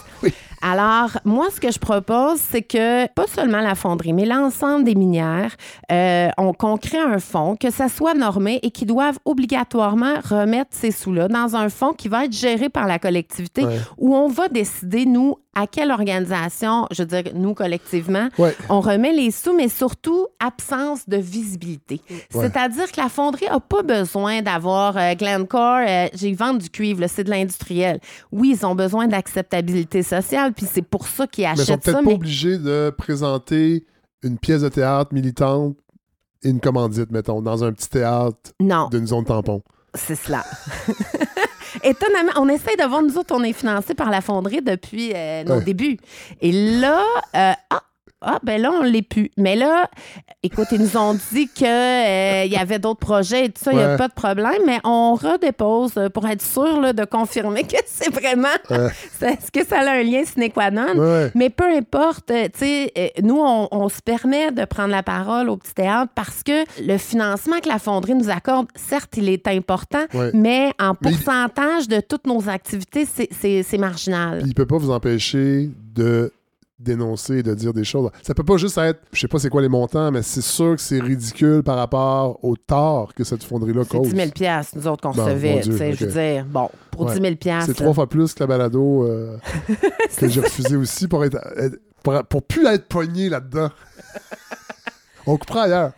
S6: Alors, moi, ce que je propose, c'est que pas seulement la fonderie, mais l'ensemble des minières, euh, on, qu'on crée un fonds, que ça soit normé et qu'ils doivent obligatoirement remettre ces sous-là dans un fonds qui va être géré par la collectivité où on va décider, nous, à quelle organisation, je veux dire, nous collectivement, on remet les sous, mais surtout absence de visibilité. C'est-à-dire que la fonderie n'a pas besoin d'avoir euh, Glencore, euh, j'ai vendu du cuivre, c'est de l'industriel. Oui, ils ont besoin d'acceptabilité sociale, puis c'est pour ça qu'ils achètent
S1: mais ils sont
S6: peut-être
S1: pas obligés de présenter une pièce de théâtre militante et une commandite, mettons, dans un petit théâtre d'une zone tampon.
S6: C'est cela. Étonnamment, on essaye de voir, nous autres, on est financé par la fonderie depuis euh, nos débuts. Et là, euh, ah, ah, ben là, on l'est plus. Mais là, écoute, ils nous ont dit qu'il euh, y avait d'autres projets et tout ça, il n'y a pas de problème, mais on redépose pour être sûr de confirmer que c'est vraiment. Est-ce que ça a un lien sine qua non? Mais peu importe, tu sais, euh, nous, on, se permet de prendre la parole au petit théâtre parce que le financement que la fonderie nous accorde, certes, il est important, mais en pourcentage de toutes nos activités, c'est marginal.
S1: il ne peut pas vous empêcher de dénoncer, de dire des choses. Ça peut pas juste être, je sais pas c'est quoi les montants, mais c'est sûr que c'est ridicule par rapport au tort que cette fonderie-là cause.
S6: C'est 10 000 nous autres, qu'on recevait. Je veux dire, bon, pour 10 000
S1: C'est trois fois plus que la balado euh, que j'ai refusé aussi pour être, pour, pour plus être pogné là-dedans. On coupera ailleurs.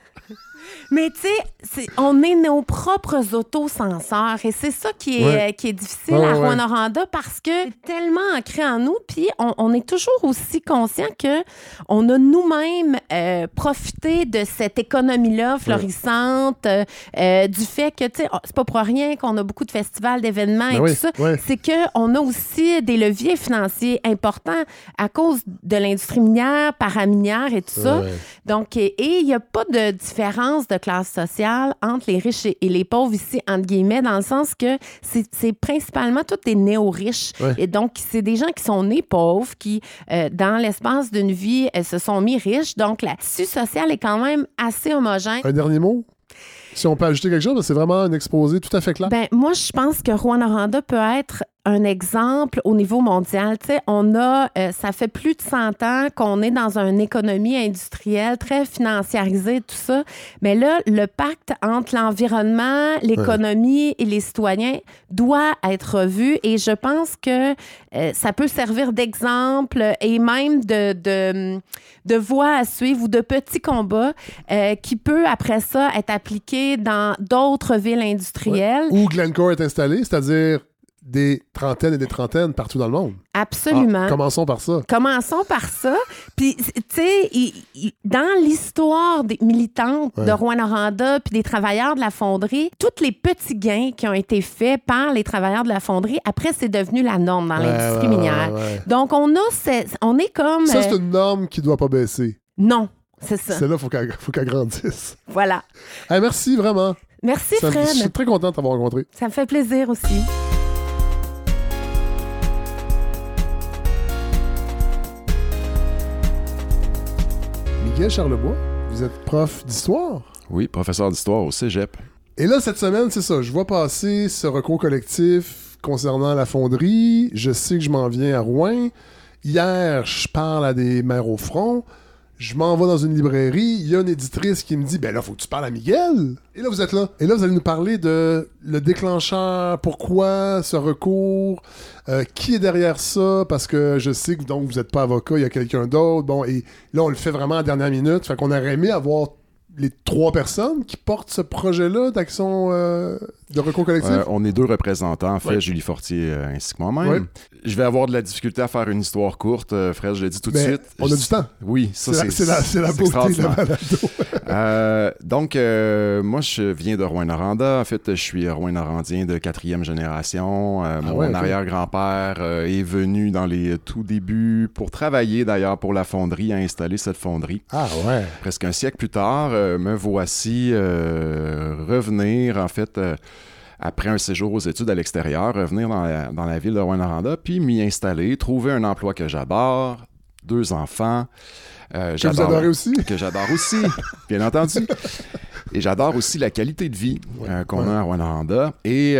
S6: Mais tu sais, on est nos propres autocenseurs et c'est ça qui est, qui est difficile à Rwanda parce que c'est tellement ancré en nous, puis on, est toujours aussi conscient que on a nous-mêmes euh, profité de cette économie-là florissante, euh, euh, du fait que, tu sais, oh, c'est pas pour rien qu'on a beaucoup de festivals, d'événements ben et tout ça. C'est qu'on a aussi des leviers financiers importants à cause de l'industrie minière, paraminière et tout ça. Donc, et il n'y a pas de différence de classe sociale entre les riches et, les pauvres ici, entre guillemets, dans le sens que c'est principalement tous des néo-riches. Et donc, c'est des gens qui sont nés pauvres, qui, euh, dans l'espace d'une vie, euh, se sont mis riches. Donc, la tissu social est quand même assez homogène.
S1: Un dernier mot? Si on peut ajouter quelque chose, c'est vraiment un exposé tout à fait clair.
S6: Ben, moi, je pense que Rwanda peut être un exemple au niveau mondial. Tu sais, on a, euh, ça fait plus de 100 ans qu'on est dans une économie industrielle très financiarisée, tout ça. Mais là, le pacte entre l'environnement, l'économie et les citoyens doit être revu et je pense que euh, ça peut servir d'exemple et même de, de, voie à suivre ou de petits combats euh, qui peut après ça être appliqué dans d'autres villes industrielles.
S1: Où Glencore est installé, c'est-à-dire des trentaines et des trentaines partout dans le monde.
S6: Absolument.
S1: Ah, commençons par ça.
S6: Commençons par ça. Puis, tu sais, dans l'histoire des militantes de Rwanda puis des travailleurs de la fonderie, tous les petits gains qui ont été faits par les travailleurs de la fonderie, après, c'est devenu la norme dans l'industrie minière. Donc, on a, on est comme.
S1: Ça, c'est euh, une norme qui ne doit pas baisser.
S6: Non. C'est ça.
S1: C'est là qu'il faut qu'elle grandisse.
S6: Voilà.
S1: merci vraiment.
S6: Merci, Fred. Je
S1: suis très content de t'avoir rencontré.
S6: Ça me fait plaisir aussi.
S1: Miguel Charlebois, vous êtes prof d'histoire?
S7: Oui, professeur d'histoire au cégep.
S1: Et là, cette semaine, c'est ça. Je vois passer ce recours collectif concernant la fonderie. Je sais que je m'en viens à Rouen. Hier, je parle à des maires au front je m'en vais dans une librairie, il y a une éditrice qui me dit Ben là, faut que tu parles à Miguel. Et là, vous êtes là. Et là, vous allez nous parler de le déclencheur, pourquoi ce recours, euh, qui est derrière ça, parce que je sais que donc vous n'êtes pas avocat, il y a quelqu'un d'autre. Bon, et là, on le fait vraiment à la dernière minute. Fait qu'on aurait aimé avoir les trois personnes qui portent ce projet-là d'action euh, de recours collectif? Euh,
S7: on est deux représentants, en fait, Julie Fortier euh, ainsi que moi-même. Je vais avoir de la difficulté à faire une histoire courte, Fred, je l'ai dit tout de suite.
S1: On a du temps.
S7: Oui, ça c'est
S1: C'est la, la beauté de
S7: la donc, moi, je viens de Rouen-Noranda. En fait, je suis Rouen-Norandien de quatrième génération. Ah mon arrière-grand-père est venu dans les tout débuts pour travailler, d'ailleurs, pour la fonderie, à installer cette fonderie.
S1: Ah ouais.
S7: Presque un siècle plus tard, euh, me voici euh, revenir, en fait, euh, après un séjour aux études à l'extérieur, revenir dans la, ville de Rwanda, puis m'y installer, trouver un emploi que j'adore, deux enfants.
S1: que vous adorez aussi?
S7: Que j'adore aussi, bien entendu. Et j'adore aussi la qualité de vie qu'on a à Rwanda. Et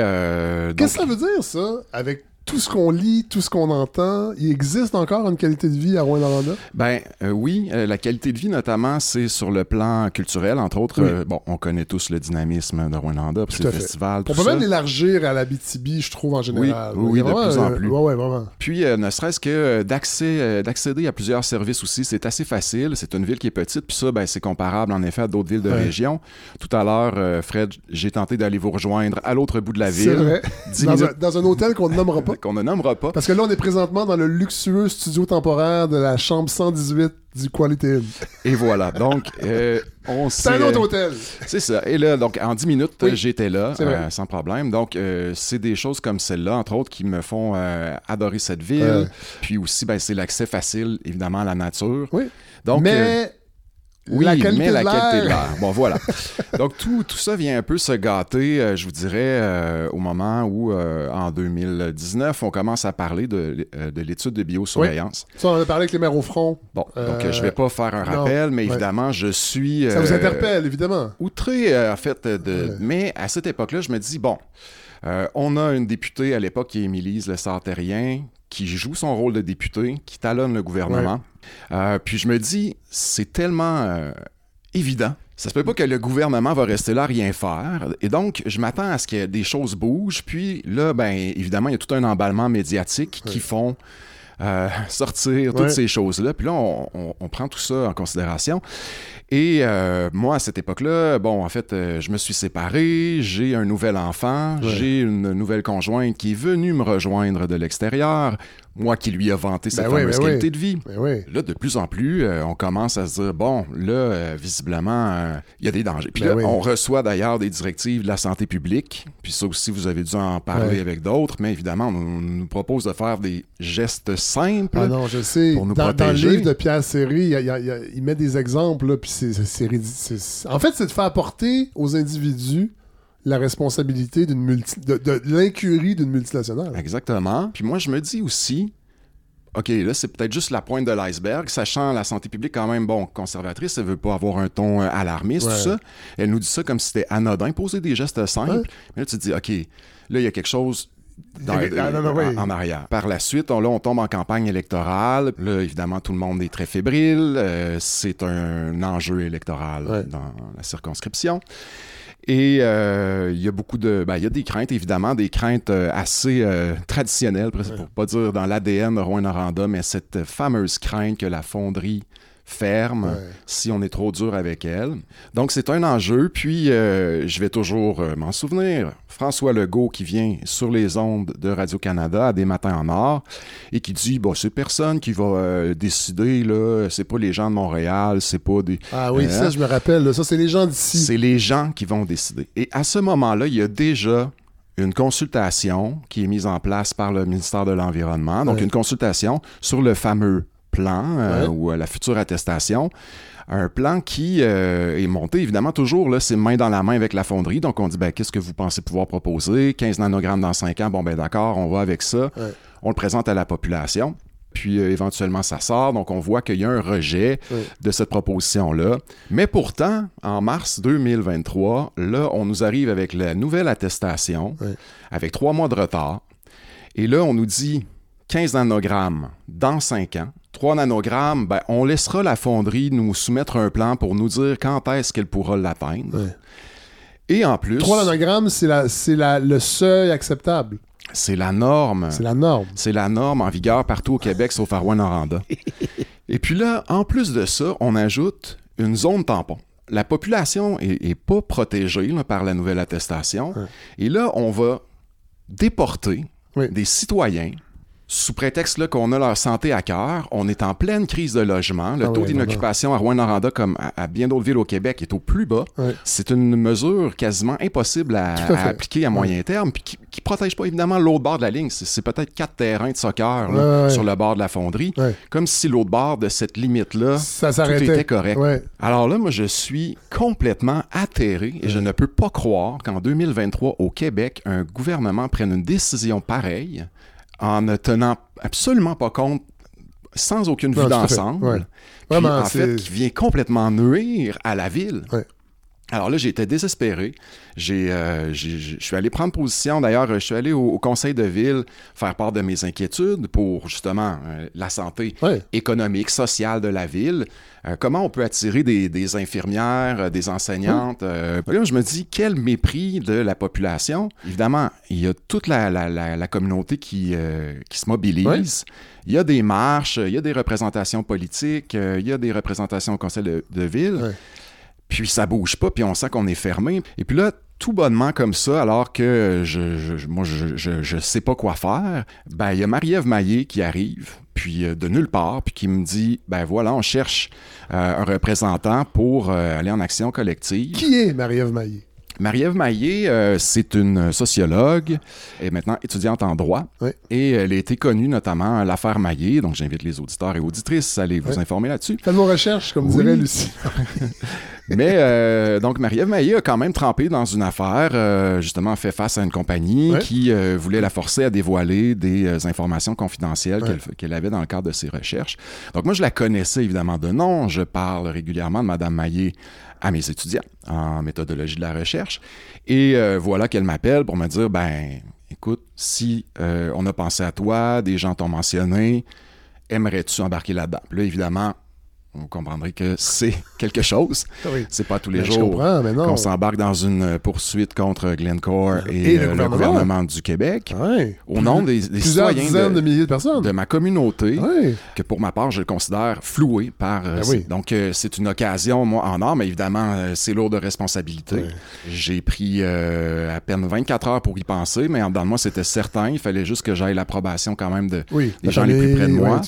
S1: Qu'est-ce que ça veut dire, ça, avec tout ce qu'on lit, tout ce qu'on entend, il existe encore une qualité de vie à Rwanda?
S7: Ben euh, oui, euh, la qualité de vie notamment, c'est sur le plan culturel, entre autres. Euh, bon, on connaît tous le dynamisme de Rwanda, puis le festival.
S1: On peut même l'élargir à la BTB, je trouve en général.
S7: Oui, oui, de plus en plus.
S1: Ouais, vraiment.
S7: Puis ne serait-ce que d'accès, d'accéder à plusieurs services aussi, c'est assez facile. C'est une ville qui est petite, puis ça, ben, c'est comparable en effet à d'autres villes de région. Tout à l'heure, Fred, j'ai tenté d'aller vous rejoindre à l'autre bout de la ville.
S1: C'est vrai. Dans, un, dans un hôtel qu'on ne nommera pas.
S7: Qu'on ne nommera pas.
S1: Parce que là, on est présentement dans le luxueux studio temporaire de la chambre 118 du Quality Inn.
S7: Et voilà. Donc, euh, on
S1: C'est un autre hôtel.
S7: C'est ça. Et là, donc, en 10 minutes, j'étais là, euh, sans problème. Donc, euh, c'est des choses comme celle-là, entre autres, qui me font adorer cette ville. Puis aussi, ben, c'est l'accès facile, évidemment, à la nature.
S1: Oui. Donc, Mais
S7: oui, la qualité mais la qualité de l'air. Bon, voilà. Donc, tout, tout ça vient un peu se gâter, euh, je vous dirais, euh, au moment où, euh, en 2019, on commence à parler de, de l'étude de biosurveillance.
S1: Ça, on en a parlé avec les maires au front.
S7: Bon, donc je ne vais pas faire un rappel, mais évidemment, je suis...
S1: ça vous interpelle, évidemment.
S7: Outré, en fait, de... Mais à cette époque-là, je me dis, bon, on a une députée à l'époque qui est Émilise Le Sartérien, qui joue son rôle de député, qui talonne le gouvernement. Euh, puis je me dis, c'est tellement euh, évident. Ça se peut pas que le gouvernement va rester là à rien faire. Et donc, je m'attends à ce que des choses bougent. Puis là, ben évidemment, il y a tout un emballement médiatique qui font euh, sortir toutes ces choses-là. Puis là, on, prend tout ça en considération. Et euh, moi, à cette époque-là, bon, en fait, euh, je me suis séparé, j'ai un nouvel enfant, j'ai une nouvelle conjointe qui est venue me rejoindre de l'extérieur, moi qui lui a vanté sa ben fameuse ben qualité de vie.
S1: Ben
S7: là, de plus en plus, euh, on commence à se dire, bon, là, visiblement, il y a des dangers. Puis là, on reçoit d'ailleurs des directives de la santé publique, puis ça aussi, vous avez dû en parler avec d'autres, mais évidemment, on, nous propose de faire des gestes simples ah
S1: non, je sais.
S7: pour nous
S1: dans,
S7: protéger.
S1: Dans le livre de Pierre Serry, il, met des exemples, puis c'est En fait, c'est de faire porter aux individus la responsabilité d'une multi... de, l'incurie d'une multinationale.
S7: Exactement. Puis moi, je me dis aussi, OK, là, c'est peut-être juste la pointe de l'iceberg, sachant la santé publique quand même, bon, conservatrice, elle veut pas avoir un ton euh, alarmiste, tout ça. Elle nous dit ça comme si c'était anodin, poser des gestes simples. Mais là, tu te dis, OK, là, il y a quelque chose en, arrière. Par la suite, on, là, on tombe en campagne électorale. Là, évidemment, tout le monde est très fébrile. Euh, c'est un enjeu électoral dans la circonscription. Et euh, il y a beaucoup de. Ben, il y a des craintes, évidemment, des craintes euh, assez traditionnelles, pour ne pas dire dans l'ADN de Rouen-Noranda, mais cette fameuse crainte que la fonderie ferme si on est trop dur avec elle. Donc, c'est un enjeu. Puis, euh, je vais toujours euh, m'en souvenir. François Legault qui vient sur les ondes de Radio-Canada à des matins en or et qui dit bon, c'est personne qui va euh, décider, là. C'est pas les gens de Montréal, c'est pas des.
S1: Ah oui, ça, je me rappelle. Ça, c'est les gens d'ici.
S7: C'est les gens qui vont décider. Et à ce moment-là, il y a déjà une consultation qui est mise en place par le ministère de l'Environnement. Donc, une consultation sur le fameux plan euh, ou euh, la future attestation. Un plan qui euh, est monté, évidemment, toujours, là, c'est main dans la main avec la fonderie. Donc, on dit, ben, qu'est-ce que vous pensez pouvoir proposer? 15 nanogrammes dans 5 ans, bon, ben d'accord, on va avec ça. On le présente à la population puis éventuellement ça sort. Donc on voit qu'il y a un rejet de cette proposition-là. Mais pourtant, en mars 2023, là, on nous arrive avec la nouvelle attestation, avec trois mois de retard. Et là, on nous dit 15 nanogrammes dans 5 ans. 3 nanogrammes, ben, on laissera la fonderie nous soumettre un plan pour nous dire quand est-ce qu'elle pourra l'atteindre. Et en plus.
S1: 3 nanogrammes, c'est le seuil acceptable.
S7: C'est la norme.
S1: C'est la norme.
S7: C'est la norme en vigueur partout au Québec, sauf à Rouen-Noranda. Et puis là, en plus de ça, on ajoute une zone tampon. La population est, pas protégée par la nouvelle attestation. Et là, on va déporter des citoyens sous prétexte qu'on a leur santé à cœur, on est en pleine crise de logement. Le ah taux d'inoccupation à Rouen-Noranda, comme à, bien d'autres villes au Québec, est au plus bas. C'est une mesure quasiment impossible à, appliquer à moyen terme, puis qui, ne protège pas évidemment l'autre bord de la ligne. C'est peut-être quatre terrains de soccer sur le bord de la fonderie, comme si l'autre bord de cette limite-là, tout était correct. Alors là, moi, je suis complètement atterré et je ne peux pas croire qu'en 2023, au Québec, un gouvernement prenne une décision pareille en ne tenant absolument pas compte, sans aucune vue d'ensemble. en fait, qui vient complètement nuire à la ville. Alors là, j'étais désespéré. Euh, je suis allé prendre position. D'ailleurs, je suis allé au, conseil de ville faire part de mes inquiétudes pour justement euh, la santé économique, sociale de la ville. Euh, comment on peut attirer des, infirmières, des enseignantes? là, je me dis, quel mépris de la population. Évidemment, il y a toute la, communauté qui, qui se mobilise. Il y a des marches, il y a des représentations politiques, il y a des représentations au conseil de, de ville puis ça bouge pas, puis on sent qu'on est fermé. Et puis là, tout bonnement comme ça, alors que je, moi, je, je, sais pas quoi faire, ben, il y a Marie-Ève Maillé qui arrive, puis euh, de nulle part, puis qui me dit, ben voilà, on cherche euh, un représentant pour euh, aller en action collective.
S1: Qui est Marie-Ève Maillé?
S7: Marie-Ève Maillé, c'est une sociologue et maintenant étudiante en droit. Et elle a été connue notamment à l'affaire Maillé. Donc, j'invite les auditeurs et auditrices à aller vous informer là-dessus.
S1: Faites vos recherches, comme dirait Lucie.
S7: Mais euh, donc, Marie-Ève Maillé a quand même trempé dans une affaire, euh, justement, fait face à une compagnie qui euh, voulait la forcer à dévoiler des informations confidentielles qu'elle avait dans le cadre de ses recherches. Donc, moi, je la connaissais évidemment de nom. Je parle régulièrement de Madame Maillé à mes étudiants en méthodologie de la recherche. Et voilà qu'elle m'appelle pour me dire, ben, écoute, si on a pensé à toi, des gens t'ont mentionné, aimerais-tu embarquer là-dedans? Là, évidemment, vous comprendrez que c'est quelque chose. Ah c'est pas tous les ben, jours qu'on s'embarque dans une poursuite contre Glencore et, le, euh, gouvernement. du Québec. Au nom des, citoyens
S1: de, milliers de personnes.
S7: de ma communauté que pour ma part je considère floué par euh, ben donc euh, c'est une occasion moi en or mais évidemment c'est lourd de responsabilité. J'ai pris à peine 24 heures pour y penser mais en dedans de moi c'était certain. Il fallait juste que j'aille l'approbation quand même de, des gens les plus près de moi.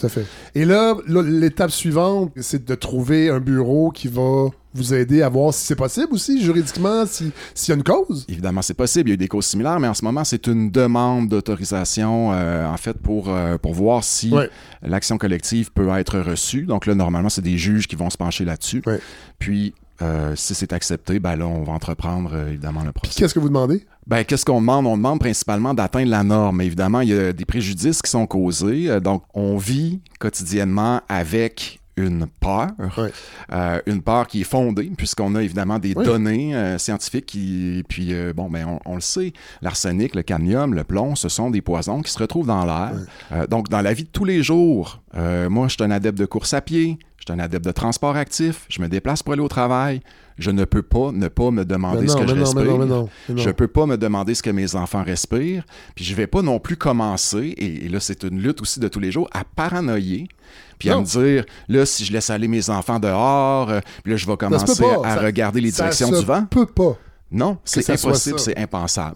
S1: Et là l'étape suivante c'est de trouver un bureau qui va vous aider à voir si c'est possible aussi, juridiquement, s'il y a une cause?
S7: Évidemment, c'est possible. Il y a eu des causes similaires, mais en ce moment, c'est une demande d'autorisation, euh, en fait, pour, euh, pour voir si l'action collective peut être reçue. Donc là, normalement, c'est des juges qui vont se pencher là-dessus. Puis, euh, si c'est accepté, ben là, on va entreprendre évidemment le procès.
S1: Qu'est-ce que vous demandez?
S7: Ben, qu'est-ce qu'on demande? On demande principalement d'atteindre la norme. Évidemment, il y a des préjudices qui sont causés. donc, on vit quotidiennement avec une peur, euh, une peur qui est fondée, puisqu'on a évidemment des données euh, scientifiques qui, puis euh, bon, ben on, le sait, l'arsenic, le cadmium, le plomb, ce sont des poisons qui se retrouvent dans l'air. donc, dans la vie de tous les jours, moi, je suis un adepte de course à pied, je suis un adepte de transport actif, je me déplace pour aller au travail, je ne peux pas ne pas me demander ce que je respire. Je peux pas me demander ce que mes enfants respirent. Puis je vais pas non plus commencer, et, là c'est une lutte aussi de tous les jours, à paranoïer. Puis à me dire, là, si je laisse aller mes enfants dehors, euh, puis là, je vais commencer à regarder les directions du vent.
S1: peut pas.
S7: Non, c'est impossible, c'est impensable.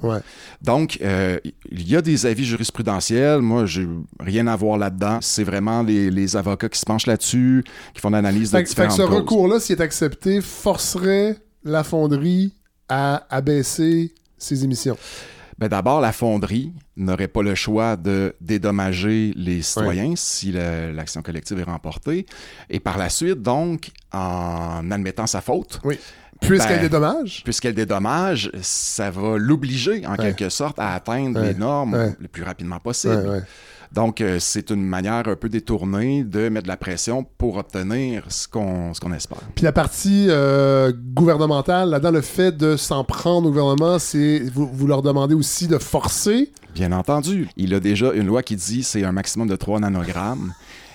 S7: Donc, euh, il y a des avis jurisprudentiels. Moi, j'ai rien à voir là-dedans. C'est vraiment les, avocats qui se penchent là-dessus, qui font l'analyse de différentes
S1: fait que ce recours-là, s'il est accepté, forcerait la fonderie à abaisser ses émissions.
S7: Ben D'abord, la fonderie n'aurait pas le choix de dédommager les citoyens si l'action collective est remportée. Et par la suite, donc, en admettant sa faute,
S1: oui. Puisqu'elle ben, dédommage?
S7: Puisqu'elle dédommage, ça va l'obliger, en quelque sorte, à atteindre les normes le plus rapidement possible. Donc, euh, c'est une manière un peu détournée de mettre de la pression pour obtenir ce qu'on espère.
S1: Puis la partie euh, gouvernementale, là-dedans, le fait de s'en prendre au gouvernement, c'est vous, vous, leur demandez aussi de forcer?
S7: Bien entendu. Il a déjà une loi qui dit c'est un maximum de 3 nanogrammes.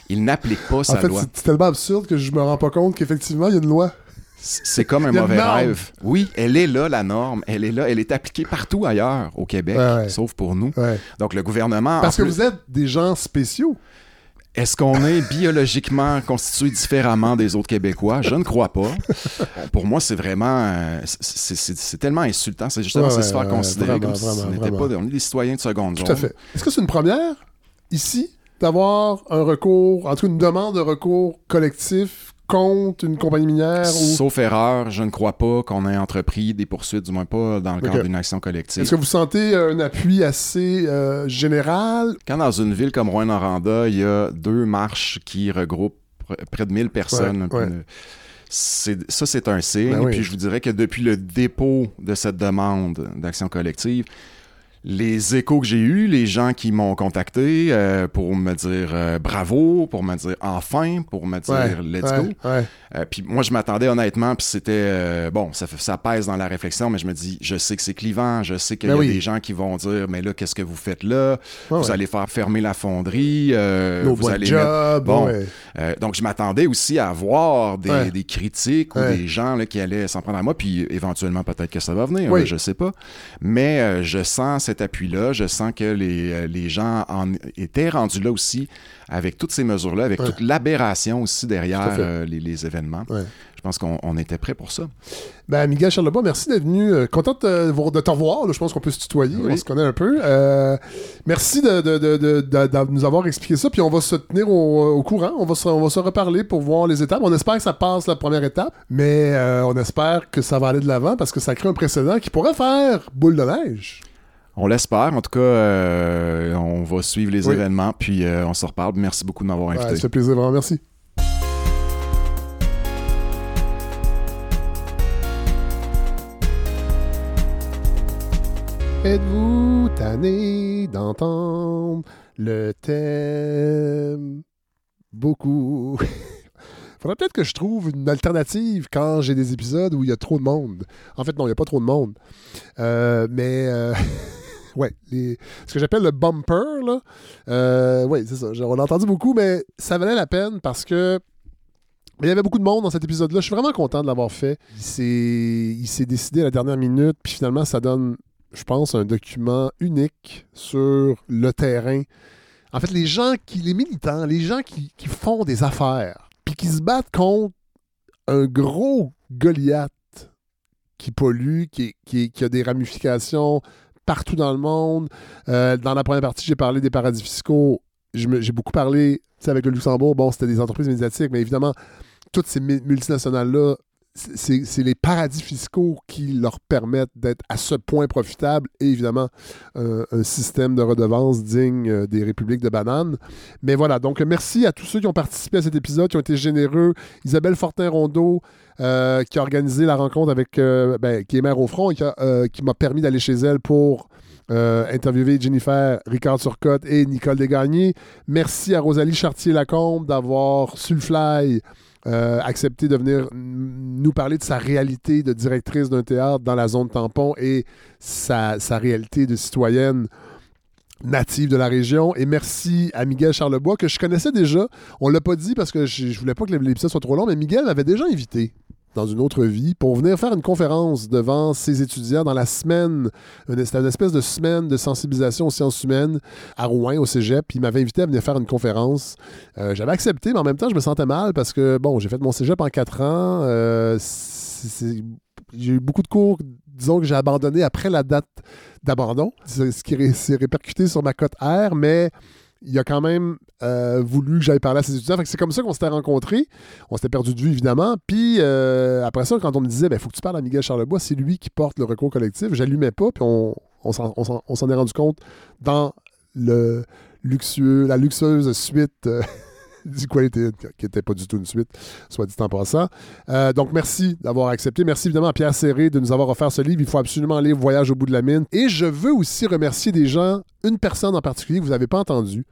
S7: Il n'applique pas sa loi.
S1: C'est tellement absurde que je me rends pas compte qu'effectivement, il y a une loi.
S7: C'est comme un mauvais rêve. Oui, elle est là, la norme. Elle est là. Elle est appliquée partout ailleurs au Québec, sauf pour nous. Donc, le gouvernement.
S1: Parce que vous êtes des gens spéciaux.
S7: Est-ce qu'on est biologiquement constitué différemment des autres Québécois? Je ne crois pas. Pour moi, c'est vraiment... Euh, c'est tellement insultant. C'est justement se faire considérer comme si on n'était pas... On est des citoyens de seconde
S1: Tout à fait. Est-ce que c'est une première, ici, d'avoir un recours, en tout cas une demande de recours collectif contre une compagnie minière ou...
S7: Sauf erreur, je ne crois pas qu'on ait entrepris des poursuites, du moins pas dans le cadre d'une action collective.
S1: Est-ce que vous sentez un appui assez euh, général?
S7: Quand dans une ville comme Rouen-Noranda, il y a deux marches qui regroupent près de 1000 personnes, ça, c'est un signe. Ben Puis je vous dirais que depuis le dépôt de cette demande d'action collective, les échos que j'ai eus, les gens qui m'ont contacté euh, pour me dire euh, bravo, pour me dire enfin, pour me dire let's go. Euh, puis moi, je m'attendais honnêtement, puis c'était bon, ça, ça pèse dans la réflexion, mais je me dis, je sais que c'est clivant, je sais qu'il y ben a des gens qui vont dire, mais là, qu'est-ce que vous faites là? Vous allez faire fermer la fonderie, vous allez
S1: job,
S7: bon. donc je m'attendais aussi à avoir des, critiques ou des gens là, qui allaient s'en prendre à moi, puis éventuellement peut-être que ça va venir, je sais pas, mais je sens cet appui-là. Je sens que les, euh, les, gens en étaient rendus là aussi avec toutes ces mesures-là, avec toute l'aberration aussi derrière euh, les, événements. Je pense qu'on était prêt pour ça.
S1: Ben, Miguel Charlebois, merci d'être venu. Euh, content de, de te revoir. Je pense qu'on peut se tutoyer. On se connaît un peu. merci de, nous avoir expliqué ça. Puis on va se tenir au, courant. On va, se, on va se reparler pour voir les étapes. On espère que ça passe la première étape. Mais on espère que ça va aller de l'avant parce que ça crée un précédent qui pourrait faire boule de neige.
S7: On l'espère. En tout cas, euh, on va suivre les événements, puis euh, on se reparle. Merci beaucoup de m'avoir invité.
S1: Ouais, ça fait plaisir, vraiment. Merci. Êtes-vous tanné d'entendre le thème? Beaucoup. Faudrait peut-être que je trouve une alternative quand j'ai des épisodes où il y a trop de monde. En fait, non, il n'y a pas trop de monde. Euh, mais. ouais, ce que j'appelle le bumper, là. Euh, oui, c'est ça. On l'a entendu beaucoup, mais ça valait la peine parce que il y avait beaucoup de monde dans cet épisode-là. Je suis vraiment content de l'avoir fait. Il s'est décidé à la dernière minute, puis finalement, ça donne, je pense, un document unique sur le terrain. En fait, les gens qui, les militants, les gens qui, font des affaires, puis qui se battent contre un gros Goliath qui pollue, qui, qui a des ramifications partout dans le monde. Euh, dans la première partie, j'ai parlé des paradis fiscaux. J'ai beaucoup parlé avec le Luxembourg. Bon, c'était des entreprises médiatiques, mais évidemment, toutes ces multinationales-là c'est les paradis fiscaux qui leur permettent d'être à ce point profitables et évidemment euh, un système de redevance digne euh, des républiques de bananes. Mais voilà, donc merci à tous ceux qui ont participé à cet épisode, qui ont été généreux. Isabelle Fortin-Rondeau, euh, qui a organisé la rencontre avec, ben, qui est mère au front et qui m'a permis d'aller chez elle pour interviewer Jennifer Ricard Turcotte et Nicole Desgagnés. Merci à Rosalie Chartier-Lacombe d'avoir su le fly euh, accepter de venir nous parler de sa réalité de directrice d'un théâtre dans la zone tampon et sa, réalité de citoyenne native de la région. Et merci à Miguel Charlebois, que je connaissais déjà. On l'a pas dit parce que je, je voulais pas que l'épisode soit trop long, mais Miguel m'avait déjà invité dans une autre vie pour venir faire une conférence devant ses étudiants dans la semaine. C'était une espèce de semaine de sensibilisation aux sciences humaines à Rouen, au cégep. Il m'avait invité à venir faire une conférence. Euh, j'avais accepté, mais en même temps, je me sentais mal parce que, bon, j'ai fait mon cégep en quatre ans. Euh, j'ai eu beaucoup de cours, disons que j'ai abandonné après la date d'abandon, ce qui s'est répercuté sur ma cote R, mais il a quand même euh, voulu que j'aille parler à ses étudiants. c'est comme ça qu'on s'était rencontrés. On s'était perdu de vue, évidemment. Puis après ça, quand on me disait, il ben, faut que tu parles à Miguel Charlebois, c'est lui qui porte le recours collectif, j'allumais pas, puis on, on s'en est rendu compte dans le luxueux, la luxueuse suite du Quality qui n'était pas du tout une suite, soit dit en passant. Euh, donc, merci d'avoir accepté. Merci évidemment à Pierre Serré de nous avoir offert ce livre. Il faut absolument lire Voyage au bout de la mine. Et je veux aussi remercier des gens, une personne en particulier que vous n'avez pas entendu,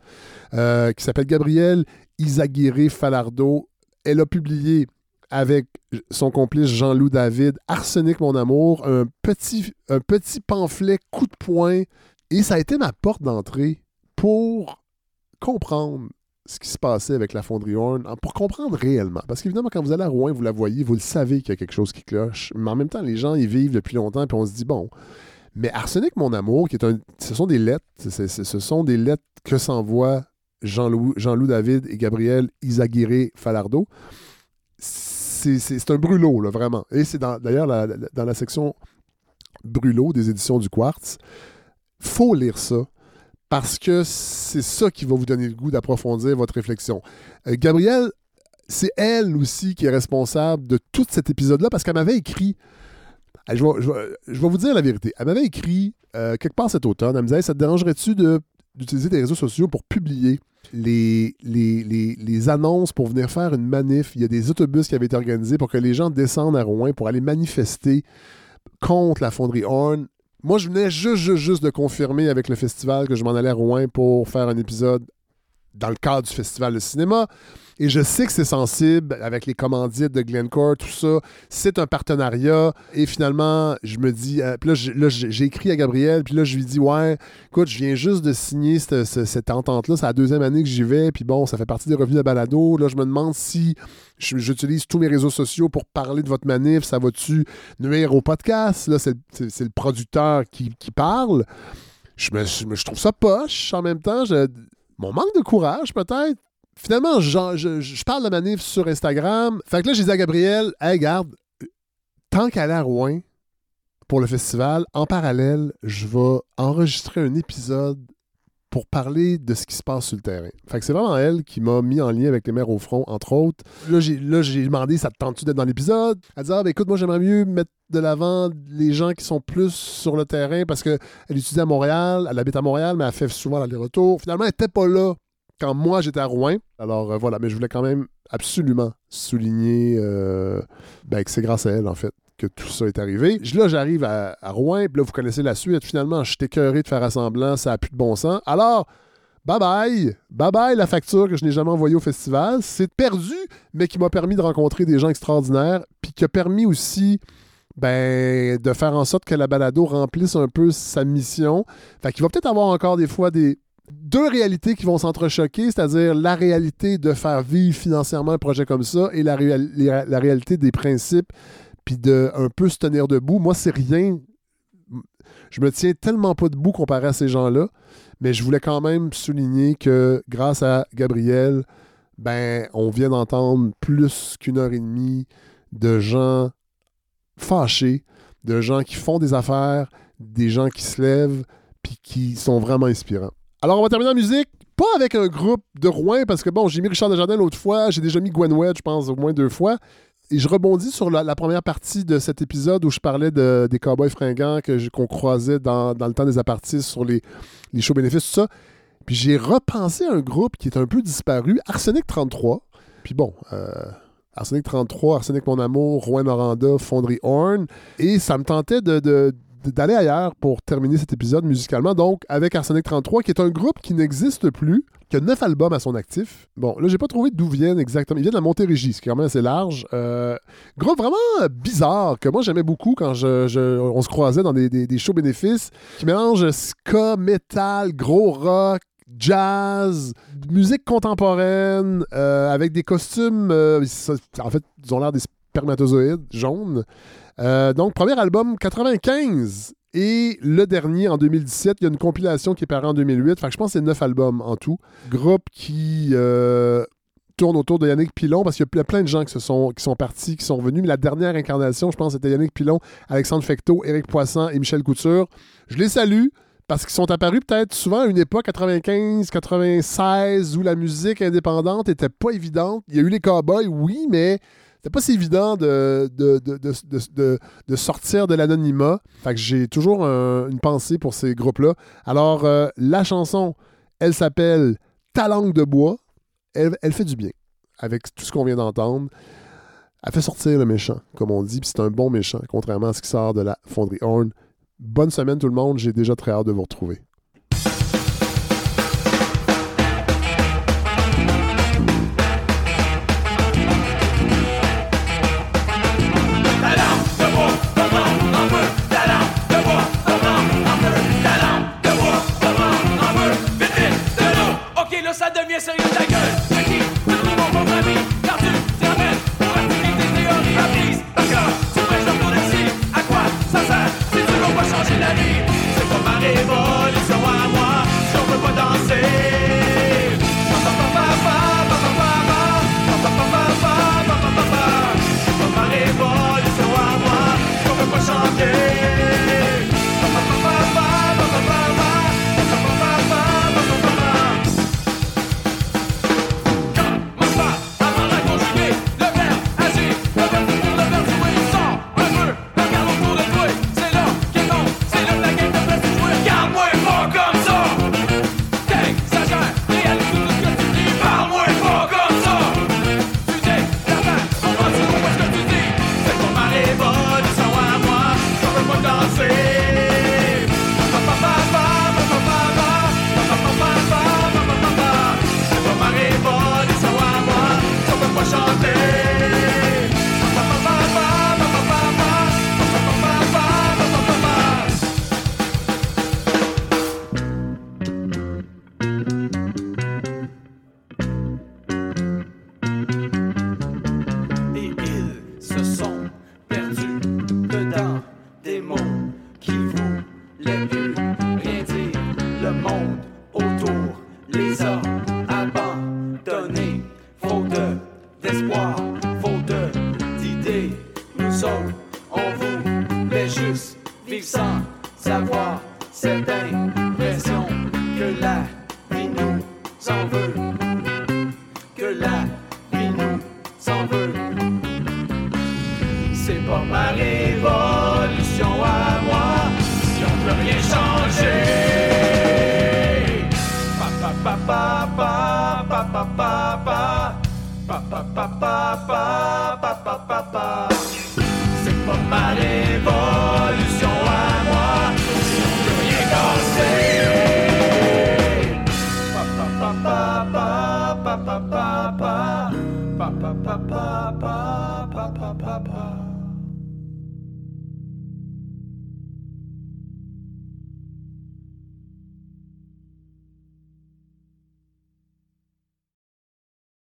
S1: euh, qui s'appelle Gabrielle Isaguirre Falardo. Elle a publié avec son complice Jean-Loup David, Arsenic, mon amour, un petit, un petit pamphlet coup de poing. Et ça a été ma porte d'entrée pour comprendre ce qui se passait avec la fonderie Horn, pour comprendre réellement. Parce qu'évidemment, quand vous allez à Rouen, vous la voyez, vous le savez qu'il y a quelque chose qui cloche. Mais en même temps, les gens, ils vivent depuis longtemps, puis on se dit, bon. Mais Arsenic, mon amour. Ce sont des lettres. ce sont des lettres que s'envoient Jean-Loup Jean David et Gabriel Isaguirre Falardo. C'est un brûlot, là, vraiment. Et c'est d'ailleurs dans la section brûlot des éditions du Quartz. faut lire ça parce que c'est ça qui va vous donner le goût d'approfondir votre réflexion. Euh, Gabrielle, c'est elle aussi qui est responsable de tout cet épisode-là parce qu'elle m'avait écrit. Je vais, vous dire la vérité. Elle m'avait écrit euh, quelque part cet automne. Elle me disait Ça te dérangerait-tu d'utiliser tes réseaux sociaux pour publier les, les, les, annonces pour venir faire une manif? Il y a des autobus qui avaient été organisés pour que les gens descendent à Rouen pour aller manifester contre la fonderie Horn moi, je venais juste, juste, juste de confirmer avec le festival que je m'en allais à Rouen pour faire un épisode dans le cadre du festival de cinéma. Et je sais que c'est sensible avec les commandites de Glencore, tout ça. C'est un partenariat. Et finalement, je me dis, euh, puis là, j'ai écrit à Gabriel, puis là, je lui dis, ouais, écoute, je viens juste de signer cette, entente-là. C'est la deuxième année que j'y vais. Puis bon, ça fait partie des revenus de balado. Là, je me demande si j'utilise tous mes réseaux sociaux pour parler de votre manif. Ça va-tu nuire au podcast? Là, c'est le producteur qui, parle. Je, me, je, trouve ça poche en même temps. Mon manque de courage, peut-être finalement, je, parle de manif sur Instagram. Fait que là, j'ai dit à Gabriel, hey, garde, tant qu'elle est à Rouen pour le festival, en parallèle, je vais enregistrer un épisode pour parler de ce qui se passe sur le terrain. Fait que c'est vraiment elle qui m'a mis en lien avec les maires au front, entre autres. Là, j'ai, demandé, ça te tente-tu d'être dans l'épisode? Elle dit, ah, ben, écoute, moi, j'aimerais mieux mettre de l'avant les gens qui sont plus sur le terrain parce qu'elle étudie à Montréal, elle habite à Montréal, mais elle fait souvent l'aller-retour. Finalement, elle n'était pas là quand moi j'étais à Rouen. Alors euh, voilà, mais je voulais quand même absolument souligner euh, ben, que c'est grâce à elle, en fait, que tout ça est arrivé. Là, j'arrive à, Rouen, puis là, vous connaissez la suite. Finalement, je suis écœuré de faire assemblant, ça n'a plus de bon sens. Alors, bye bye, bye bye la facture que je n'ai jamais envoyée au festival. C'est perdu, mais qui m'a permis de rencontrer des gens extraordinaires, puis qui a permis aussi ben, de faire en sorte que la balado remplisse un peu sa mission. Fait qu'il va peut-être avoir encore des fois des, deux réalités qui vont s'entrechoquer, c'est-à-dire la réalité de faire vivre financièrement un projet comme ça et la, la réalité des principes, puis de un peu se tenir debout. Moi, c'est rien. Je me tiens tellement pas debout comparé à ces gens-là, mais je voulais quand même souligner que grâce à Gabriel, ben, on vient d'entendre plus qu'une heure et demie de gens fâchés, de gens qui font des affaires, des gens qui se lèvent, puis qui sont vraiment inspirants. Alors, on va terminer en musique. Pas avec un groupe de Rouen, parce que bon, j'ai mis Richard Desjardins l'autre fois, j'ai déjà mis Gwen Wedge, je pense, au moins deux fois. Et je rebondis sur la, première partie de cet épisode où je parlais de, des cowboys fringants qu'on croisait dans, le temps des apartistes sur les, les shows bénéfices, tout ça. Puis j'ai repensé à un groupe qui est un peu disparu, Arsenic 33. Puis bon, euh, Arsenic 33, Arsenic Mon Amour, Rouen Noranda, Fonderie Horn. Et ça me tentait de d'aller ailleurs pour terminer cet épisode musicalement. Donc, avec Arsenic 33, qui est un groupe qui n'existe plus, qui a neuf albums à son actif. Bon, là, j'ai pas trouvé d'où viennent exactement. Ils viennent de la Montérégie, ce qui est quand même assez large. Euh, groupe vraiment bizarre, que moi j'aimais beaucoup quand on se croisait dans des, shows bénéfices, qui mélangent ska, metal, gros rock, jazz, musique contemporaine, euh, avec des costumes. Euh, en fait, ils ont l'air des
S8: spermatozoïdes jaunes. Euh, donc, premier album 95 et le dernier en 2017. Il y a une compilation qui est parue en 2008. Fait que je pense que c'est neuf albums en tout. Groupe qui euh, tourne autour de Yannick Pilon parce qu'il y a plein de gens qui, sont, partis, qui sont venus. Mais la dernière incarnation, je pense, c'était Yannick Pilon, Alexandre Fecteau, Éric Poisson et Michel Couture. Je les salue parce qu'ils sont apparus peut-être souvent à une époque 95, 96 où la musique indépendante était pas évidente. Il y a eu les cowboys, oui, mais c'était pas si évident de, de, sortir de l'anonymat. Fait que j'ai toujours une pensée pour ces groupes-là. Alors, euh, la chanson, elle s'appelle Ta langue de bois. Elle, elle, fait du bien avec tout ce qu'on vient d'entendre. Elle fait sortir le méchant, comme on dit, puis c'est un bon méchant, contrairement à ce qui sort de la fonderie Horn. Bonne semaine tout le monde, j'ai déjà très hâte de vous retrouver.